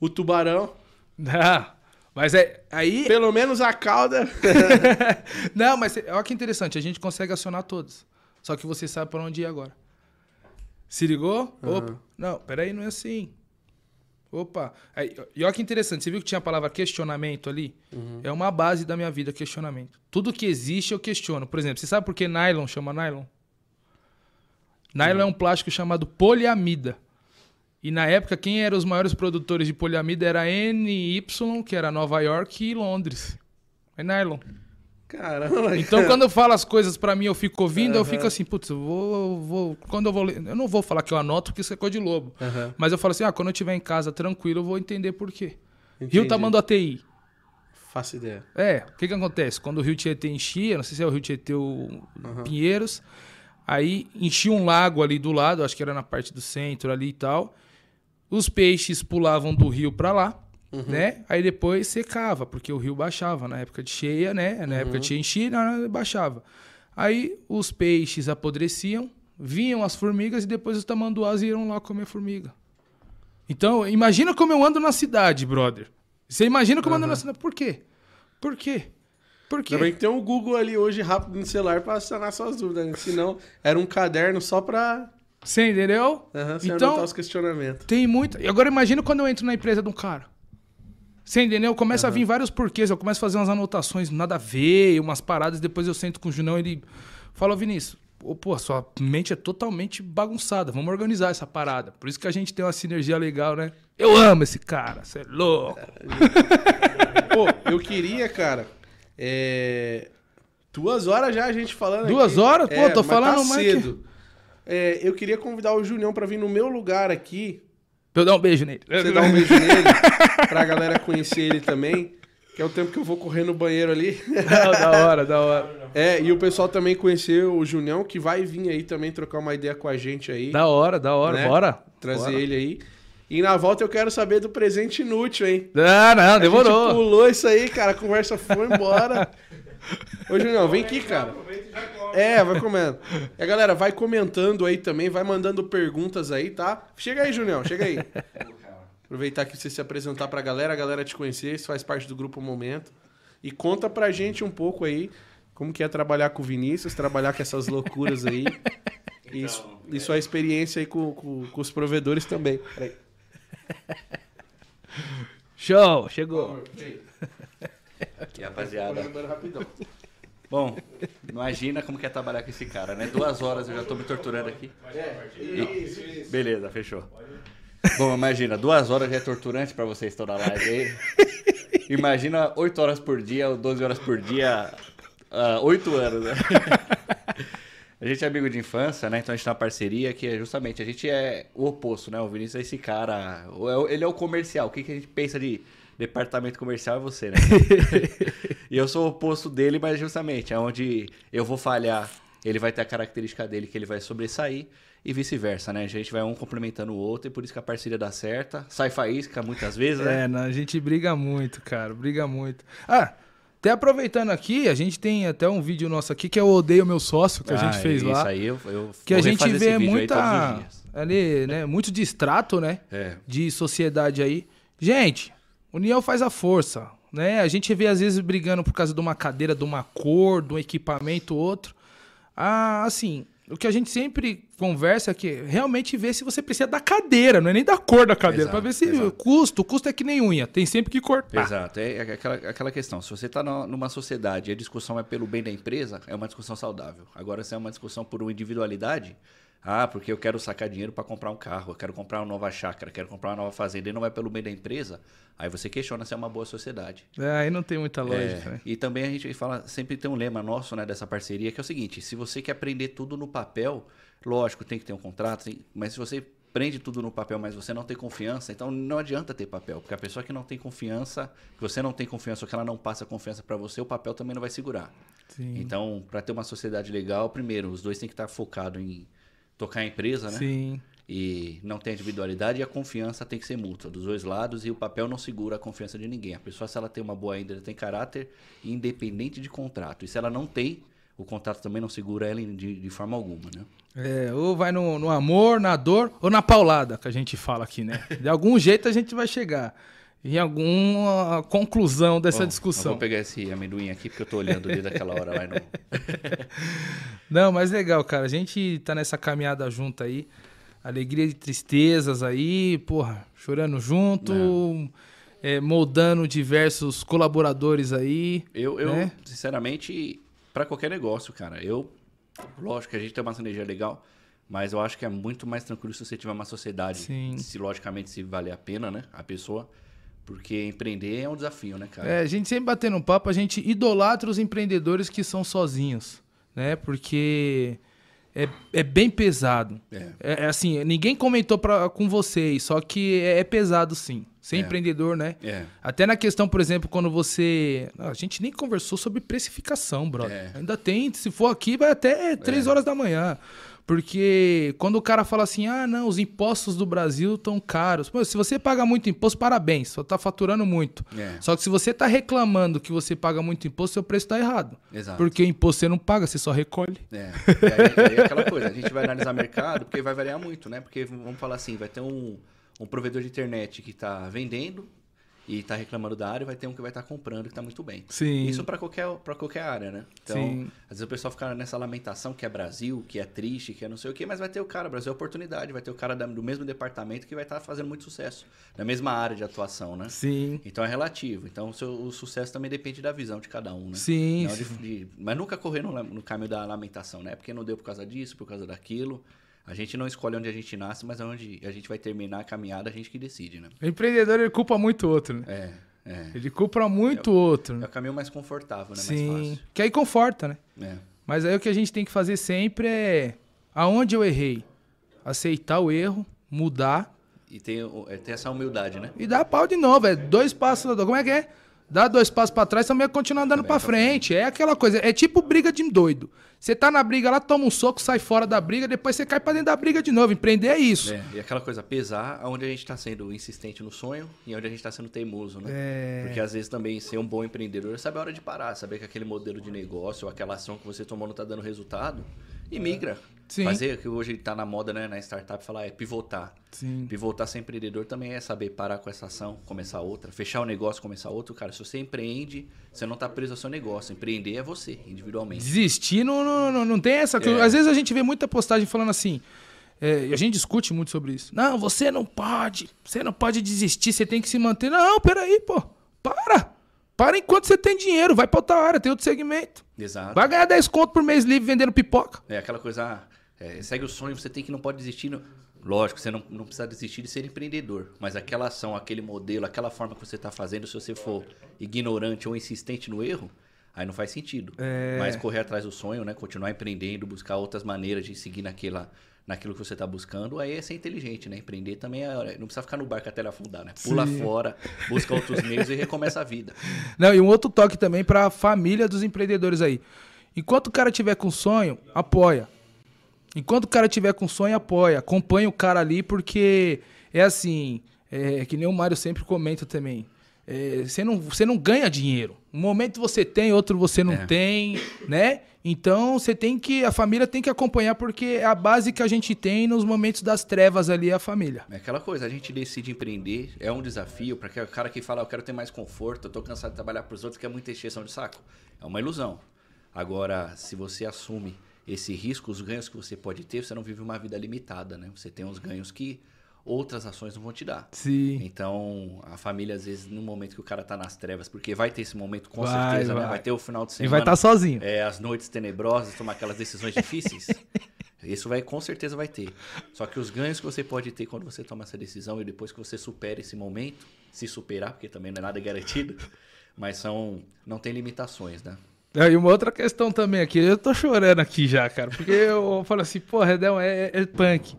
o tubarão, Ah, mas é. Aí. pelo menos a cauda. Não, mas é- olha que interessante, a gente consegue acionar todos. Só que você sabe pra onde ir agora. Se ligou? Aham. Opa. Não, peraí, não é assim. Opa. Aí, e olha que interessante, você viu que tinha a palavra questionamento ali? É uma base da minha vida, questionamento. Tudo que existe eu questiono. Por exemplo, você sabe por que nylon chama nylon? Nylon é um plástico chamado poliamida. E na época, quem eram os maiores produtores de poliamida era NY, que era Nova York e Londres. É nylon. Caramba, Então, cara. quando eu falo as coisas pra mim, eu fico ouvindo, eu fico assim, putz, eu vou, eu vou. Quando eu vou ler. Eu não vou falar que eu anoto, porque isso é coisa de lobo. Aham. Mas eu falo assim, ah, quando eu estiver em casa tranquilo, eu vou entender por quê. Entendi. Rio Tamanduá ATI. Faço ideia. É, o que que acontece? Quando o Rio Tietê enchia, não sei se é o Rio Tietê ou Pinheiros, aí enchia um lago ali do lado, acho que era na parte do centro ali e tal. Os peixes pulavam do rio pra lá, né? Aí depois secava, porque o rio baixava na época de cheia, né? Na época de cheia enchia, na hora baixava. Aí os peixes apodreciam, vinham as formigas e depois os tamanduás iam lá comer formiga. Então, imagina como eu ando na cidade, brother. Você imagina como eu ando na cidade. Por quê? Por quê? Por quê? Também tem um Google ali hoje rápido no celular pra sanar suas dúvidas. Né? Senão, era um caderno só pra Você entendeu? você então, os questionamentos. tem muito. E agora imagina quando eu entro na empresa de um cara. Você entendeu? Começa a vir vários porquês. Eu começo a fazer umas anotações, nada a ver, umas paradas. Depois eu sento com o Junão e ele fala, "Ô, Vinícius, ô, pô, sua mente é totalmente bagunçada. Vamos organizar essa parada. Por isso que a gente tem uma sinergia legal, né? Eu amo esse cara, você é louco. Pô, eu queria, cara. É... Duas horas já a gente falando. Duas aqui. horas? Pô, É, tô mas falando tá mais que- cedo. É, eu queria convidar o Julião pra vir no meu lugar aqui. Pra eu dar um beijo nele. Você dar um beijo nele. Pra galera conhecer ele também. Que é o tempo que eu vou correr no banheiro ali. Não, da hora, da hora. É, e o pessoal também conhecer o Junião, que vai vir aí também trocar uma ideia com a gente aí. Da hora, da hora. Né? Bora. trazer Bora. ele aí. E na volta eu quero saber do presente inútil, hein? Ah, não, A gente demorou. pulou isso aí, cara. A conversa foi embora. Ô, Junião, vem aqui, cara. É, vai comendo. E a galera, vai comentando aí também, vai mandando perguntas aí, tá? Chega aí, Junião, chega aí. Aproveitar que você se apresentar pra galera, a galera te conhecer, você faz parte do grupo Momento. E conta pra gente um pouco aí como que é trabalhar com o Vinícius, trabalhar com essas loucuras aí. E, su- e sua experiência aí com, com- com os provedores também. Peraí. Show, chegou. E rapaziada. rapidão. Bom, imagina como que é trabalhar com esse cara, né? Duas horas eu já tô me torturando aqui. Isso, isso. Beleza, fechou. Bom, imagina, duas horas já é torturante pra vocês estão na live aí. Imagina oito horas por dia ou 12 horas por dia, ah, oito anos, né? A gente é amigo de infância, né? Então a gente tem uma parceria que é justamente, a gente é o oposto, né? O Vinícius é esse cara, é ele é o comercial. O que, que a gente pensa de departamento comercial é você, né? e eu sou o oposto dele, mas justamente, é onde eu vou falhar, ele vai ter a característica dele que ele vai sobressair e vice-versa, né? A gente vai um complementando o outro e por isso que a parceria dá certa. Sai faísca muitas vezes, né? É, não, a gente briga muito, cara, briga muito. Ah, até aproveitando aqui, a gente tem até um vídeo nosso aqui que é o Odeio Meu Sócio, que a gente Ah, fez isso lá. aí eu, eu Que a gente vê muita. Ali, né? Muito distrato, né? É. De sociedade aí. Gente, união faz a força, né? A gente vê às vezes brigando por causa de uma cadeira, de uma cor, de um equipamento, outro. Ah, assim, o que a gente sempre conversa é que realmente vê se você precisa da cadeira, não é nem da cor da cadeira, pra ver se exato. o custo, o custo é que nem unha, tem sempre que cortar. Exato, é aquela, aquela questão. Se você está numa sociedade e a discussão é pelo bem da empresa, é uma discussão saudável. Agora, se é uma discussão por uma individualidade, ah, porque eu quero sacar dinheiro para comprar um carro, eu quero comprar uma nova chácara, quero comprar uma nova fazenda e não vai pelo bem da empresa, aí você questiona se é uma boa sociedade. É, aí não tem muita É, lógica, né? e também a gente fala, sempre tem um lema nosso, né, dessa parceria, que é o seguinte, se você quer aprender tudo no papel, lógico, tem que ter um contrato, tem- mas se você prende tudo no papel, mas você não tem confiança, então não adianta ter papel, porque a pessoa que não tem confiança, que você não tem confiança ou que ela não passa confiança para você, o papel também não vai segurar. Sim. Então, para ter uma sociedade legal, primeiro, os dois têm que estar focados em tocar a empresa, né? Sim. E não tem individualidade e a confiança tem que ser mútua dos dois lados e o papel não segura a confiança de ninguém. A pessoa, se ela tem uma boa índole, tem caráter, independente de contrato. E se ela não tem, o contrato também não segura ela de, de forma alguma, né? É, ou vai no, no amor, na dor, ou na paulada, que a gente fala aqui, né? De algum jeito a gente vai chegar em alguma conclusão dessa Bom, discussão. Vou pegar esse amendoim aqui porque eu tô olhando desde aquela hora lá no... Não, mas legal, cara. A gente tá nessa caminhada junto aí. Alegria e tristezas aí, porra, chorando junto, é, moldando diversos colaboradores aí. Eu, eu né? sinceramente, para qualquer negócio, cara, eu. Lógico que a gente tem uma sinergia legal, Mas eu acho que é muito mais tranquilo se você tiver uma sociedade, Sim. se logicamente se vale a pena, né? A pessoa. Porque empreender é um desafio, né, cara? É, a gente sempre batendo um papo, a gente idolatra os empreendedores que são sozinhos, né? Porque é, é bem pesado. É. É, é assim, ninguém comentou pra, com vocês, só que é, é pesado sim. Ser É. empreendedor, né? É. Até na questão, por exemplo, quando você. A gente nem conversou sobre precificação, brother. Ainda tem, se for aqui, vai até 3 horas da manhã. Porque quando o cara fala assim, ah, não, os impostos do Brasil estão caros. Pô, se você paga muito imposto, parabéns, só tá faturando muito. É. Só que se você tá reclamando que você paga muito imposto, seu preço tá errado. Exato. Porque o imposto você não paga, você só recolhe. É, e aí, aí é aquela coisa, a gente vai analisar mercado, porque vai variar muito, né? Porque vamos falar assim, vai ter um, um provedor de internet que está vendendo e está reclamando da área, vai ter um que vai estar comprando que está muito bem. Sim. Isso para qualquer, pra qualquer área, né? Então, Sim. às vezes o pessoal fica nessa lamentação que é Brasil, que é triste, que é não sei o quê, mas vai ter o cara, Brasil é oportunidade, vai ter o cara do mesmo departamento que vai estar fazendo muito sucesso, na mesma área de atuação, né? Sim. Então é relativo. Então o, seu, o sucesso também depende da visão de cada um, né? Sim, Não de- de- mas nunca correr no, no caminho da lamentação, né? Porque não deu por causa disso, por causa daquilo. A gente não escolhe onde a gente nasce, mas é onde a gente vai terminar a caminhada, a gente que decide, né? O empreendedor, ele culpa muito outro, né? É, é. Ele culpa muito o outro. É né? o caminho mais confortável, né? Sim. Mais Que aí conforta, né? fácil. É. Mas aí o que a gente tem que fazer sempre é aonde eu errei, aceitar o erro, mudar E tem, é, tem essa humildade, né? e dar pau de novo. É dois passos, como é que é? Dá dois passos pra trás, também continua andando Também pra pra frente. É aquela coisa, é tipo briga de doido. Você tá na briga lá, toma um soco, sai fora da briga, depois você cai pra dentro da briga de novo. Empreender é isso. É, e aquela coisa, pesar onde a gente está sendo insistente no sonho e onde a gente está sendo teimoso, né? É. Porque às vezes também ser um bom empreendedor saber a hora de parar, saber que aquele modelo de negócio ou aquela ação que você tomou não está dando resultado e migra. Sim. Fazer, que hoje está na moda, né, na startup, falar é pivotar. Sim. Pivotar ser empreendedor também é saber parar com essa ação, começar outra, fechar o negócio, começar outro. Cara, se você empreende, você não está preso ao seu negócio. Empreender é você, individualmente. Desistir não, não, não, não tem essa. É. Às vezes a gente vê muita postagem falando assim. é, a gente discute muito sobre isso. Não, você não pode. Você não pode desistir, você tem que se manter. Não, peraí, pô. Para. Para enquanto você tem dinheiro. Vai pra outra área, tem outro segmento. Exato. Vai ganhar 10 conto por mês livre vendendo pipoca. É aquela coisa, ah, é, segue o sonho, você tem que não pode desistir. no- Lógico, você não, não precisa desistir de ser empreendedor, mas aquela ação, aquele modelo, aquela forma que você está fazendo, se você for ignorante ou insistente no erro, aí não faz sentido. É. Mas correr atrás do sonho, né, continuar empreendendo, buscar outras maneiras de seguir naquela, naquilo que você está buscando, aí é ser inteligente, né? Empreender também é, não precisa ficar no barco até ele afundar, né? Pula Sim. fora, busca outros meios e recomeça a vida. Não, e um outro toque também pra família dos empreendedores aí. Enquanto o cara tiver com sonho, apoia. Enquanto o cara tiver com sonho, apoia. Acompanha o cara ali, porque é assim, é, que nem o Mário sempre comenta também. é, Você não, você não ganha dinheiro. Um momento você tem, outro você não É. tem, né? Então você tem que. A família tem que acompanhar, porque é a base que a gente tem nos momentos das trevas ali, é a família. É aquela coisa, a gente decide empreender, é um desafio para o cara que fala, eu quero ter mais conforto, eu tô cansado de trabalhar para os outros, quer muita exceção de saco. É uma ilusão. Agora, se você assume esse risco, os ganhos que você pode ter, você não vive uma vida limitada, né? Você tem uns ganhos que outras ações não vão te dar. Sim. Então, a família, às vezes, no momento que o cara tá nas trevas, porque vai ter esse momento com Vai, certeza, né? vai. Vai ter o final de E semana. vai estar sozinho. É, as noites tenebrosas, tomar aquelas decisões difíceis. Isso vai, com certeza vai ter. Só que os ganhos que você pode ter quando você toma essa decisão e depois que você supera esse momento, se superar, porque também não é nada garantido, mas são, não tem limitações, né? É, E uma outra questão também aqui, eu tô chorando aqui já, cara, porque eu falo assim, pô, Redão, é, é punk.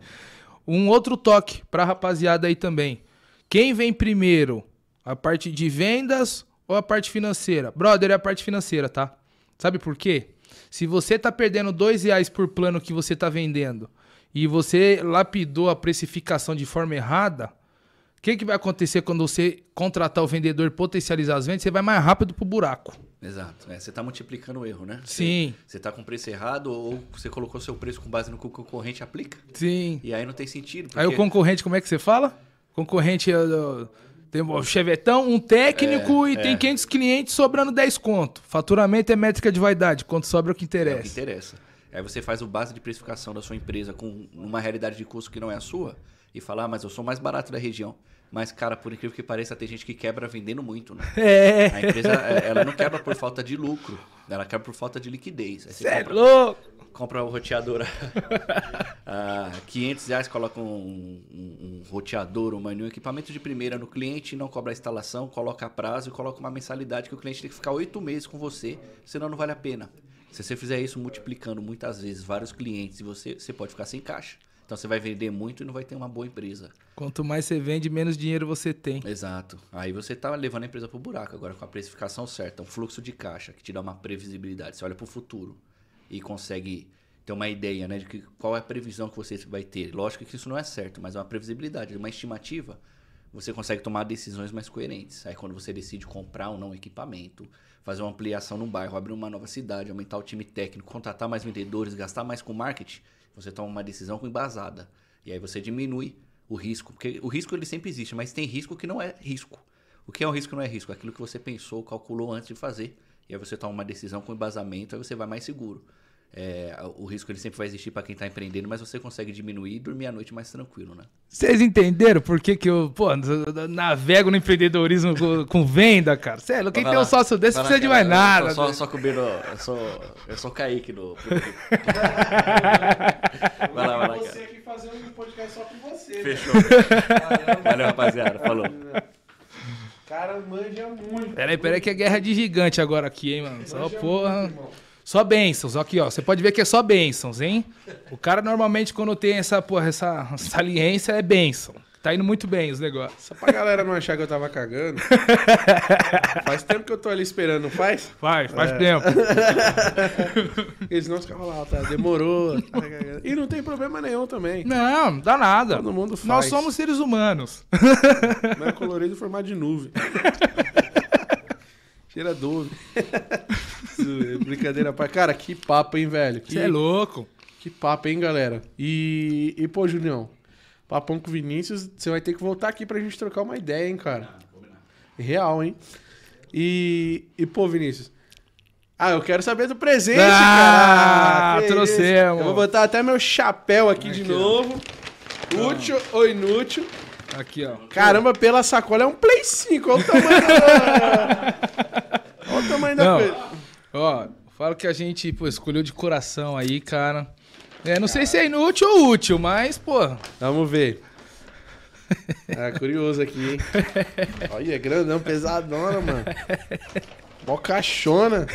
Um outro toque pra rapaziada aí também. Quem vem primeiro? A parte de vendas ou a parte financeira? Brother, é a parte financeira, tá? Sabe por quê? Se você tá perdendo dois reais por plano que você tá vendendo e você lapidou a precificação de forma errada, o que, que vai acontecer quando você contratar o vendedor e potencializar as vendas? Você vai mais rápido pro buraco. Exato. É, você está multiplicando o erro, né? Sim. Você está com preço errado ou você colocou seu preço com base no que o concorrente aplica. Sim. E aí não tem sentido. Aí o porque- concorrente, como é que você fala? Concorrente tem o chevetão, um técnico É, e tem é. 500 clientes sobrando 10 conto. Faturamento é métrica de vaidade, quanto sobra é o que É o que interessa. interessa. Aí você faz o base de precificação da sua empresa com uma realidade de custo que não é a sua e falar, ah, mas eu sou mais barato da região. Mas, cara, por incrível que pareça, tem gente que quebra vendendo muito, né? É, A empresa, é, ela não quebra por falta de lucro, ela quebra por falta de liquidez. Aí você cê é compra- louco. compra o roteador a 500 reais, coloca um, um, um roteador, um menu, equipamento de primeira no cliente, não cobra a instalação, coloca prazo e coloca uma mensalidade que o cliente tem que ficar oito meses com você, senão não vale a pena. Se você fizer isso multiplicando muitas vezes vários clientes, você, você pode ficar sem caixa. Então você vai vender muito e não vai ter uma boa empresa. Quanto mais você vende, menos dinheiro você tem. Exato. Aí você tá levando a empresa pro buraco agora com a precificação certa, um fluxo de caixa que te dá uma previsibilidade. Você olha pro futuro e consegue ter uma ideia, né, de que, qual é a previsão que você vai ter. Lógico que isso não é certo, mas é uma previsibilidade, uma estimativa. Você consegue tomar decisões mais coerentes. Aí quando você decide comprar ou não equipamento, fazer uma ampliação no bairro, abrir uma nova cidade, aumentar o time técnico, contratar mais vendedores, gastar mais com marketing, você toma uma decisão embasada. E aí você diminui o risco, porque o risco ele sempre existe, mas tem risco que não é risco. O que é um risco que não é risco? Aquilo que você pensou, calculou antes de fazer. E aí você toma uma decisão com embasamento, aí você vai mais seguro. É, o risco ele sempre vai existir para quem está empreendendo, mas você consegue diminuir e dormir a noite mais tranquilo, né? Vocês entenderam por que, que eu, pô, navego no empreendedorismo com, com venda, cara? Sério, quem tem um sócio desse não precisa de mais nada. Eu só, só cobrindo, eu sou, eu sou Kaique do. vai lá, vai lá. Você aqui fazer um podcast só com você. Né? Fechou. Valeu, rapaziada. Falou. Cara, manja muito. Peraí, peraí, que é guerra de gigante agora aqui, hein, mano? Só porra. Muito, só bênçãos, aqui, ó. Você pode ver que é só bênçãos, hein? O cara normalmente, quando tem essa, porra, essa saliência, é bênção. Tá indo muito bem os negócios. Só pra galera não achar que eu tava cagando. faz tempo que eu tô ali esperando, não faz? Faz, faz é. tempo. Eles não ficavam lá, tá? Demorou. Tá e não tem problema nenhum também. Não, dá nada. Todo mundo faz. Nós somos seres humanos. Mas é colorido formato de nuvem. Cheira dúvida. Brincadeira, pai. Cara, que papo, hein, velho? Você é louco. Que papo, hein, galera? E, e pô, Julião, papão com o Vinícius, você vai ter que voltar aqui pra gente trocar uma ideia, hein, cara? Real, hein? E, e pô, Vinícius, ah, eu quero saber do presente, ah, cara. trouxemos. Eu vou botar até meu chapéu aqui, aqui de novo. Útil ou inútil. Aqui, ó. Caramba, pela sacola é um Play 5. Olha o tamanho da... Olha o tamanho da não, coisa. Ó, falo que a gente, pô, escolheu de coração aí, cara. É, não sei se é inútil ou útil, mas, pô. Vamos ver. Ah, curioso aqui, hein? Olha, é grandão, pesadona, mano. Mó caixona.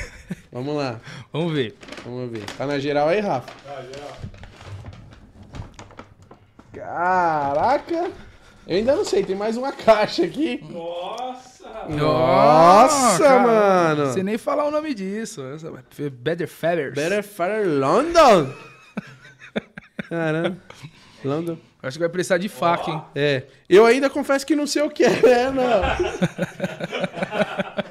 Vamos lá. Vamos ver. Vamos ver. Tá na geral aí, Rafa? Tá, geral. Caraca! Eu ainda não sei, tem mais uma caixa aqui. Nossa! Nossa, mano! Você nem falar o nome disso. Better Feathers. Better Feather London! Caramba. London. Acho que vai precisar de faca, hein? É. Eu ainda confesso que não sei o que é, né? Não.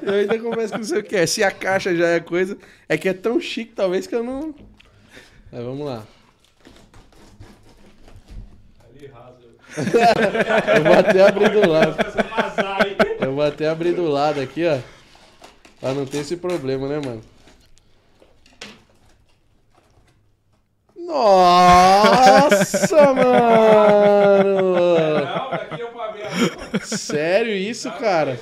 eu ainda confesso que não sei o que é. Se a caixa já é coisa. É que é tão chique, talvez, que eu não. Mas vamos lá. Eu vou até abrir do lado. Eu vou até abrir do lado aqui, ó. Pra não ter esse problema, né, mano? Nossa, mano! Não, daqui eu. Sério isso, cara?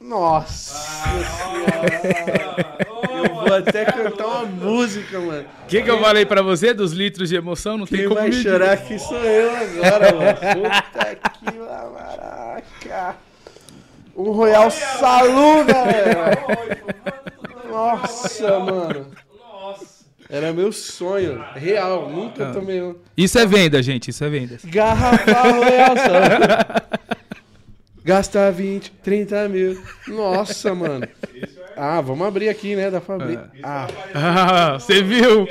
Nossa! Ah, eu vou até cantar uma música, mano. O que, que eu falei pra você dos litros de emoção? Não Quem tem como vai chorar aqui sou eu agora, mano. Puta que maraca. Um Royal Salu, galera. Nossa, mano. Era meu sonho. Real. Nunca ah. tomei um. Isso é venda, gente. Isso é venda. Garrafa Royal Salu. Gasta 20, 30 mil. Nossa, mano. Ah, vamos abrir aqui, né? Da fábrica. Ah. ah. Você viu?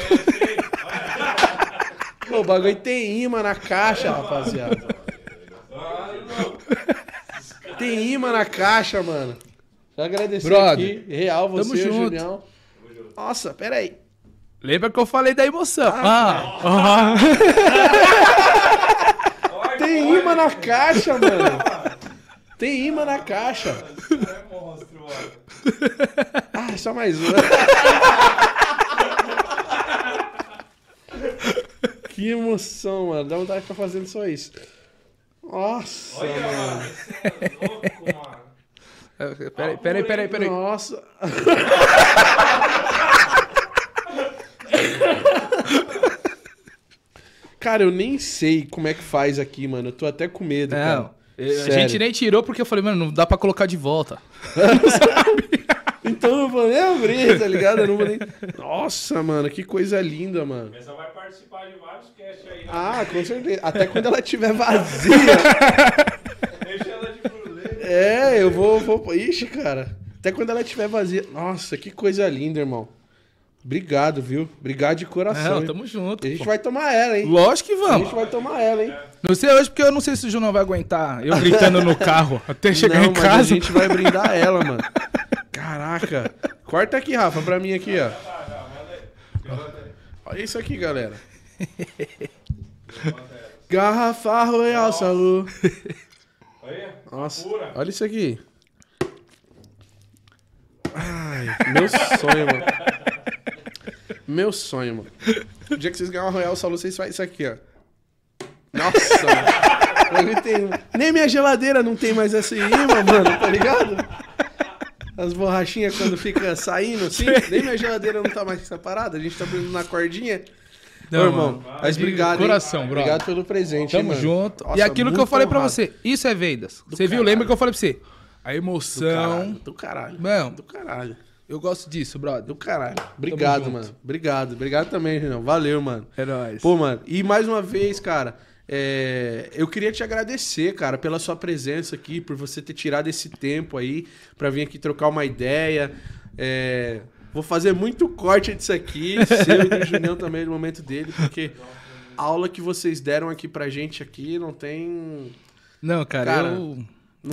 Pô, o bagulho tem imã na caixa, rapaziada. Tem imã na caixa, mano. Só agradecer Brother, aqui. Real, você, tamo junto. Julião. Nossa, pera aí. Lembra que eu falei da emoção? Ah, ah. Tem imã na caixa, mano. Tem imã na caixa. É monstro. Ah, só mais um. que emoção, mano. Dá vontade de ficar fazendo só isso. Nossa, Olha, mano. É louco, mano. Peraí, ah, peraí, peraí, peraí. Nossa. Cara, eu nem sei como é que faz aqui, mano. Eu tô até com medo, Não. cara eu- a Sério. gente nem tirou porque eu falei, mano, não dá pra colocar de volta. Então eu não vou nem abrir, tá ligado? Eu não vou nem... Nossa, mano, que coisa linda, mano. Essa vai participar de vários casts aí. né? Ah, com certeza. Até quando ela estiver vazia. Deixa ela de. É, eu vou, vou. Ixi, cara. Até quando ela estiver vazia. Nossa, que coisa linda, irmão. Obrigado, viu? Obrigado de coração. Hein? tamo junto. A gente pô. vai tomar ela, hein? Lógico que A vamos. gente vai tomar ela, hein? Não sei hoje porque eu não sei se o João vai aguentar eu gritando no carro até chegar Não, em mas a casa. gente vai brindar ela, mano. Caraca. Corta aqui, Rafa, pra mim aqui, ó. Olha isso aqui, galera. Garrafa Royal Salu. Aí, Nossa, olha isso aqui. Ai, meu sonho, mano. Meu sonho, mano. O dia que vocês ganharem uma Royal Salu, vocês fazem isso aqui, ó. Nossa, mano. Tem- Nem minha geladeira não tem mais essa imã, mano, tá ligado? As borrachinhas quando fica saindo assim, nem minha geladeira não tá mais com essa parada, a gente tá brincando na cordinha. Não, Ô, irmão, mano. mas obrigado, hein? coração, brother. Obrigado pelo presente, Tamo hein, mano. junto. Nossa, e aquilo que eu falei pra honrado. você, isso é vendas. você viu? caralho. Lembra que eu falei pra você? A Do emoção. caralho, do caralho. Não. Do caralho. Eu gosto disso, brother. Do caralho. Obrigado, mano. Obrigado. Obrigado também, Renan. Valeu, mano. É nóis. Pô, mano, e mais uma vez, cara, é, eu queria te agradecer, cara, pela sua presença aqui, por você ter tirado esse tempo aí pra vir aqui trocar uma ideia. É, vou fazer muito corte disso aqui, seu e do Julião também no momento dele, porque a aula que vocês deram aqui pra gente aqui não tem. Não, cara, Cara, eu,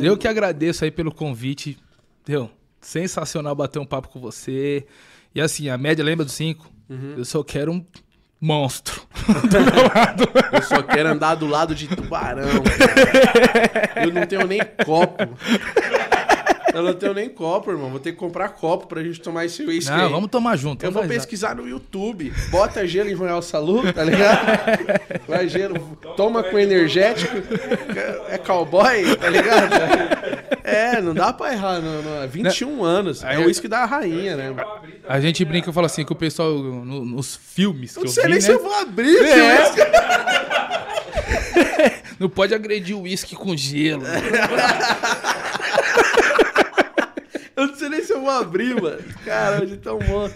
eu que agradeço aí pelo convite. Deu sensacional bater um papo com você. E assim, a média lembra dos cinco? Uhum. Eu só quero um monstro. Eu só quero andar do lado de tubarão. cara. Eu não tenho nem copo. Eu não tenho nem copo, irmão. Vou ter que comprar copo pra gente tomar esse uísque Não, aí. vamos tomar junto. Eu vou vamos pesquisar no YouTube. Bota gelo em Royal Salu, tá ligado? Vai gelo, toma com energético. É cowboy, tá ligado? É, não dá pra errar, não. não. É 21 anos. É o uísque da rainha, né? A gente brinca e fala assim que o pessoal no- nos filmes que Eu eu, não sei vi, nem né, se eu vou abrir esse É. uísque. não pode agredir o uísque com gelo. Eu não sei nem se eu vou abrir, mano. Cara, hoje tá um monte.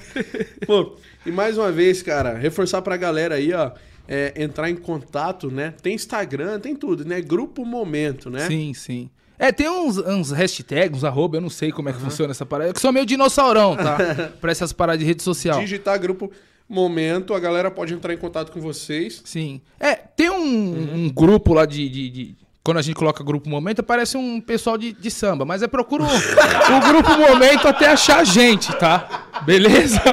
Pô, e mais uma vez, cara, reforçar pra galera aí, ó. é, entrar em contato, né? Tem Instagram, tem tudo, né? Grupo Momento, né? Sim, sim. É, tem uns, uns hashtags, uns arroba, eu não sei como é que funciona essa parada. Eu sou meio dinossaurão, tá? pra essas paradas de rede social. Digitar Grupo Momento, a galera pode entrar em contato com vocês. Sim. É, tem um, um grupo lá de, de- de- Quando a gente coloca grupo momento, parece um pessoal de, de samba, mas é procura o, o grupo momento até achar a gente, tá? Beleza?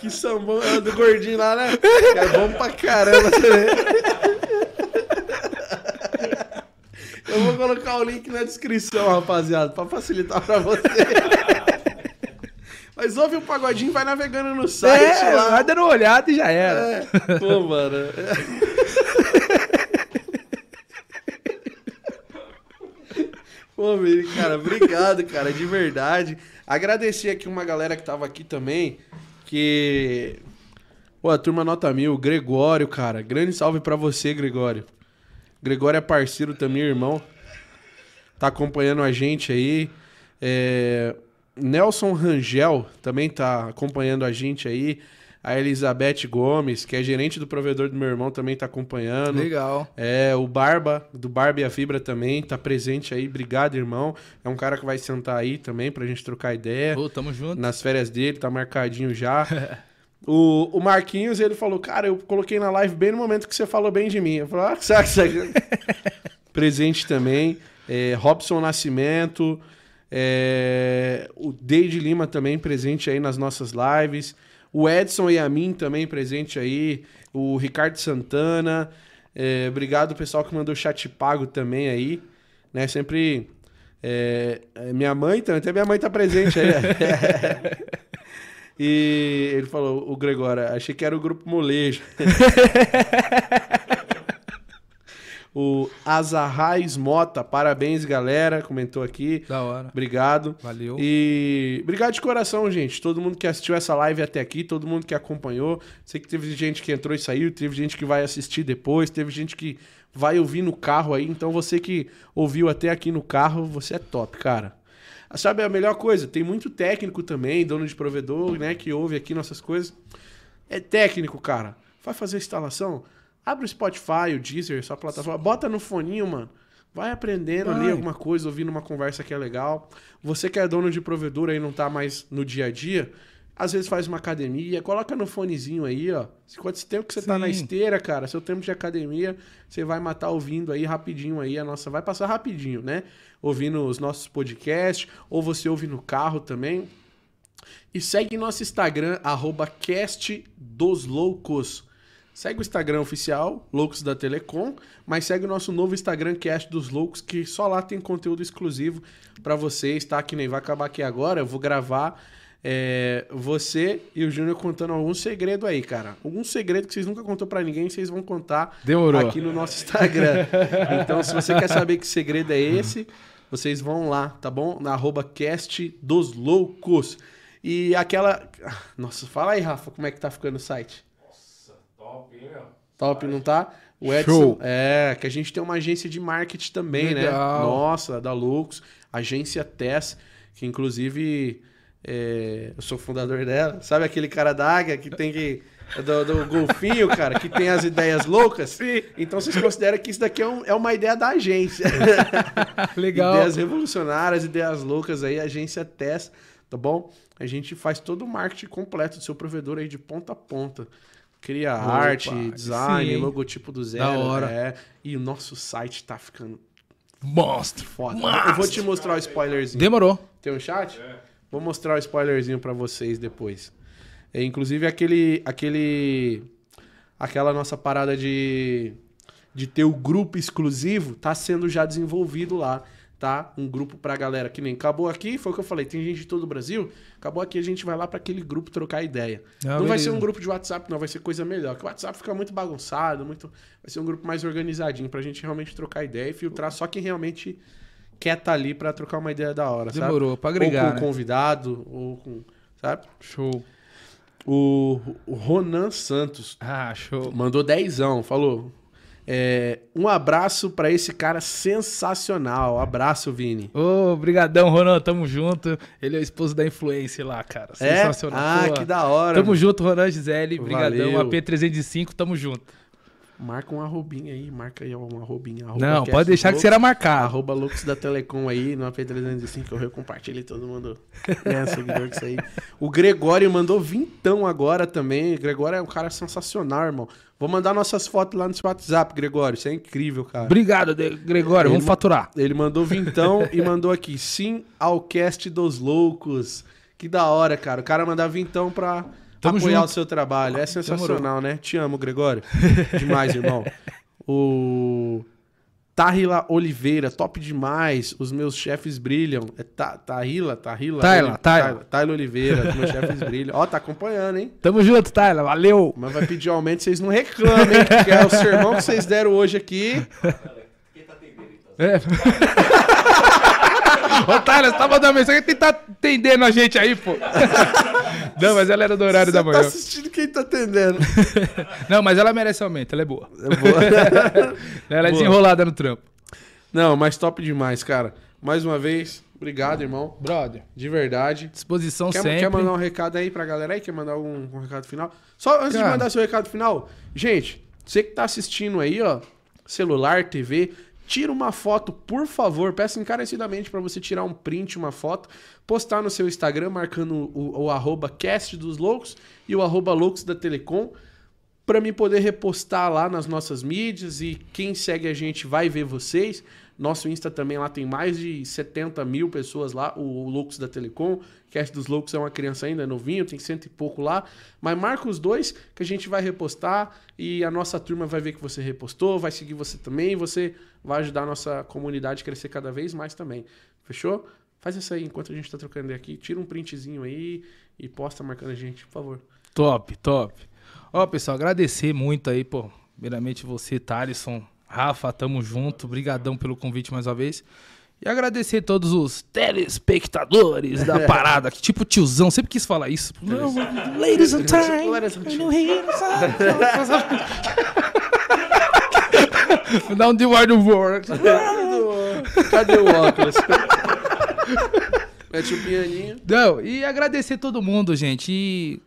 Que sambão é do gordinho lá, né? É bom pra caramba. Eu vou colocar o link na descrição, rapaziada, pra facilitar pra você. Mas ouve o pagodinho, vai navegando no site É, lá. vai dando uma olhada e já era. É. Pô, mano. Pô, meu, cara, obrigado, cara, de verdade. Agradecer aqui uma galera que tava aqui também, que... Pô, a turma nota mil, o Gregório, cara. Grande salve pra você, Gregório. Gregório é parceiro também, irmão. Tá acompanhando a gente aí. É, Nelson Rangel também tá acompanhando a gente aí. A Elizabeth Gomes, que é gerente do provedor do meu irmão, também tá acompanhando. Legal. É, o Barba, do Barba e a Fibra também, tá presente aí. Obrigado, irmão. É um cara que vai sentar aí também pra gente trocar ideia. Pô, tamo junto. Nas férias dele, tá marcadinho já. o, o Marquinhos, ele falou, cara, eu coloquei na live bem no momento que você falou bem de mim. Eu falei, ah, sabe, sabe. Presente também. É, Robson Nascimento. É, o Deide Lima também presente aí nas nossas lives. O Edson e a mim também presente aí. O Ricardo Santana. É, obrigado pessoal que mandou chat pago também aí. Né? Sempre. é, é, minha mãe também, até minha mãe tá presente aí. e ele falou, o Gregório, achei que era o grupo molejo. O Azarrais Mota, parabéns, galera. Comentou aqui. Da hora. Obrigado. Valeu. E obrigado de coração, gente. Todo mundo que assistiu essa live até aqui, todo mundo que acompanhou. Sei que teve gente que entrou e saiu, teve gente que vai assistir depois, teve gente que vai ouvir no carro aí. Então você que ouviu até aqui no carro, você é top, cara. Sabe a melhor coisa? Tem muito técnico também, dono de provedor, né, que ouve aqui nossas coisas. É técnico, cara. Vai fazer a instalação? Abre o Spotify, o Deezer, sua plataforma. Bota no foninho, mano. Vai aprendendo ali Vai. alguma coisa, ouvindo uma conversa que é legal. Você que é dono de provedor aí, não tá mais no dia a dia, às vezes faz uma academia, coloca no fonezinho aí, ó. Quanto tempo que você tá na Sim. esteira, cara, seu tempo de academia, você vai matar ouvindo aí rapidinho aí, a nossa vai passar rapidinho, né? Ouvindo os nossos podcasts, ou você ouve no carro também. E segue nosso Instagram, arroba cast dos loucos. Segue o Instagram oficial, Loucos da Telecom, mas segue o nosso novo Instagram, Cast dos Loucos, que só lá tem conteúdo exclusivo pra vocês, tá? Que nem vai acabar aqui agora, eu vou gravar é, você e o Júnior contando algum segredo aí, cara. Algum segredo que vocês nunca contou pra ninguém, vocês vão contar Demorou. aqui no nosso Instagram. então, se você quer saber que segredo é esse, vocês vão lá, tá bom? Na arroba cast dos loucos. E aquela. Nossa, fala aí, Rafa, como é que tá ficando o site? Top, hein, meu? Top, não tá? O Edson. Show. É, que a gente tem uma agência de marketing também, né? Legal. Nossa, da Loucos. Agência TES, que inclusive é, eu sou fundador dela. Sabe aquele cara da águia que tem que. Do, do golfinho, cara, que tem as ideias loucas? Sim. Então vocês consideram que isso daqui é, um- é uma ideia da agência. Legal. Ideias revolucionárias, ideias loucas aí, agência TES, tá bom? A gente faz todo o marketing completo do seu provedor aí de ponta a ponta. Cria Opa, arte, sim, design, hein? logotipo do zero. Da hora. É, e o nosso site tá ficando Monstro. foda. Monstro. Eu vou te mostrar o spoilerzinho. Demorou. Tem um chat? Vou mostrar o spoilerzinho pra vocês depois. É, inclusive aquele aquele aquela nossa parada de de ter o grupo exclusivo tá sendo já desenvolvido lá, tá? Um grupo pra galera que nem acabou aqui, foi o que eu falei, tem gente de todo o Brasil. Acabou aqui, a gente vai lá pra aquele grupo trocar ideia. Ah, não vai beleza. ser um grupo de WhatsApp, não, vai ser coisa melhor. Que o WhatsApp fica muito bagunçado, muito vai ser um grupo mais organizadinho pra gente realmente trocar ideia e filtrar só quem realmente quer estar ali pra trocar uma ideia da hora, sabe? Demorou, pra agregar, Ou com né? convidado, ou com. Sabe? Show. O, o Ronan Santos Ah, show. mandou dezão, falou. É, um abraço pra esse cara sensacional. Abraço, Vini. Ô, brigadão, Ronan, tamo junto. Ele é o esposo da influência lá, cara. É? Sensacional. Ah, Pô, que da hora. Tamo junto, Ronan Gisele. Brigadão. Valeu. AP305, tamo junto. Marca um arrobinha aí, marca aí uma arrobinha. arroba Não, pode deixar que Loucos, será marcado. Arroba Lux da Telecom aí, no AP305, eu compartilho todo mundo ganha seguidor disso aí. O Gregório mandou vintão agora também. O Gregório é um cara sensacional, irmão. Vou mandar nossas fotos lá no seu WhatsApp, Gregório. Isso é incrível, cara. Obrigado, Gregório. Vamos Ele- faturar. Ele mandou vintão e mandou aqui, sim ao cast dos loucos. Que da hora, cara. O cara mandar vintão pra Tamo apoiar junto. o seu trabalho. É sensacional, né? Te amo, Gregório. Demais, irmão. O Tahila Oliveira, top demais. Os meus chefes brilham. É Ta- Tahila, Tahila. Taila, Oli- Taila. Tahila Oliveira, os meus chefes brilham. Ó, tá acompanhando, hein? Tamo junto, Tyler. Valeu. Mas vai pedir aumento, vocês não reclamem, hein? Porque é o sermão que vocês deram hoje aqui. Quem tá atendendo então? É. Ô, você tá mandando mensagem que tá atendendo a gente aí, pô. Não, mas ela era do horário da Você tá manhã. assistindo quem tá atendendo. Não, mas ela merece aumento, ela é boa. É boa. Ela é Boa. desenrolada no trampo. Não, mas top demais, cara. Mais uma vez, obrigado, irmão. Brother, De verdade. disposição Quer, sempre. quer mandar um recado aí pra galera aí? Quer mandar algum, algum recado final? Só antes de Cara. mandar seu recado final, gente, você que tá assistindo aí, ó, celular, TV, tira uma foto, por favor. Peço encarecidamente pra você tirar um print, uma foto, postar no seu Instagram, marcando o, o arroba cast dos loucos e o arroba loucos da Telecom. Pra mim poder repostar lá nas nossas mídias e quem segue a gente vai ver vocês. Nosso Insta também lá tem mais de 70 mil pessoas lá, o, o Loucos da Telecom. Cast dos Loucos é uma criança ainda, é novinho, tem cento e pouco lá. Mas marca os dois que a gente vai repostar e a nossa turma vai ver que você repostou, vai seguir você também você vai ajudar a nossa comunidade a crescer cada vez mais também. Fechou? Faz isso aí enquanto a gente tá trocando aqui. Tira um printzinho aí e posta marcando a gente, por favor. Top, top. Ó, pessoal, agradecer muito aí, pô. Primeiramente você, Thalisson, Rafa, tamo junto. Obrigadão pelo convite mais uma vez. E agradecer todos os telespectadores da parada, que tipo tiozão, sempre quis falar isso. Não, ladies and time. Dar um de war. Cadê o óculos? Mete o pianinho. Não, e agradecer todo mundo, gente. E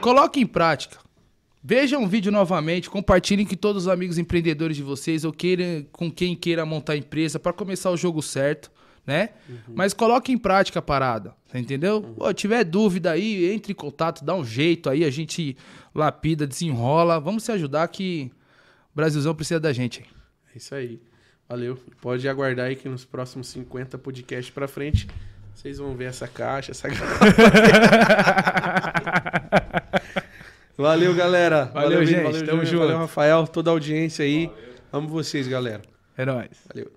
coloque em prática. Vejam o vídeo novamente, compartilhem com todos os amigos empreendedores de vocês ou queira, com quem queira montar a empresa para começar o jogo certo, né? Mas coloque em prática a parada, entendeu? Pô, tiver dúvida aí, entre em contato, dá um jeito aí, a gente lapida, desenrola. Vamos se ajudar que Brasilzão precisa da gente. É isso aí. Valeu. Pode aguardar aí que nos próximos 50 podcasts pra frente, vocês vão ver essa caixa, essa Valeu, galera. Valeu, gente. Valeu, Tamo junto. Valeu, Rafael. Toda a audiência aí. Amo vocês, galera. É nóis. Valeu.